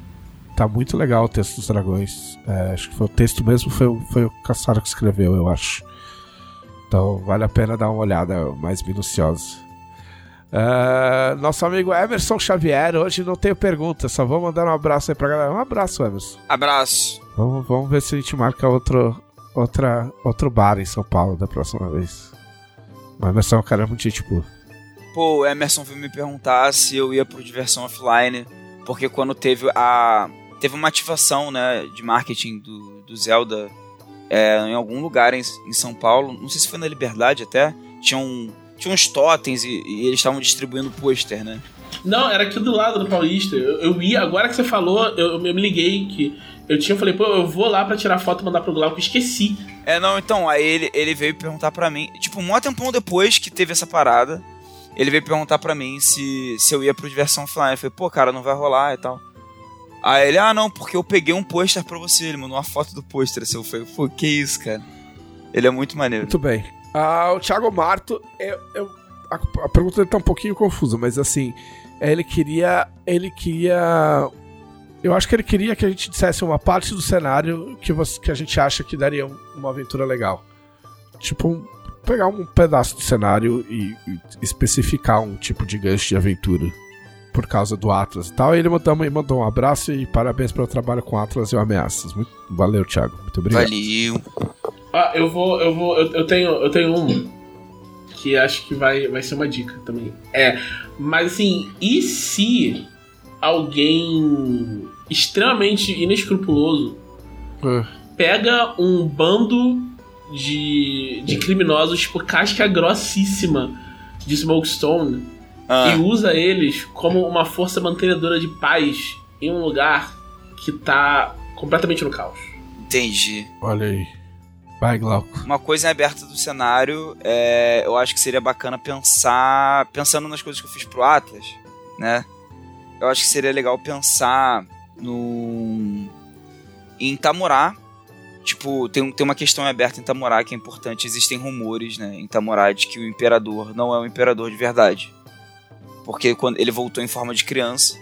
A: tá muito legal o texto dos dragões. É, acho que foi o texto mesmo, foi, o- foi o Caçaro que escreveu, eu acho. Então vale a pena dar uma olhada mais minuciosa. É, nosso amigo Emerson Xavier, hoje não tenho pergunta, só vou mandar um abraço aí pra galera. Um abraço, Emerson.
C: Abraço.
A: Vamos, vamos ver se a gente marca outro, outra, outro bar em São Paulo da próxima vez. O Emerson é um cara muito gente boa.
C: Pô, o Emerson veio me perguntar se eu ia pro Diversão Offline, porque quando teve a. Teve uma ativação, né, de marketing do, do Zelda é, em algum lugar em, em, São Paulo, não sei se foi na Liberdade até, tinha, um, tinha uns totens e, e eles estavam distribuindo pôster, né?
B: Não, era aqui do lado do Paulista. Eu, eu ia, agora que você falou, eu, eu me liguei que eu tinha, falei, pô, eu vou lá pra tirar foto e mandar pro Glauco, esqueci.
C: É, não, então, aí ele, ele veio perguntar pra mim, tipo, um tempão depois que teve essa parada, ele veio perguntar pra mim se, se eu ia pro Diversão Offline. Eu falei, pô, cara, não vai rolar e tal. Aí ele, ah, não, porque eu peguei um pôster pra você. Ele mandou uma foto do pôster. Assim, eu falei, pô, que isso, cara. Ele é muito maneiro.
A: Muito bem. Ah, o Thiago Marto, eu, eu, a, a pergunta dele tá um pouquinho confusa, mas assim, ele queria. Ele queria. Eu acho que ele queria que a gente dissesse uma parte do cenário que, você, que a gente acha que daria uma aventura legal. Tipo, pegar um pedaço do cenário e, e especificar um tipo de gancho de aventura por causa do Atlas e tal. E ele mandou, mandou um abraço e parabéns pelo trabalho com Atlas e o Ameaças. Muito, valeu, Thiago. Muito obrigado.
C: Valeu.
B: Ah, eu vou, eu vou, eu, eu tenho, eu tenho um que acho que vai, vai ser uma dica também. É, mas assim, e se alguém extremamente inescrupuloso uh. pega um bando de, de criminosos, tipo, casca grossíssima de Smokestone ah. e usa eles como uma força mantenedora de paz em um lugar que tá completamente no caos.
C: Entendi.
A: Olha aí. Vai, Glauco.
C: Uma coisa em aberta do cenário, é, eu acho que seria bacana pensar. Pensando nas coisas que eu fiz pro Atlas, né? Eu acho que seria legal pensar no. Em Tamurá. Tipo, tem, tem uma questão aberta em Tamurá que é importante. Existem rumores, né, em Tamurá de que o imperador não é um imperador de verdade. Porque quando ele voltou em forma de criança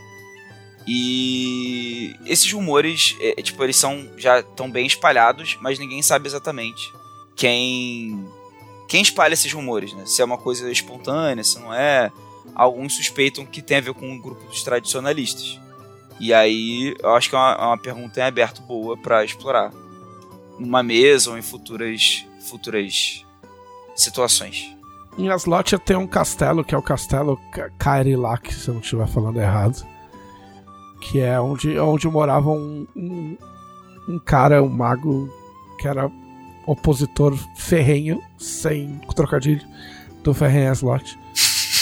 C: e esses rumores, é, tipo, eles são já tão bem espalhados, mas ninguém sabe exatamente quem quem espalha esses rumores, né? Se é uma coisa espontânea, se não é. Alguns suspeitam que tem a ver com um grupo dos tradicionalistas. E aí, eu acho que é uma, é uma pergunta em aberto boa para explorar numa mesa ou em futuras futuras situações.
A: Em Aslotia tem um castelo que é o castelo Kairilac, se eu não estiver falando errado que é onde, onde morava um, um, um cara, um mago, que era opositor ferrenho, sem trocadilho, do Ferrenho Slot.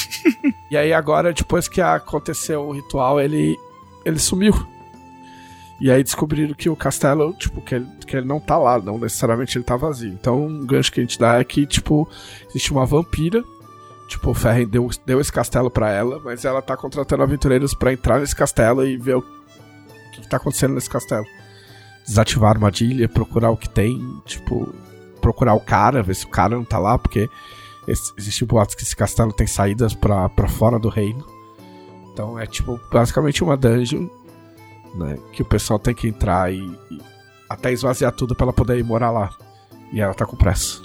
A: e aí agora, depois que aconteceu o ritual, ele, ele sumiu. E aí descobriram que o castelo, tipo, que ele, que ele não tá lá, não necessariamente ele tá vazio. Então, um gancho que a gente dá é que, tipo, existe uma vampira Tipo, o Ferren deu, deu esse castelo para ela, mas ela tá contratando aventureiros para entrar nesse castelo e ver o que, que tá acontecendo nesse castelo. Desativar a armadilha, procurar o que tem, tipo, procurar o cara, ver se o cara não tá lá, porque existe boatos que esse castelo tem saídas para fora do reino. Então é tipo, basicamente uma dungeon, né? Que o pessoal tem que entrar e, e até esvaziar tudo para ela poder ir morar lá. E ela tá com pressa.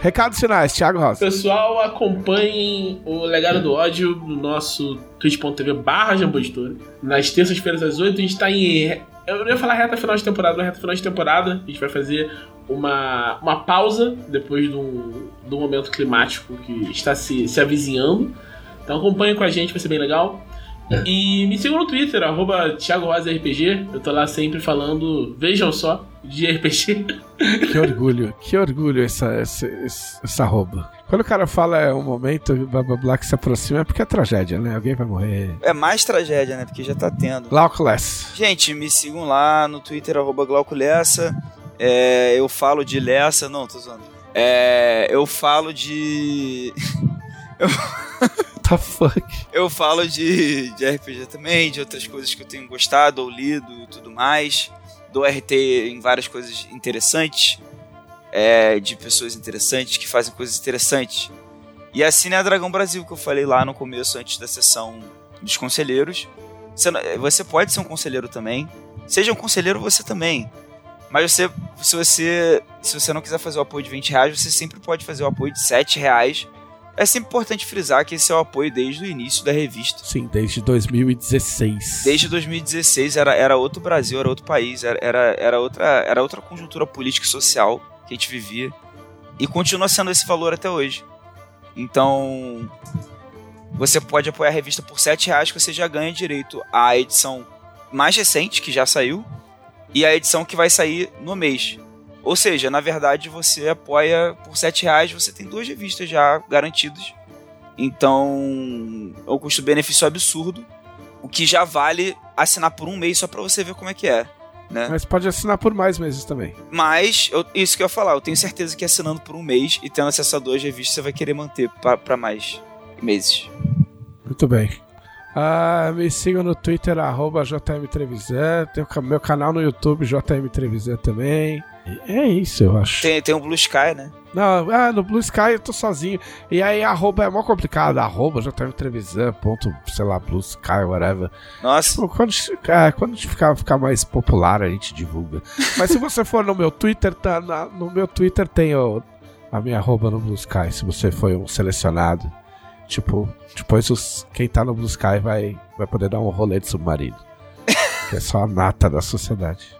A: Recados finais, Thiago Rosa.
B: Pessoal, acompanhem o Legado do Ódio no nosso twitch.tv barra. Nas terças-feiras às 8 a gente tá em... Eu ia falar reta final de temporada, mas reta final de temporada a gente vai fazer uma, uma pausa depois do, do momento climático que está se, se avizinhando. Então acompanhem com a gente, vai ser bem legal. É. E me sigam no Twitter, arroba Thiago Rosa RPG. Eu tô lá sempre falando, vejam só, de RPG.
A: Que orgulho, que orgulho essa, essa, essa arroba. Quando o cara fala é um momento, blá blá blá, que se aproxima, é porque é tragédia, né? Alguém vai morrer.
C: É mais tragédia, né? Porque já tá tendo.
A: Glauculessa.
C: Gente, me sigam lá no Twitter, arroba Glauculessa. É, eu falo de Lessa. Não, tô zoando. É, eu falo de.
A: eu... the fuck?
C: Eu falo de, de RPG também, de outras coisas que eu tenho gostado ou lido e tudo mais. Do RT em várias coisas interessantes, é, de pessoas interessantes que fazem coisas interessantes. E assim é a Dragão Brasil, que eu falei lá no começo, antes da sessão dos conselheiros. Você, você pode ser um conselheiro também. Seja um conselheiro você também. Mas você, se você se você não quiser fazer o apoio de 20 reais, você sempre pode fazer o apoio de 7 reais é sempre importante frisar que esse é o apoio desde o início da revista.
A: Sim, desde 2016.
C: Desde 2016 era, era outro Brasil, era outro país, era, era, era, outra, era outra conjuntura política e social que a gente vivia. E continua sendo esse valor até hoje. Então, você pode apoiar a revista por R$ reais que você já ganha direito à edição mais recente, que já saiu, e a edição que vai sair no mês. Ou seja, na verdade, você apoia por 7 reais, você tem duas revistas já garantidas. Então, é um custo-benefício absurdo, o que já vale assinar por um mês só para você ver como é que é. Né?
A: Mas pode assinar por mais meses também.
C: Mas, eu, isso que eu ia falar, eu tenho certeza que assinando por um mês e tendo acesso a duas revistas, você vai querer manter para mais meses.
A: Muito bem. Ah, me sigam no Twitter, arroba JM Trevisan. Tem o meu canal no YouTube, JM Trevisan também. É isso, eu acho.
C: Tem, tem o Blue Sky, né?
A: Não, ah, no Blue Sky eu tô sozinho. E aí, arroba é mó complicado. Arroba JM Trevisan, ponto, sei lá, Blue Sky, whatever.
C: Nossa.
A: Tipo, quando, é, quando ficar, ficar mais popular, a gente divulga. Mas se você for no meu Twitter, tá, na, no meu Twitter tem o, a minha arroba no Blue Sky, se você foi um selecionado. Tipo, depois os, quem tá no Blue Sky vai, vai poder dar um rolê de submarino. que é só a nata da sociedade.